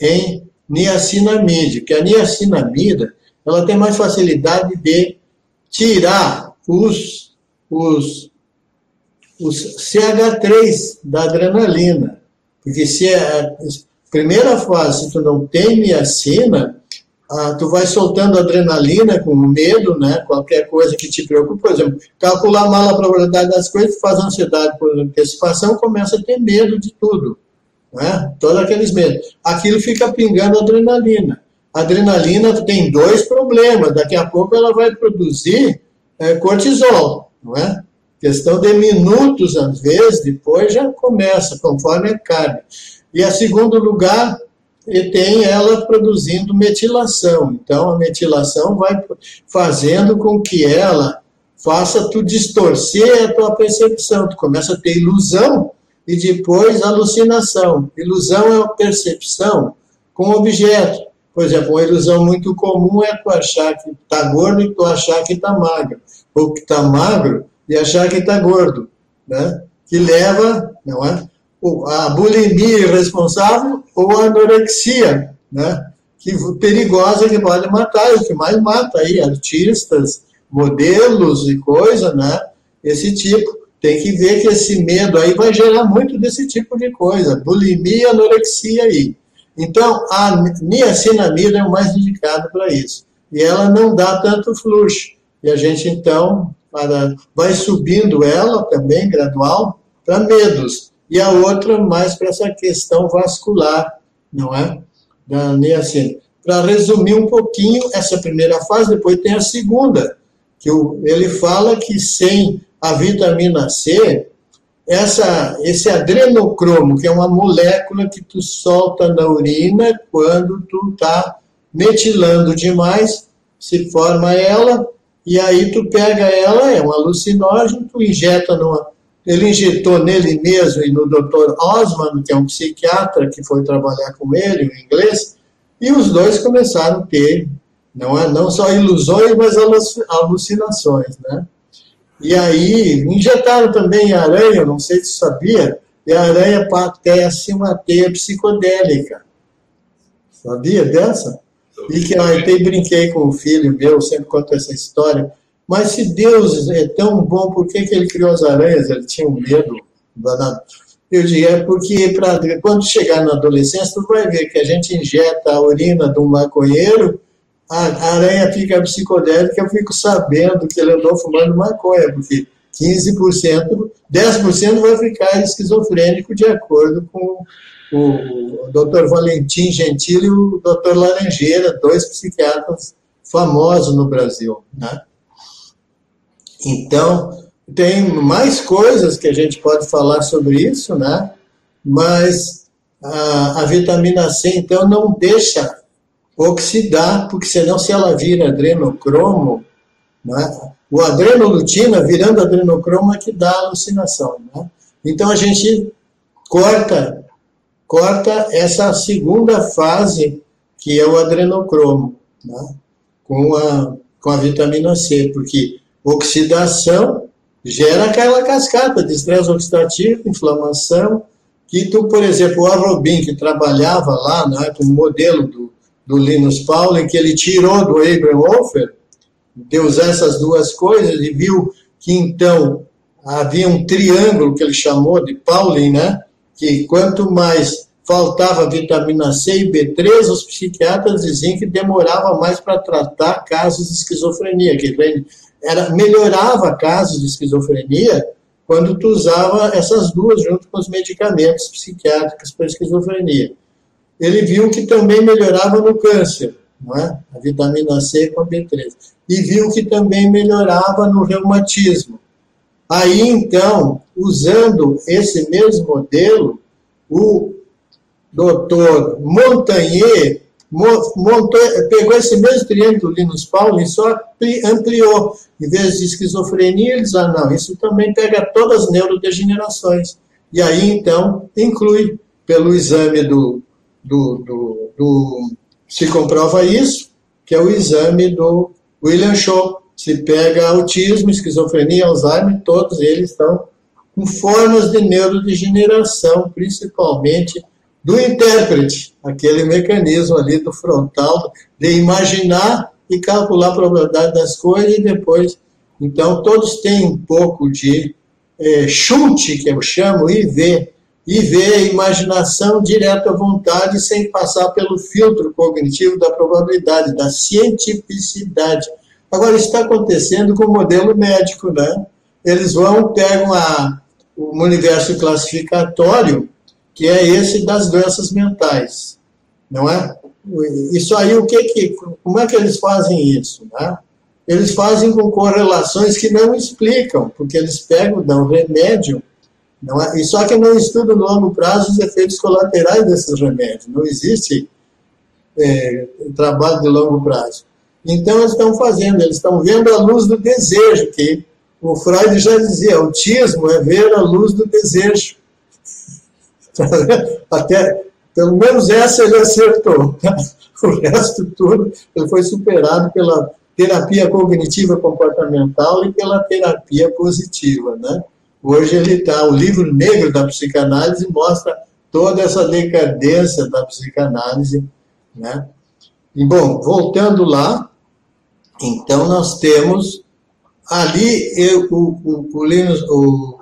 em niacinamide, que a niacinamida ela tem mais facilidade de tirar os, os, os CH3 da adrenalina. Porque se é primeira fase, se tu não tem niacina, ah, tu vai soltando adrenalina com medo, né? Qualquer coisa que te preocupe, por exemplo, calcular mal a probabilidade das coisas, faz ansiedade por antecipação, começa a ter medo de tudo, né? Todos aqueles medos. Aquilo fica pingando adrenalina. A adrenalina tem dois problemas. Daqui a pouco ela vai produzir é, cortisol, não é? Questão de minutos, às vezes, depois já começa, conforme a carga. E a segundo lugar, e tem ela produzindo metilação. Então, a metilação vai fazendo com que ela faça tu distorcer a tua percepção. Tu começa a ter ilusão e depois alucinação. Ilusão é a percepção com objeto. Por exemplo, uma ilusão muito comum é tu achar que está gordo e tu achar que está magro. Ou que está magro e achar que está gordo. Né? Que leva, não é? A bulimia irresponsável ou a anorexia, né? que perigosa que pode matar, é o que mais mata aí, artistas, modelos e coisa, né? Esse tipo. Tem que ver que esse medo aí vai gerar muito desse tipo de coisa, bulimia, anorexia aí. Então, a niacinamida é o mais indicado para isso. E ela não dá tanto fluxo. E a gente, então, para, vai subindo ela também, gradual, para medos e a outra mais para essa questão vascular, não é? Da niacina. Para resumir um pouquinho, essa primeira fase, depois tem a segunda, que ele fala que sem a vitamina C, essa, esse adrenocromo, que é uma molécula que tu solta na urina quando tu está metilando demais, se forma ela, e aí tu pega ela, é um alucinógeno, tu injeta numa ele injetou nele mesmo e no Dr. Osman, que é um psiquiatra que foi trabalhar com ele, o inglês, e os dois começaram a ter, não, é, não só ilusões, mas alucinações, né? E aí, injetaram também aranha, não sei se sabia, e a aranha patece uma teia psicodélica. Sabia dessa? E que eu até brinquei com o filho meu, sempre conto essa história. Mas se Deus é tão bom, por que, que ele criou as aranhas? Ele tinha um medo danado. Eu digo, é porque pra, quando chegar na adolescência, tu vai ver que a gente injeta a urina de um maconheiro, a, aranha fica psicodélica, eu fico sabendo que ele andou fumando maconha, porque 15%, 10% vai ficar esquizofrênico de acordo com o, o Dr. Valentim Gentili e o Dr. Laranjeira, dois psiquiatras famosos no Brasil, né? Então, tem mais coisas que a gente pode falar sobre isso, né? Mas a, a vitamina C, então, não deixa oxidar, porque senão se ela vira adrenocromo, né? o adrenolutina virando adrenocromo é que dá alucinação. Né? Então a gente corta, corta essa segunda fase, que é o adrenocromo, né? com, a, com a vitamina C, porque Oxidação gera aquela cascata de estresse oxidativo, inflamação, que tu, por exemplo, o Arrobin, que trabalhava lá, né, com o modelo do, do Linus Pauling, que ele tirou do Abraham Wolfer, de usar essas duas coisas e viu que então havia um triângulo que ele chamou de Pauling, né, que quanto mais faltava vitamina C e B3, os psiquiatras diziam que demorava mais para tratar casos de esquizofrenia, que era, melhorava casos de esquizofrenia quando tu usava essas duas junto com os medicamentos psiquiátricos para esquizofrenia. Ele viu que também melhorava no câncer, não é? a vitamina C com a B3. E viu que também melhorava no reumatismo. Aí, então, usando esse mesmo modelo, o doutor Montagnier montou, pegou esse mesmo triângulo Linus Pauling só ampliou. Em vez de esquizofrenia, ele diz, ah, não, isso também pega todas as neurodegenerações. E aí, então, inclui pelo exame do, do, do, do se comprova isso, que é o exame do William Shaw. Se pega autismo, esquizofrenia, Alzheimer, todos eles estão com formas de neurodegeneração, principalmente do intérprete, aquele mecanismo ali do frontal de imaginar e calcular a probabilidade das coisas e depois. Então, todos têm um pouco de é, chute, que eu chamo, e ver. E ver a imaginação direto à vontade, sem passar pelo filtro cognitivo da probabilidade, da cientificidade. Agora, isso está acontecendo com o modelo médico, né? Eles vão, pegam a, o universo classificatório que é esse das doenças mentais, não é? Isso aí, o que que, como é que eles fazem isso, né? Eles fazem com correlações que não explicam, porque eles pegam, dão remédio, não é? E só que não estudam no longo prazo os efeitos colaterais desses remédios. Não existe é, trabalho de longo prazo. Então, eles estão fazendo, eles estão vendo a luz do desejo, que o Freud já dizia, autismo é ver a luz do desejo. Até, pelo menos essa ele acertou. O resto tudo ele foi superado pela terapia cognitiva comportamental e pela terapia positiva, né? Hoje ele está, o livro negro da psicanálise mostra toda essa decadência da psicanálise, né? E bom, voltando lá, então nós temos ali eu, o, o, o, Linus, o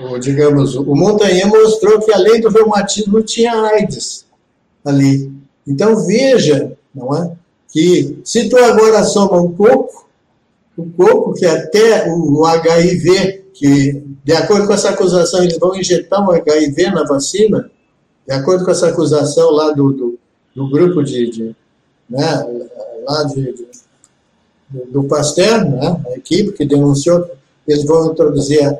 o, digamos, o Montagnier mostrou que além do reumatismo tinha AIDS ali. Então veja, não é? Que se tu agora soma um pouco, o pouco que até o HIV, que de acordo com essa acusação eles vão injetar um HIV na vacina, de acordo com essa acusação lá do, do, do grupo de, de né, lá de, de, do Pasteur, né, a equipe que denunciou, eles vão introduzir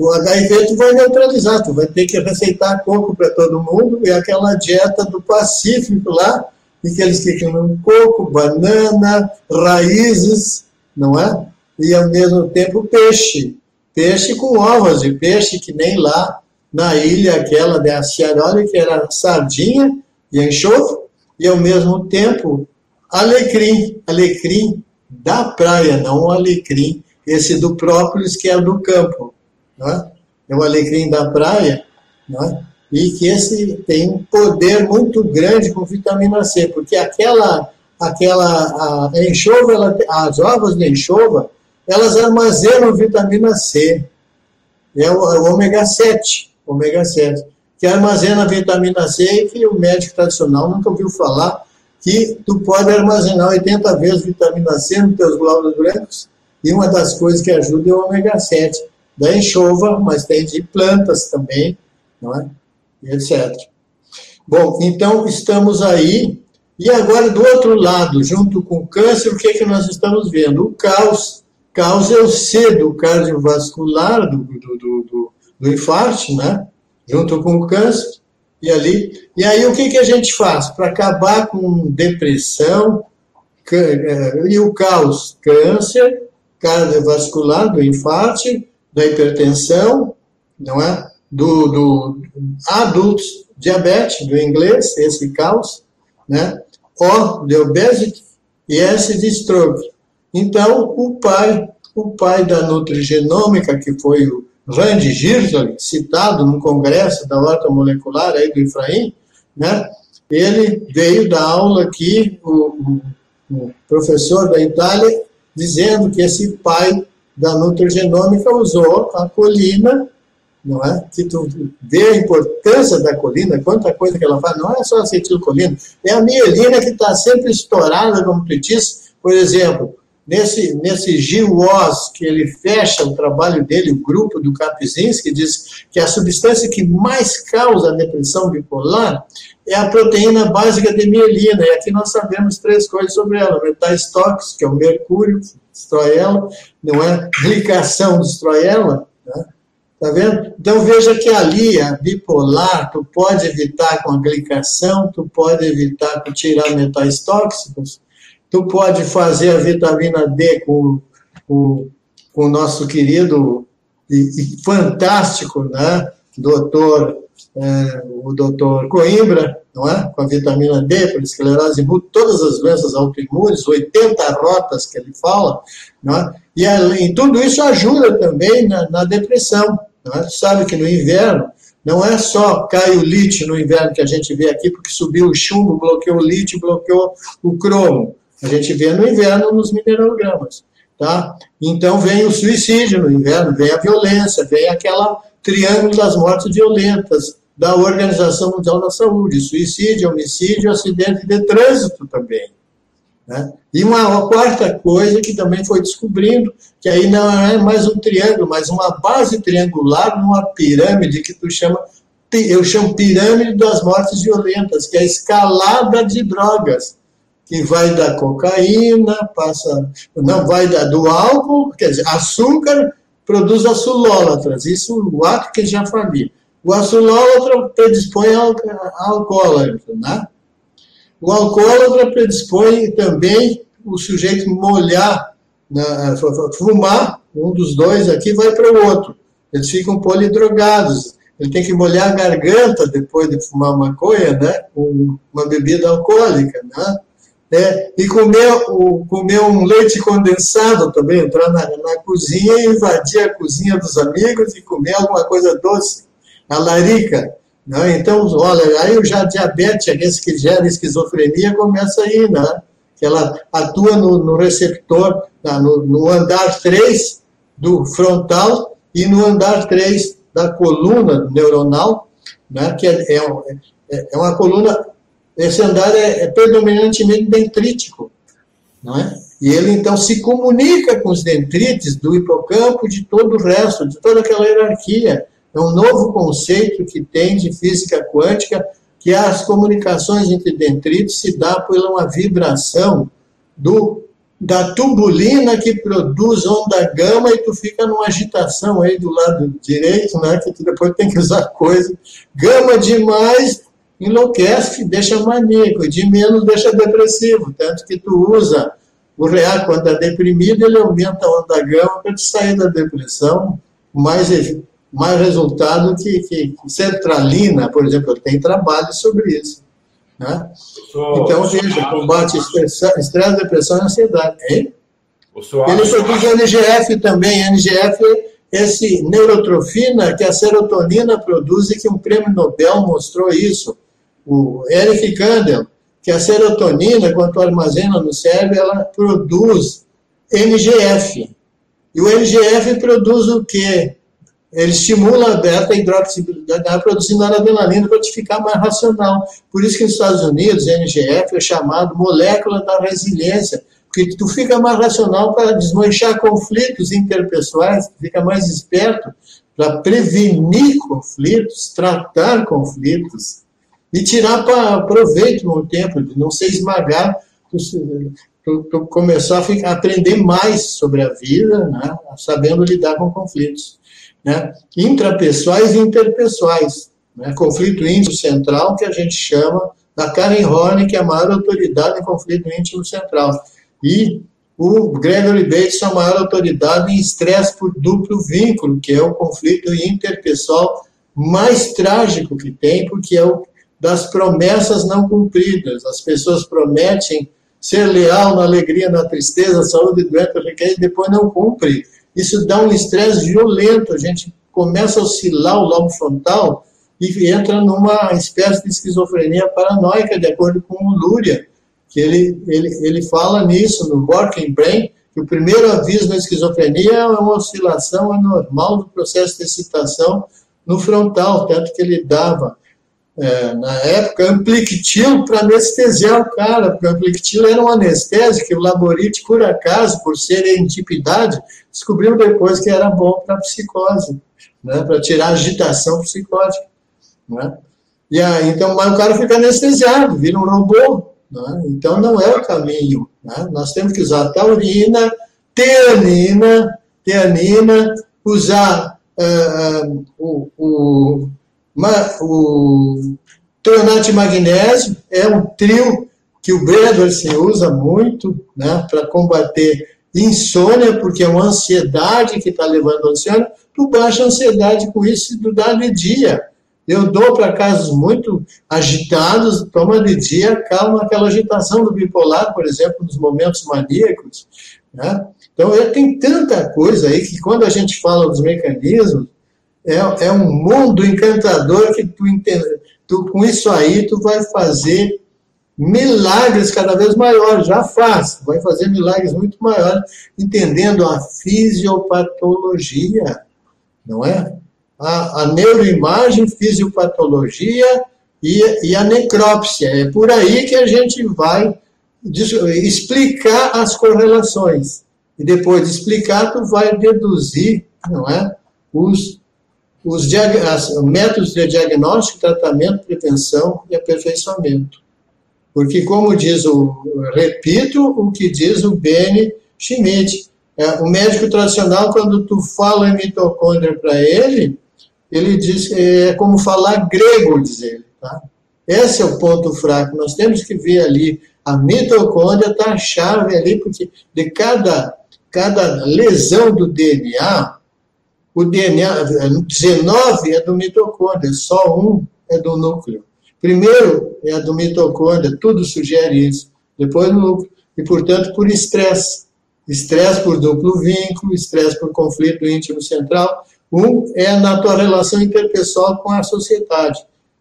o HIV tu vai neutralizar, tu vai ter que receitar coco para todo mundo, e aquela dieta do Pacífico lá, em que eles ficam coco, banana, raízes, não é? E ao mesmo tempo peixe. Peixe com ovos de peixe, que nem lá na ilha aquela de Aciaroli, que era sardinha e enxofre, e ao mesmo tempo alecrim, alecrim da praia, não o alecrim, esse do própolis que é do campo é? é o alecrim da praia, é? e que esse tem um poder muito grande com vitamina C, porque aquela, aquela a enxova, ela, as ovas de enxova, elas armazenam vitamina C, é o, é o ômega 7, ômega 7, que armazena vitamina C e que o médico tradicional nunca ouviu falar que tu pode armazenar 80 vezes vitamina C nos teus glóbulos brancos, e uma das coisas que ajuda é o ômega 7 da enxova, mas tem de plantas também, não é? Etc. Bom, então estamos aí. E agora, do outro lado, junto com o câncer, o que, é que nós estamos vendo? O caos. Caos é o C do cardiovascular, do, do, do, do, infarto, né? Junto com o câncer. E ali. E aí, o que, que a gente faz? Para acabar com depressão é, e o caos, câncer cardiovascular do infarto da hipertensão, não é? Do, do adultos diabetes, do inglês, esse caos, né? O de obesity e S de stroke. Então, o pai, o pai da nutrigenômica, que foi o Randy Girsler, citado no congresso da horta molecular aí do Efraim, né? Ele veio dar aula aqui, o, o professor da Itália, dizendo que esse pai da nutrigenômica usou a colina, não é? Que tu vê a importância da colina, quanta coisa que ela faz, não é só acetilcolina, é a mielina que está sempre estourada, como disse, por exemplo, nesse, nesse GWAS, que ele fecha o trabalho dele, o grupo do Kapczynski, diz que a substância que mais causa a depressão bipolar é a proteína básica de mielina. E aqui nós sabemos três coisas sobre ela: metais tóxicos, que é o mercúrio, destrói ela, não é? Glicação destrói ela. Né? Tá vendo? Então veja que ali a bipolar, tu pode evitar com a glicação, tu pode evitar com tirar metais tóxicos, tu pode fazer a vitamina D com, com, com o nosso querido e, e fantástico, né? Doutor, é, o doutor Coimbra, não é? Com a vitamina D, para esclerose múltipla, todas as doenças autoimunes, 80 rotas que ele fala, não é? E, e tudo isso ajuda também na, na depressão. Não é? Sabe que no inverno não é só cai o lítio no inverno que a gente vê aqui, porque subiu o chumbo, bloqueou o lítio, bloqueou o cromo. A gente vê no inverno nos minerogramas. Tá? Então vem o suicídio no inverno, vem a violência, vem aquela triângulo das mortes violentas da Organização Mundial da Saúde, suicídio, homicídio, acidente de trânsito também. Né? E uma, quarta coisa que também foi descobrindo, que aí não é mais um triângulo, mas uma base triangular numa pirâmide que tu chama, eu chamo pirâmide das mortes violentas, que é a escalada de drogas, que vai da cocaína, passa, não vai da, do álcool, quer dizer, açúcar produz açulólatras, isso o ato que já falei. O açulólatra predispõe ao, ao alcoólatra, né? O alcoólatra predispõe também o sujeito molhar, né, fumar, um dos dois aqui vai para o outro. Eles ficam polidrogados. Ele tem que molhar a garganta depois de fumar maconha, né? Com uma bebida alcoólica, né? É, e comer, o, comer um leite condensado também, entrar na, na cozinha e invadir a cozinha dos amigos e comer alguma coisa doce, a larica. Né? Então, olha, aí já diabetes, esse que gera esquizofrenia, começa aí, né? Que ela atua no, no receptor, no, no, andar 3 do frontal e no andar 3 da coluna neuronal, né? Que é, é, é, é uma coluna, esse andar é, é predominantemente dendrítico, não é? E ele então se comunica com os dendrites do hipocampo de todo o resto, de toda aquela hierarquia. É um novo conceito que tem de física quântica, que as comunicações entre dendritos se dá por uma vibração do, da tubulina que produz onda gama e tu fica numa agitação aí do lado direito, né, que tu depois tem que usar coisa. Gama demais enlouquece, deixa maníaco, de menos deixa depressivo, tanto que tu usa o real quando está deprimido, ele aumenta a onda gama para te sair da depressão mais mais resultado que, que sertralina, por exemplo, tem trabalho sobre isso. Né? então, veja, combate estresse, depressão e ansiedade. Hein? Ele produz NGF também, NGF esse neurotrofina que a serotonina produz e que um prêmio Nobel mostrou isso. O Eric Kandel, que a serotonina, quando armazena no cérebro, ela produz NGF. E o NGF produz o quê? Ele estimula a beta-hidroxibilidade, produzindo adrenalina para te ficar mais racional. Por isso que nos Estados Unidos, NGF é chamado molécula da resiliência, porque tu fica mais racional para desmanchar conflitos interpessoais, fica mais esperto para prevenir conflitos, tratar conflitos e tirar para proveito no tempo, de não ser esmagar, tu, tu, começar a, ficar, aprender mais sobre a vida, né, sabendo lidar com conflitos né? intrapessoais e interpessoais. Né? Conflito íntimo central, que a gente chama da Karen Horn, que é a maior autoridade em conflito íntimo central. E o Gregory Bates é a maior autoridade em estresse por duplo vínculo, que é o conflito interpessoal mais trágico que tem, porque é o das promessas não cumpridas. As pessoas prometem ser leal na alegria, na tristeza, saúde, doença, riqueza, e depois não cumpre isso dá um estresse violento, a gente começa a oscilar o lobo frontal e entra numa espécie de esquizofrenia paranoica, de acordo com o Luria, que ele, ele, ele fala nisso no Working Brain, que o primeiro aviso da esquizofrenia é uma oscilação anormal do processo de excitação no frontal, tanto que ele dava é, na época, Amplictil para anestesiar o cara, porque Amplictil era um anestésico que o Laborite, por acaso, por serendipidade, descobriu depois que era bom para psicose, né, para tirar a agitação psicótica. Né? E aí, então, mas o cara fica anestesiado, vira um robô. Né? Então, não é o caminho. Né? Nós temos que usar taurina, teanina, teanina, usar uh, o, o o tonate de magnésio é um trio que o Bredorsen usa muito né, para combater insônia, porque é uma ansiedade que está levando ao insônia. Tu baixa a ansiedade com isso tu dá de dia. Eu dou para casos muito agitados, toma de dia, calma aquela agitação do bipolar, por exemplo, nos momentos maníacos. Né? Então, tem tanta coisa aí que quando a gente fala dos mecanismos, é, é um mundo encantador que tu, tu, com isso aí, tu vai fazer milagres cada vez maiores, já faz, vai fazer milagres muito maiores, entendendo a fisiopatologia, não é? A, a neuroimagem, fisiopatologia e, e a necrópsia. É por aí que a gente vai explicar as correlações. E depois de explicar, tu vai deduzir, não é? Os os métodos de diagnóstico, tratamento, prevenção e aperfeiçoamento. Porque, como diz o, repito o que diz o Beni Schmidt, é, o médico tradicional, quando tu fala em mitocôndria para ele, ele diz é como falar grego, diz ele. Tá? Esse é o ponto fraco. Nós temos que ver ali, a mitocôndria está a chave ali, porque de cada, cada lesão do DNA, o DNA, 19 é do mitocôndrio, só um é do núcleo. Primeiro é do mitocôndrio, tudo sugere isso. Depois no núcleo. E, portanto, por estresse. Estresse por duplo vínculo, estresse por conflito íntimo central. Um é na tua relação interpessoal com a sociedade,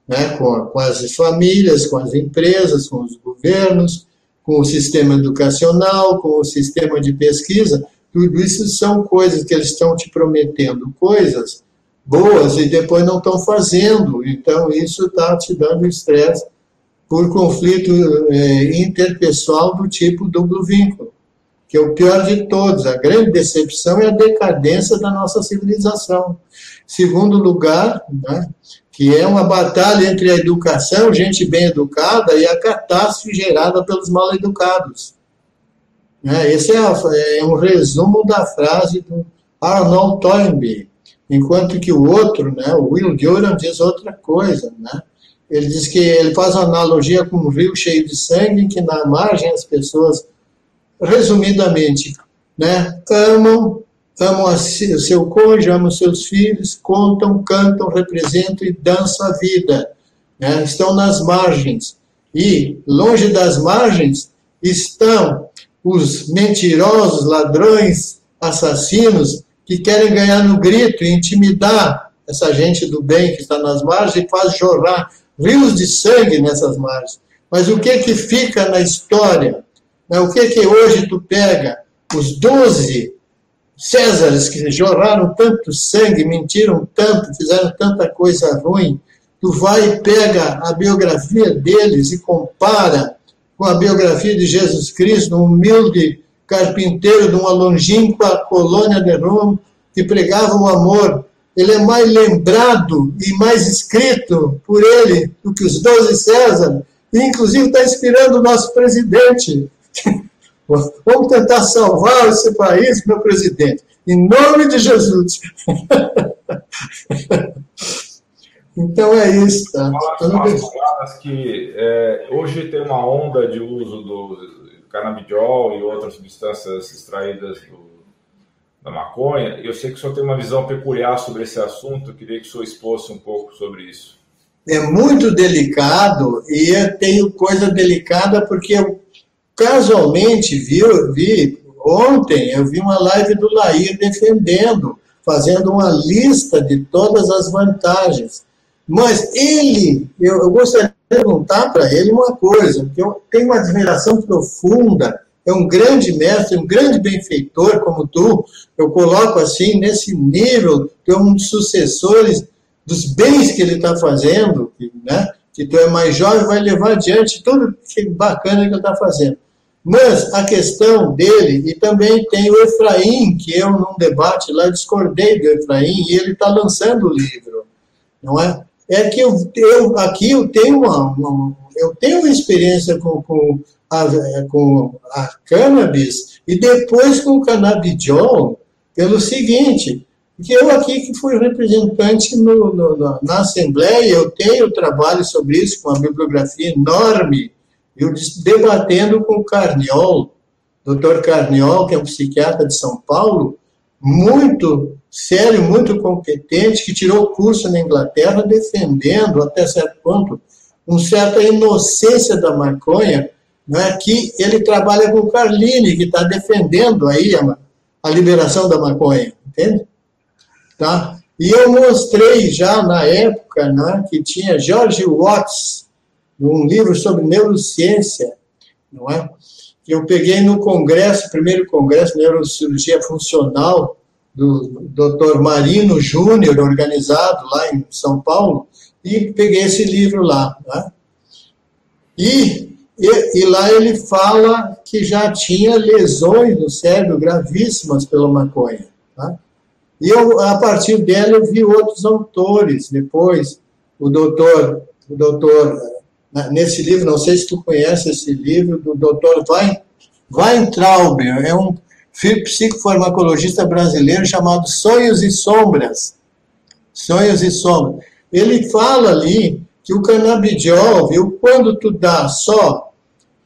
né? com, com as famílias, com as empresas, com os governos, com o sistema educacional, com o sistema de pesquisa tudo isso são coisas que eles estão te prometendo, coisas boas e depois não estão fazendo. Então, isso está te dando estresse por conflito é, interpessoal do tipo duplo vínculo, que é o pior de todos. A grande decepção é a decadência da nossa civilização. Segundo lugar, né, que é uma batalha entre a educação, gente bem educada, e a catástrofe gerada pelos mal educados. Né? Esse é, é, um resumo da frase do Arnold Toynbee, enquanto que o outro, né, o Will Durant, diz outra coisa. Né? Ele diz que ele faz uma analogia com um rio cheio de sangue, que na margem as pessoas, resumidamente, né, amam, amam o seu cônjuge, amam seus filhos, contam, cantam, representam e dançam a vida. Né? Estão nas margens. E, longe das margens, estão os mentirosos, ladrões, assassinos, que querem ganhar no grito e intimidar essa gente do bem que está nas margens e faz jorrar rios de sangue nessas margens. Mas o que que fica na história? Né, o que que hoje tu pega? Os doze Césares que jorraram tanto sangue, mentiram tanto, fizeram tanta coisa ruim, tu vai e pega a biografia deles e compara com a biografia de Jesus Cristo, um humilde carpinteiro de uma longínqua colônia de Roma, que pregava o amor. Ele é mais lembrado e mais escrito por ele do que os doze César, e inclusive está inspirando o nosso presidente. Vamos tentar salvar esse país, meu presidente, em nome de Jesus. Então é isso, tá? As que é, hoje tem uma onda de uso do canabidiol e outras substâncias extraídas do, da maconha. Eu sei que o senhor tem uma visão peculiar sobre esse assunto. Eu queria que o senhor expôsse um pouco sobre isso. É muito delicado e eu tenho coisa delicada porque eu casualmente vi, vi ontem eu vi uma live do Lair defendendo, fazendo uma lista de todas as vantagens. Mas ele, eu, eu gostaria de perguntar para ele uma coisa, porque eu tenho uma admiração profunda, é um grande mestre, um grande benfeitor como tu, eu coloco assim, nesse nível, que é um dos sucessores dos bens que ele está fazendo, né? que tu é mais jovem, vai levar adiante tudo que bacana que ele está fazendo. Mas a questão dele, e também tem o Efraim, que eu, num debate lá, discordei do Efraim, e ele está lançando o livro, não é? É que eu, eu aqui eu tenho uma, uma eu tenho uma experiência com, com, a, com a cannabis, e depois com o cannabidiol, pelo seguinte, que eu aqui que fui representante no, no, na Assembleia, eu tenho trabalho sobre isso, com uma bibliografia enorme, eu debatendo com o Carniol, doutor Carniol, que é um psiquiatra de São Paulo, muito sério, muito competente, que tirou curso na Inglaterra defendendo, até certo ponto, uma certa inocência da maconha, né, que ele trabalha com Carline, que está defendendo aí a, a liberação da maconha, entende? Tá? E eu mostrei já na época né, que tinha George Watts, num livro sobre neurociência, não é? Eu peguei no congresso, primeiro congresso de neurocirurgia funcional do Dr. Marino Júnior, organizado lá em São Paulo, e peguei esse livro lá. Né? E, e, e, lá ele fala que já tinha lesões no cérebro gravíssimas pela maconha. Tá? E eu, a partir dela eu vi outros autores depois, o doutor, o doutor nesse livro, não sei se tu conhece esse livro, do Dr. Weintraub, é um psicofarmacologista brasileiro chamado Sonhos e Sombras. Sonhos e Sombras. Ele fala ali que o canabidiol, viu, quando tu dá só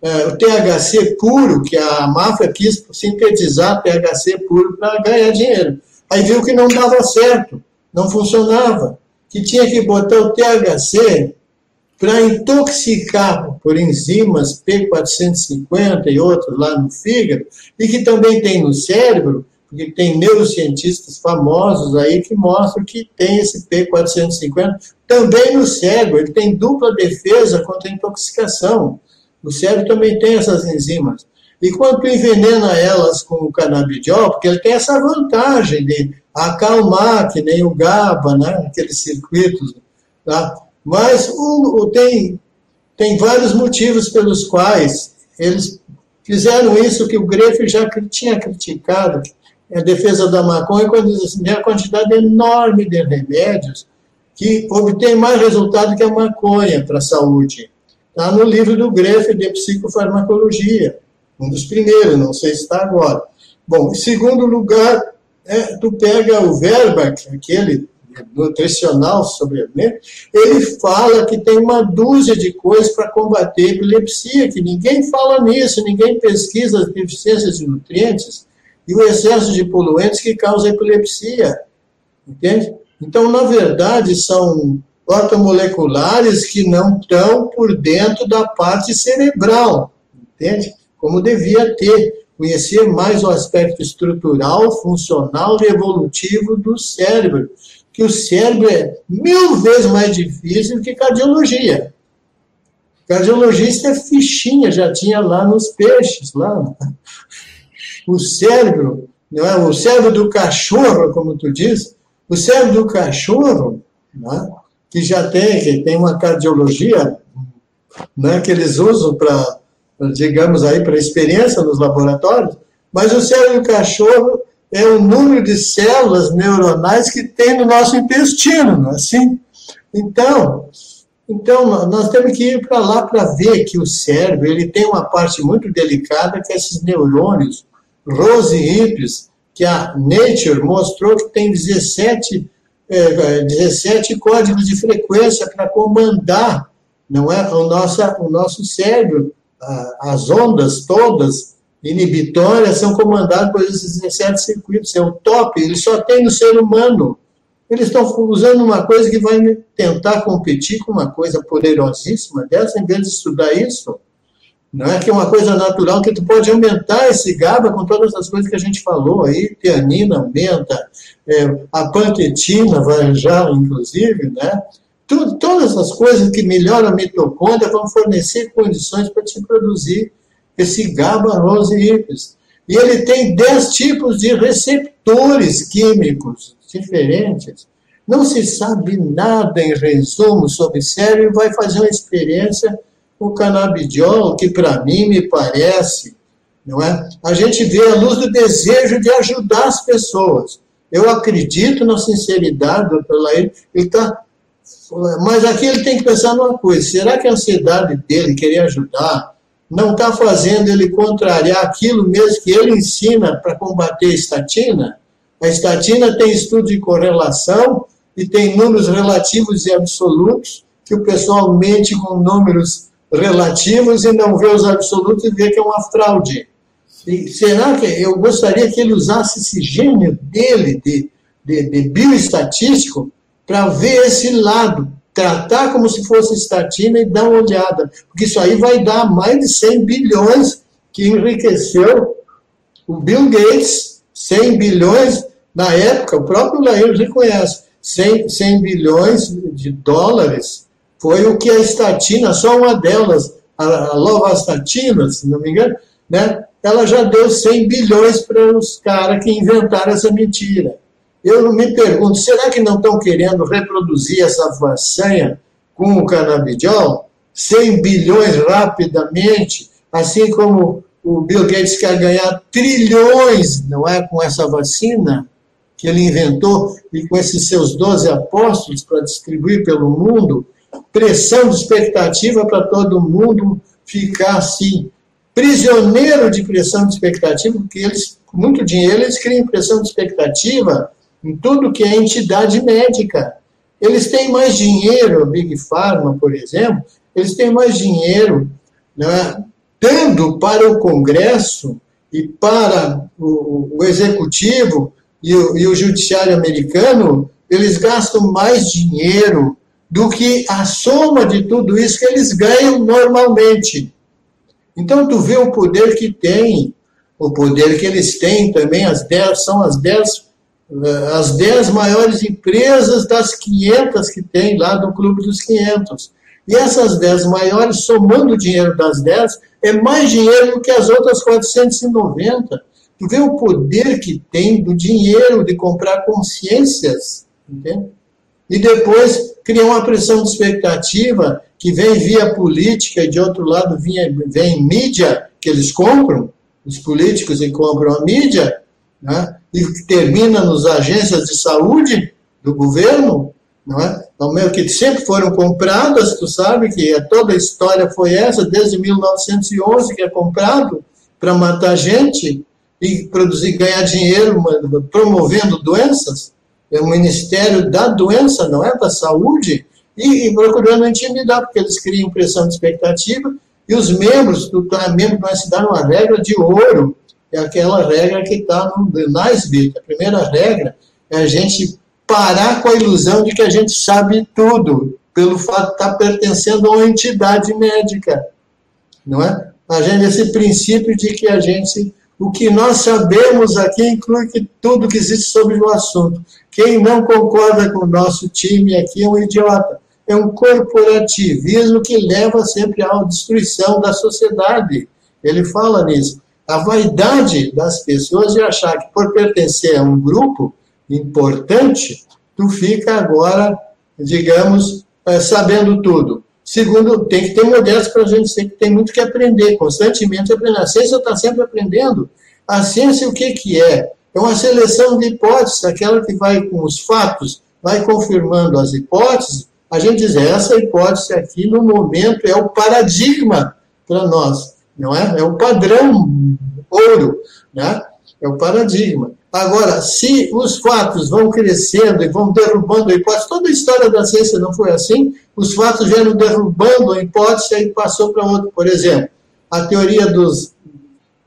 é, o THC puro, que a máfia quis sintetizar THC puro para ganhar dinheiro. Aí viu que não dava certo, não funcionava, que tinha que botar o THC para intoxicar por enzimas P450 e outros lá no fígado, e que também tem no cérebro, porque tem neurocientistas famosos aí que mostram que tem esse P450 também no cérebro, ele tem dupla defesa contra a intoxicação. O cérebro também tem essas enzimas. E quando envenena elas com o canabidiol, porque ele tem essa vantagem de acalmar, que nem o GABA, né, aqueles circuitos, tá? Mas tem, tem vários motivos pelos quais eles fizeram isso que o Grefe já tinha criticado, a defesa da maconha, quando diz assim, a quantidade enorme de remédios que obtém mais resultado que a maconha para a saúde. Está no livro do Grefe de psicofarmacologia, um dos primeiros, não sei se está agora. Bom, em segundo lugar, é, tu pega o Verbach, aquele nutricional sobre né? ele fala que tem uma dúzia de coisas para combater a epilepsia, que ninguém fala nisso, ninguém pesquisa as deficiências de nutrientes e o excesso de poluentes que causa epilepsia. Entende? Então, na verdade, são ortomoleculares que não estão por dentro da parte cerebral, entende? Como devia ter. Conhecer mais o aspecto estrutural, funcional e evolutivo do cérebro que o cérebro é mil vezes mais difícil que cardiologia. Cardiologista é fichinha, já tinha lá nos peixes, lá. O cérebro, não é? o cérebro do cachorro, como tu diz, o cérebro do cachorro, né? que já tem, que tem uma cardiologia né? que eles usam para, digamos aí, para experiência nos laboratórios, mas o cérebro do cachorro é o número de células neuronais que tem no nosso intestino, não é assim? Então, então nós temos que ir para lá para ver que o cérebro ele tem uma parte muito delicada que é esses neurônios, Rose Hippes, que a Nature mostrou que tem 17, é, 17 códigos de frequência para comandar não é, o, nosso, o nosso cérebro, as ondas todas inibitórias são comandadas por esses 17 circuitos. É o top, ele só tem no ser humano. Eles estão usando uma coisa que vai tentar competir com uma coisa poderosíssima dessa, em vez de estudar isso. Não é que é uma coisa natural que tu pode aumentar esse GABA com todas as coisas que a gente falou aí, teanina aumenta, é, a pantetina vai já, inclusive, né? Tudo, todas as coisas que melhoram a mitocôndria vão fornecer condições para te produzir esse GABA rose hippus. E ele tem 10 tipos de receptores químicos diferentes. Não se sabe nada, em resumo, sobre cérebro e vai fazer uma experiência com canabidiol, que para mim me parece, não é? A gente vê a luz do desejo de ajudar as pessoas. Eu acredito na sinceridade do. Lair, ele está mas aqui ele tem que pensar numa coisa: será que a ansiedade dele, querer ajudar, não está fazendo ele contrariar aquilo mesmo que ele ensina para combater a estatina? A estatina tem estudo de correlação e tem números relativos e absolutos, que o pessoal mente com números relativos e não vê os absolutos e vê que é uma fraude. E será que eu gostaria que ele usasse esse gênio dele de, de, de bioestatístico para ver esse lado, tratar como se fosse estatina e dar uma olhada, porque isso aí vai dar mais de 100 bilhões que enriqueceu o Bill Gates, 100 bilhões, na época, o próprio Lair reconhece, 100, 100 bilhões de dólares foi o que a estatina, só uma delas, a, a Lovastatina, se não me engano, né, ela já deu 100 bilhões para os caras que inventaram essa mentira. Eu me pergunto, será que não estão querendo reproduzir essa façanha com o canabidiol? 100 bilhões rapidamente, assim como o Bill Gates quer ganhar trilhões, não é, com essa vacina que ele inventou e com esses seus 12 apóstolos para distribuir pelo mundo, pressão de expectativa para todo mundo ficar assim, prisioneiro de pressão de expectativa, porque eles, com muito dinheiro, eles criam pressão de expectativa em tudo que é entidade médica. Eles têm mais dinheiro, Big Pharma, por exemplo, eles têm mais dinheiro né, dando para o Congresso e para o, o Executivo e o, e o Judiciário americano, eles gastam mais dinheiro do que a soma de tudo isso que eles ganham normalmente. Então, tu vê o poder que tem, o poder que eles têm também, as dez, são as dez as 10 maiores empresas das 500 que tem lá do Clube dos 500. E essas 10 maiores, somando o dinheiro das 10, é mais dinheiro do que as outras 490. Tu vê o poder que tem do dinheiro de comprar consciências, entende? E depois criar uma pressão de expectativa que vem via política e de outro lado vem, vem mídia que eles compram, os políticos e compram a mídia, né? E termina nos agências de saúde do governo, não é? Então, meio que sempre foram compradas, tu sabe que toda a história foi essa, desde 1911 que é comprado para matar gente e produzir, ganhar dinheiro promovendo doenças. É o Ministério da Doença, não é da Saúde, e, e procurando intimidar, porque eles criam pressão de expectativa, e os membros, tu é membro se dar uma regra de ouro é aquela regra que está no NICE A primeira regra é a gente parar com a ilusão de que a gente sabe tudo, pelo fato de estar tá pertencendo a uma entidade médica. Não é? A gente, esse princípio de que a gente, o que nós sabemos aqui inclui que tudo que existe sobre o assunto. Quem não concorda com o nosso time aqui é um idiota. É um corporativismo que leva sempre à destruição da sociedade. Ele fala nisso a vaidade das pessoas de achar que por pertencer a um grupo importante, tu fica agora, digamos, eh, sabendo tudo. Segundo, tem que ter modéstia para a gente ser que tem muito que aprender, constantemente aprender. A ciência está sempre aprendendo. A ciência, o que, que é? É uma seleção de hipóteses, aquela que vai com os fatos, vai confirmando as hipóteses. A gente diz, essa hipótese aqui, no momento, é o paradigma para nós não é? É o padrão ouro, né? É o paradigma. Agora, se os fatos vão crescendo e vão derrubando a hipótese, toda a história da ciência não foi assim, os fatos vieram derrubando a hipótese e passou para outro. Por exemplo, a teoria dos,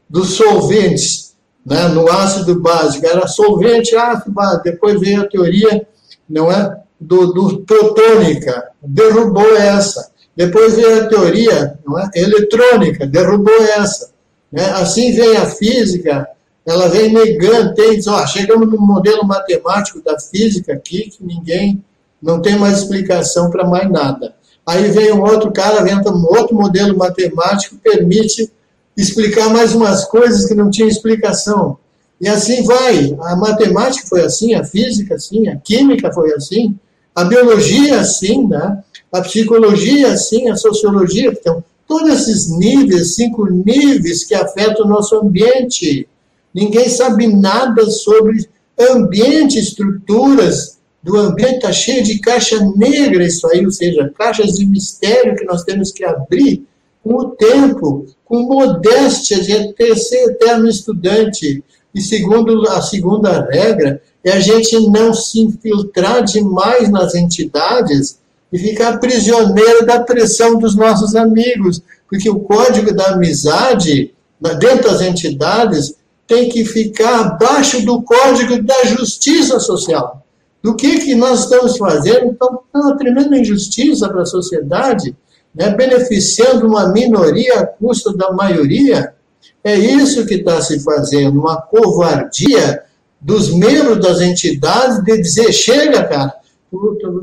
dos solventes né, no ácido básico, era solvente, ácido básico, depois veio a teoria não é, do, do protônica, derrubou essa. Depois veio a teoria é? eletrônica, derrubou essa. Né? Assim vem a física, ela vem negando, tem, ó, chegamos no modelo matemático da física aqui, que ninguém, não tem mais explicação para mais nada. Aí vem um outro cara, inventa um outro modelo matemático, permite explicar mais umas coisas que não tinha explicação. E assim vai. A matemática foi assim, a física assim, a química foi assim, a biologia assim, né? a psicologia assim, a sociologia. Então, todos esses níveis, cinco níveis que afetam o nosso ambiente. Ninguém sabe nada sobre ambiente, estruturas do ambiente, está cheio de caixa negra isso aí, ou seja, caixas de mistério que nós temos que abrir com o tempo, com modéstia de ser eterno estudante. E segundo a segunda regra, é a gente não se infiltrar demais nas entidades e ficar prisioneiro da pressão dos nossos amigos, porque o código da amizade, dentro das entidades, tem que ficar abaixo do código da justiça social. Do que, que nós estamos fazendo? Então, é uma tremenda injustiça para a sociedade, né? beneficiando uma minoria a custo da maioria. É isso que está se fazendo, uma covardia dos membros das entidades de dizer: chega, cara,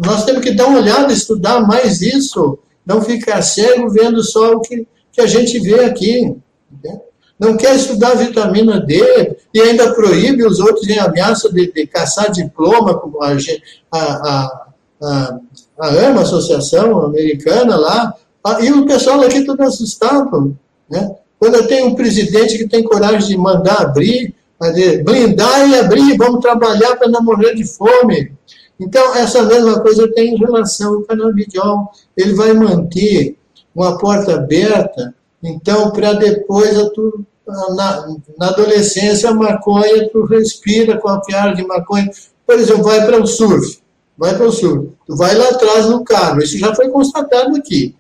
nós temos que dar uma olhada, estudar mais isso, não ficar cego vendo só o que, que a gente vê aqui. Né? não quer estudar vitamina D e ainda proíbe os outros em ameaça de, de caçar diploma, como a, a, a, a AMA, Associação Americana lá, e o pessoal aqui todo assustado. Né? Quando tem um presidente que tem coragem de mandar abrir, blindar e abrir, vamos trabalhar para não morrer de fome. Então, essa mesma coisa tem em relação ao canabidiol. Ele vai manter uma porta aberta, então, para depois tu na, na adolescência, a maconha, tu respira com a piada de maconha. Por exemplo, vai para o surf. Vai para o surf. Tu vai lá atrás no carro. Isso já foi constatado aqui.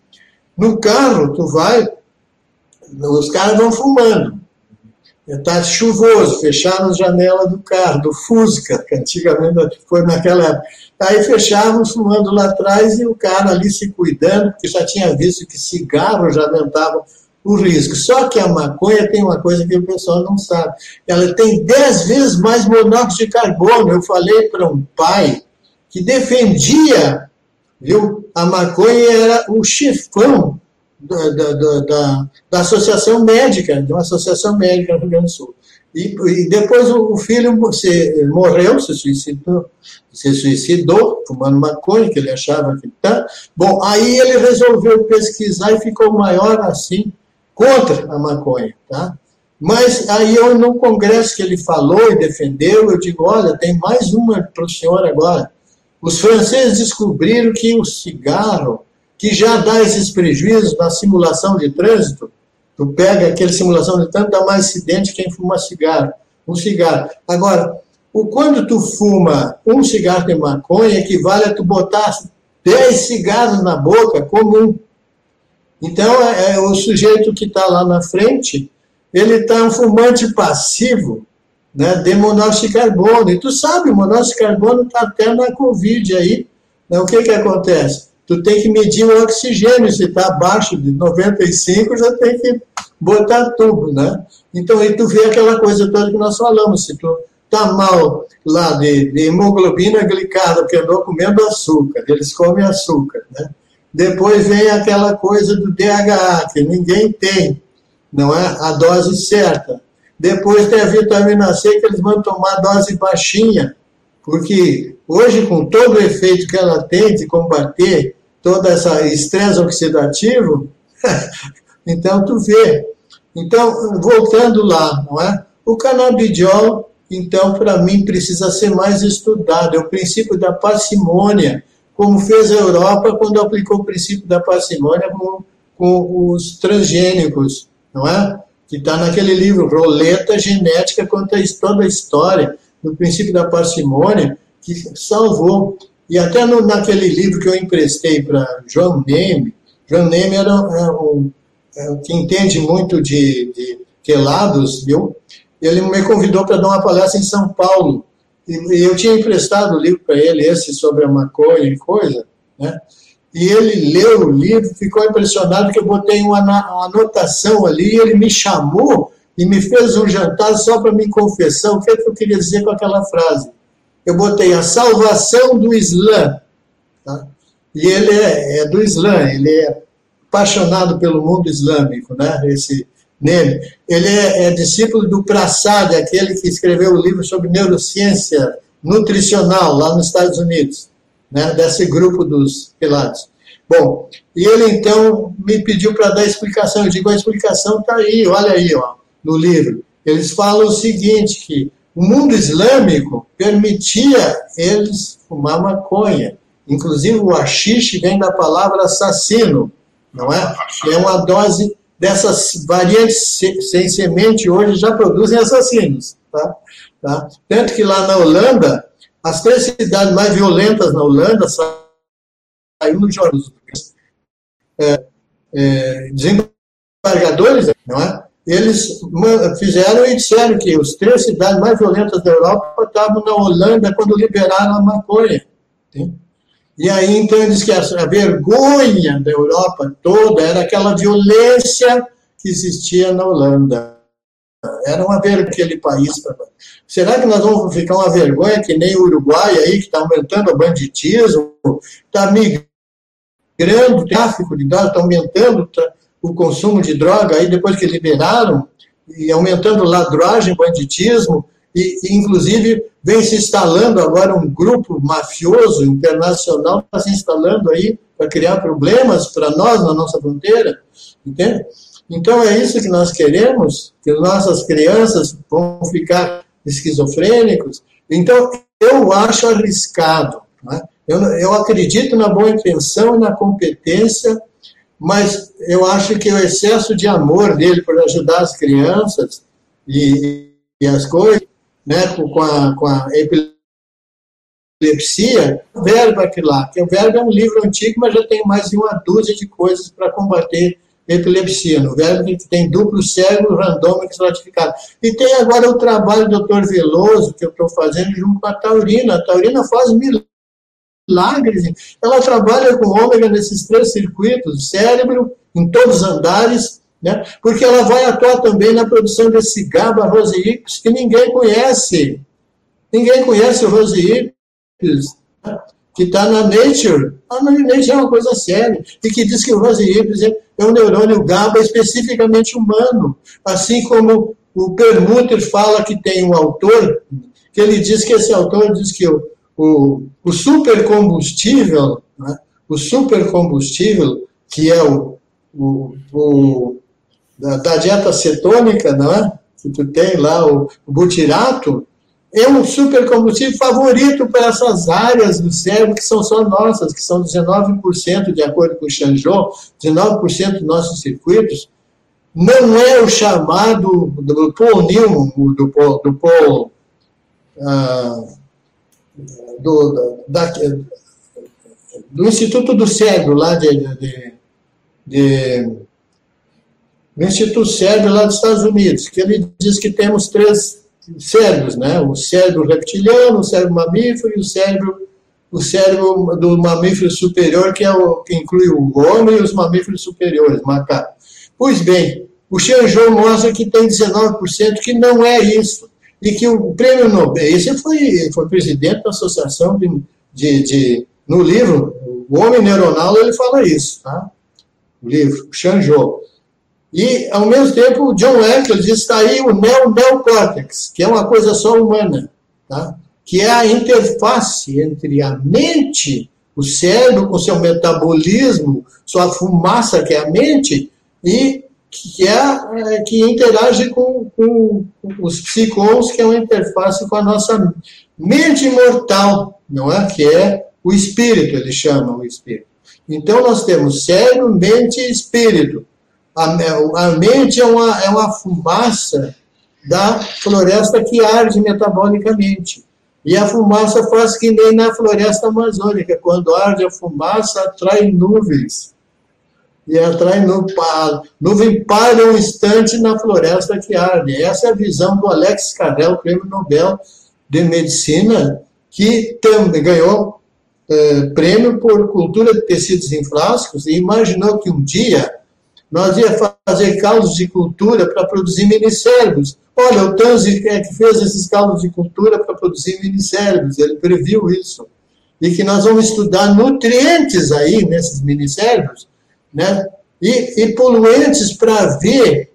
No carro, tu vai, os caras vão fumando. Está chuvoso, fecharam as janelas do carro, do Fusca, que antigamente foi naquela época. Aí fechavam fumando lá atrás e o cara ali se cuidando, porque já tinha visto que cigarro já aumentava o risco. Só que a maconha tem uma coisa que o pessoal não sabe. Ela tem 10 vezes mais monóxido de carbono. Eu falei para um pai que defendia, viu? A maconha era o chefão da, da, da, da, associação médica, de uma associação médica no Rio Grande do Sul. E, e depois o, filho se, morreu, se suicidou, se suicidou, fumando maconha, que ele achava que tá. Bom, aí ele resolveu pesquisar e ficou maior assim contra a maconha, tá? Mas aí eu, no congresso que ele falou e defendeu, eu digo, olha, tem mais uma para o senhor agora. Os franceses descobriram que o cigarro, que já dá esses prejuízos na simulação de trânsito, tu pega aquele simulação de trânsito, dá mais acidente quem fuma cigarro, um cigarro. Agora, o, quando tu fuma um cigarro de maconha, equivale a tu botar 10 cigarros na boca comum. Então, é, é o sujeito que está lá na frente, ele está um fumante passivo né, de monóxido de carbono. E tu sabe, o monóxido de carbono está até na Covid aí. Né, o que, que acontece? Tu tem que medir o oxigênio, se está abaixo de 95, já tem que botar tubo, né? Então, aí tu vê aquela coisa toda que nós falamos, se tu tá mal lá de, de hemoglobina glicada, porque andou comendo açúcar, eles comem açúcar, né? Depois vem aquela coisa do DHA, que ninguém tem, não é? A dose certa. Depois tem a vitamina C, que eles vão tomar dose baixinha, porque hoje, com todo o efeito que ela tem de combater todo esse estresse oxidativo, então tu vê. Então, voltando lá, não é? O canabidiol, então, para mim, precisa ser mais estudado. É o princípio da parcimônia como fez a Europa quando aplicou o princípio da parcimônia com, com os transgênicos, não é? Que está naquele livro, Roleta Genética, conta toda a história do princípio da parcimônia, que salvou. E até no, naquele livro que eu emprestei para João Neme, João Neme era, era um, é um, que entende muito de, de quelados, viu? Ele me convidou para dar uma palestra em São Paulo, e eu tinha emprestado o livro para ele, esse sobre a maconha e coisa, né? E ele leu o livro, ficou impressionado que eu botei uma, uma anotação ali, ele me chamou e me fez um jantar só para me confessar o que, é que eu queria dizer com aquela frase. Eu botei a salvação do Islã. Tá? E ele é, é do Islã, ele é apaixonado pelo mundo islâmico, né? Esse nele. Ele é, é discípulo do Prasad, aquele que escreveu o livro sobre neurociência nutricional lá nos Estados Unidos, né, desse grupo dos Pilates. Bom, e ele então me pediu para dar explicação. Eu digo, a explicação está aí, olha aí, ó, no livro. Eles falam o seguinte, que o mundo islâmico permitia eles fumar maconha. Inclusive o haxixe vem da palavra assassino, não é? É uma dose dessas variantes sem semente hoje já produzem assassinos, tá? tá? Tanto que lá na Holanda, as três cidades mais violentas na Holanda saiu no jornal. É, é, desembargadores, não é? Eles fizeram e disseram que os três cidades mais violentas da Europa estavam na Holanda quando liberaram a maconha. Tem? E aí, então, ele diz que a vergonha da Europa toda era aquela violência que existia na Holanda. Era uma vergonha aquele país. Será que nós vamos ficar uma vergonha que nem o Uruguai aí, que está aumentando o banditismo, está migrando o tráfico de drogas, está aumentando o consumo de droga aí depois que liberaram, e aumentando ladragem, banditismo, e, inclusive vem se instalando agora um grupo mafioso internacional está se instalando aí para criar problemas para nós na nossa fronteira, entende? Então é isso que nós queremos, que nossas crianças vão ficar esquizofrênicos. Então eu acho arriscado. Né? Eu, eu acredito na boa intenção e na competência, mas eu acho que o excesso de amor dele por ajudar as crianças e, e as coisas né, com, a, com a epilepsia, o verbo aqui lá, que o verbo é um livro antigo, mas já tem mais de uma dúzia de coisas para combater epilepsia. No verbo que tem duplo cérebro randômico estratificado. E tem agora o trabalho do Dr. Veloso, que eu estou fazendo junto com a Taurina. A Taurina faz milagres. Ela trabalha com ômega nesses três circuitos, cérebro, em todos os andares, né? porque ela vai atuar também na produção desse GABA roseips que ninguém conhece. Ninguém conhece o roseips, né? que está na Nature. A Nature é uma coisa séria, e que diz que o roseips é, é um neurônio GABA especificamente humano, assim como o Permuter fala que tem um autor, que ele diz que esse autor diz que o, o, o supercombustível, né? o supercombustível, que é o, o, o da, da, dieta cetônica, não é? Que tu tem lá, o, o butirato, é um supercombustível favorito para essas áreas do cérebro que são só nossas, que são 19%, de acordo com o Chanjou, 19% dos nossos circuitos. Não é o chamado do Newman, do do, Paul, ah, do, da, do Instituto do Cérebro, lá de, de, de no Instituto Cérebro lá dos Estados Unidos, que ele diz que temos três cérebros, né? O cérebro reptiliano, o cérebro mamífero e o cérebro o cérebro do mamífero superior, que é o que inclui o homem e os mamíferos superiores, macaco. Pois bem, o Xanjou mostra que tem 19% que não é isso. E que o prêmio Nobel, esse foi, foi presidente da associação de, de, de no livro, o Homem Neuronal, ele fala isso, tá? O livro, o. E, ao mesmo tempo, o John Eccles está aí o neo-neocórtex, que é uma coisa só humana, tá? que é a interface entre a mente, o cérebro com seu metabolismo, sua fumaça, que é a mente, e que, é, é que interage com, com, os psicons, que é uma interface com a nossa mente imortal, não é? Que é o espírito, ele chama o espírito. Então, nós temos cérebro, mente e espírito. A, a mente é uma, é uma fumaça da floresta que arde metabolicamente. E a fumaça faz que nem na floresta amazônica, quando arde a fumaça, atrai nuvens. E atrai nuvem, para um instante na floresta que arde. Essa é a visão do Alex Carrel, prêmio Nobel de Medicina, que também ganhou eh, prêmio por cultura de tecidos em frascos e imaginou que um dia nós ia fazer caldos de cultura para produzir minicérebros. Olha, o Tanzi é que fez esses caldos de cultura para produzir minicérebros, ele previu isso. E que nós vamos estudar nutrientes aí nesses minicérebros, né? E, e poluentes para ver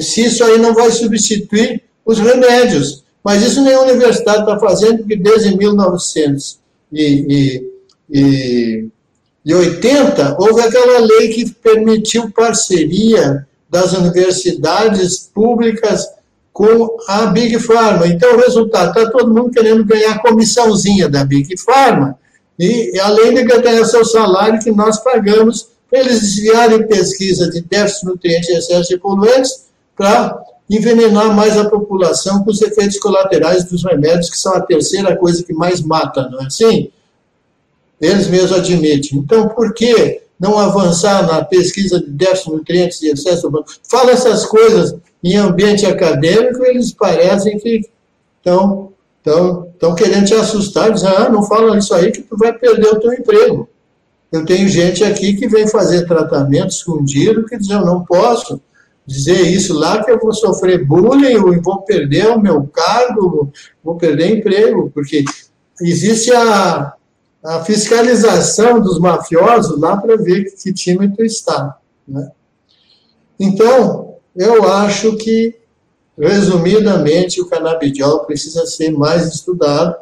se isso aí não vai substituir os remédios. Mas isso nenhuma universidade está fazendo, porque desde 1980 houve aquela lei que permitiu parceria das universidades públicas com a Big Pharma. Então, o resultado, está todo mundo querendo ganhar a comissãozinha da Big Pharma, e além de ganhar seu salário que nós pagamos, eles desviarem pesquisa de déficit nutrientes e excesso de poluentes para envenenar mais a população com os efeitos colaterais dos remédios, que são a terceira coisa que mais mata, não é assim? Eles mesmos admitem. Então, por que não avançar na pesquisa de déficit de nutrientes e excesso? Fala essas coisas em ambiente acadêmico, eles parecem que estão estão, estão querendo te assustar, dizendo, ah, não fala isso aí que tu vai perder o teu emprego. Eu tenho gente aqui que vem fazer tratamento escondido, que diz, eu não posso, dizer isso lá que eu vou sofrer bullying, vou perder o meu cargo, vou perder emprego, porque existe a, a fiscalização dos mafiosos lá para ver que, que time tu está. Né? Então, eu acho que, resumidamente, o canabidiol precisa ser mais estudado,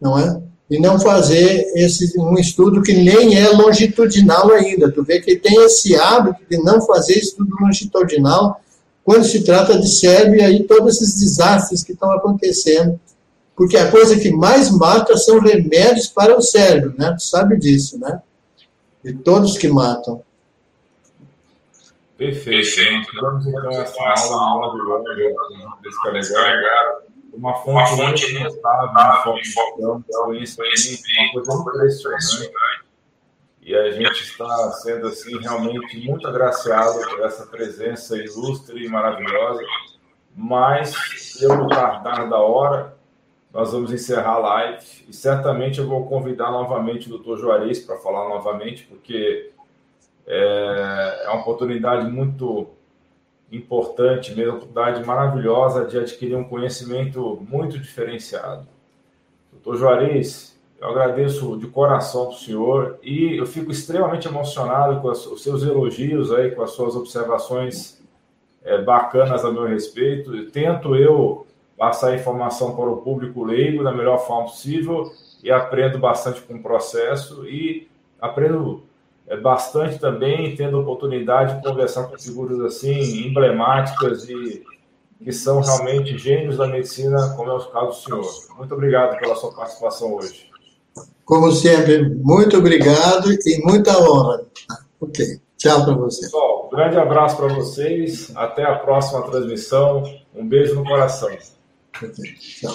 não é? E não fazer esse, um estudo que nem é longitudinal ainda. Tu vê que tem esse hábito de não fazer estudo longitudinal quando se trata de cérebro e todos esses desastres que estão acontecendo. Porque a coisa que mais mata são remédios para o cérebro, né? Tu sabe disso, né? E todos que matam. Perfeito. Perfeito. Vamos então essa aula desse calendário uma fonte, uma fonte inesgotável de informação, conhecimento, uma coisa impressionante. E a gente está sendo, assim, realmente muito agraciado por essa presença ilustre e maravilhosa. Mas, pelo tardar da hora, nós vamos encerrar a live. E certamente eu vou convidar novamente o doutor Juarez para falar novamente, porque é, é uma oportunidade muito importante, uma oportunidade maravilhosa de adquirir um conhecimento muito diferenciado. Doutor Juarez, eu agradeço de coração para o senhor e eu fico extremamente emocionado com os seus elogios aí, com as suas observações é, bacanas a meu respeito. Eu tento eu passar informação para o público leigo da melhor forma possível e aprendo bastante com o processo e aprendo bastante também, tendo oportunidade de conversar com figuras assim, emblemáticas e que são realmente gênios da medicina, como é o caso do senhor. Muito obrigado pela sua participação hoje. Como sempre, muito obrigado e muita honra. Ok, tchau para você. Pessoal, um grande abraço para vocês. Até a próxima transmissão. Um beijo no coração. Okay, tchau.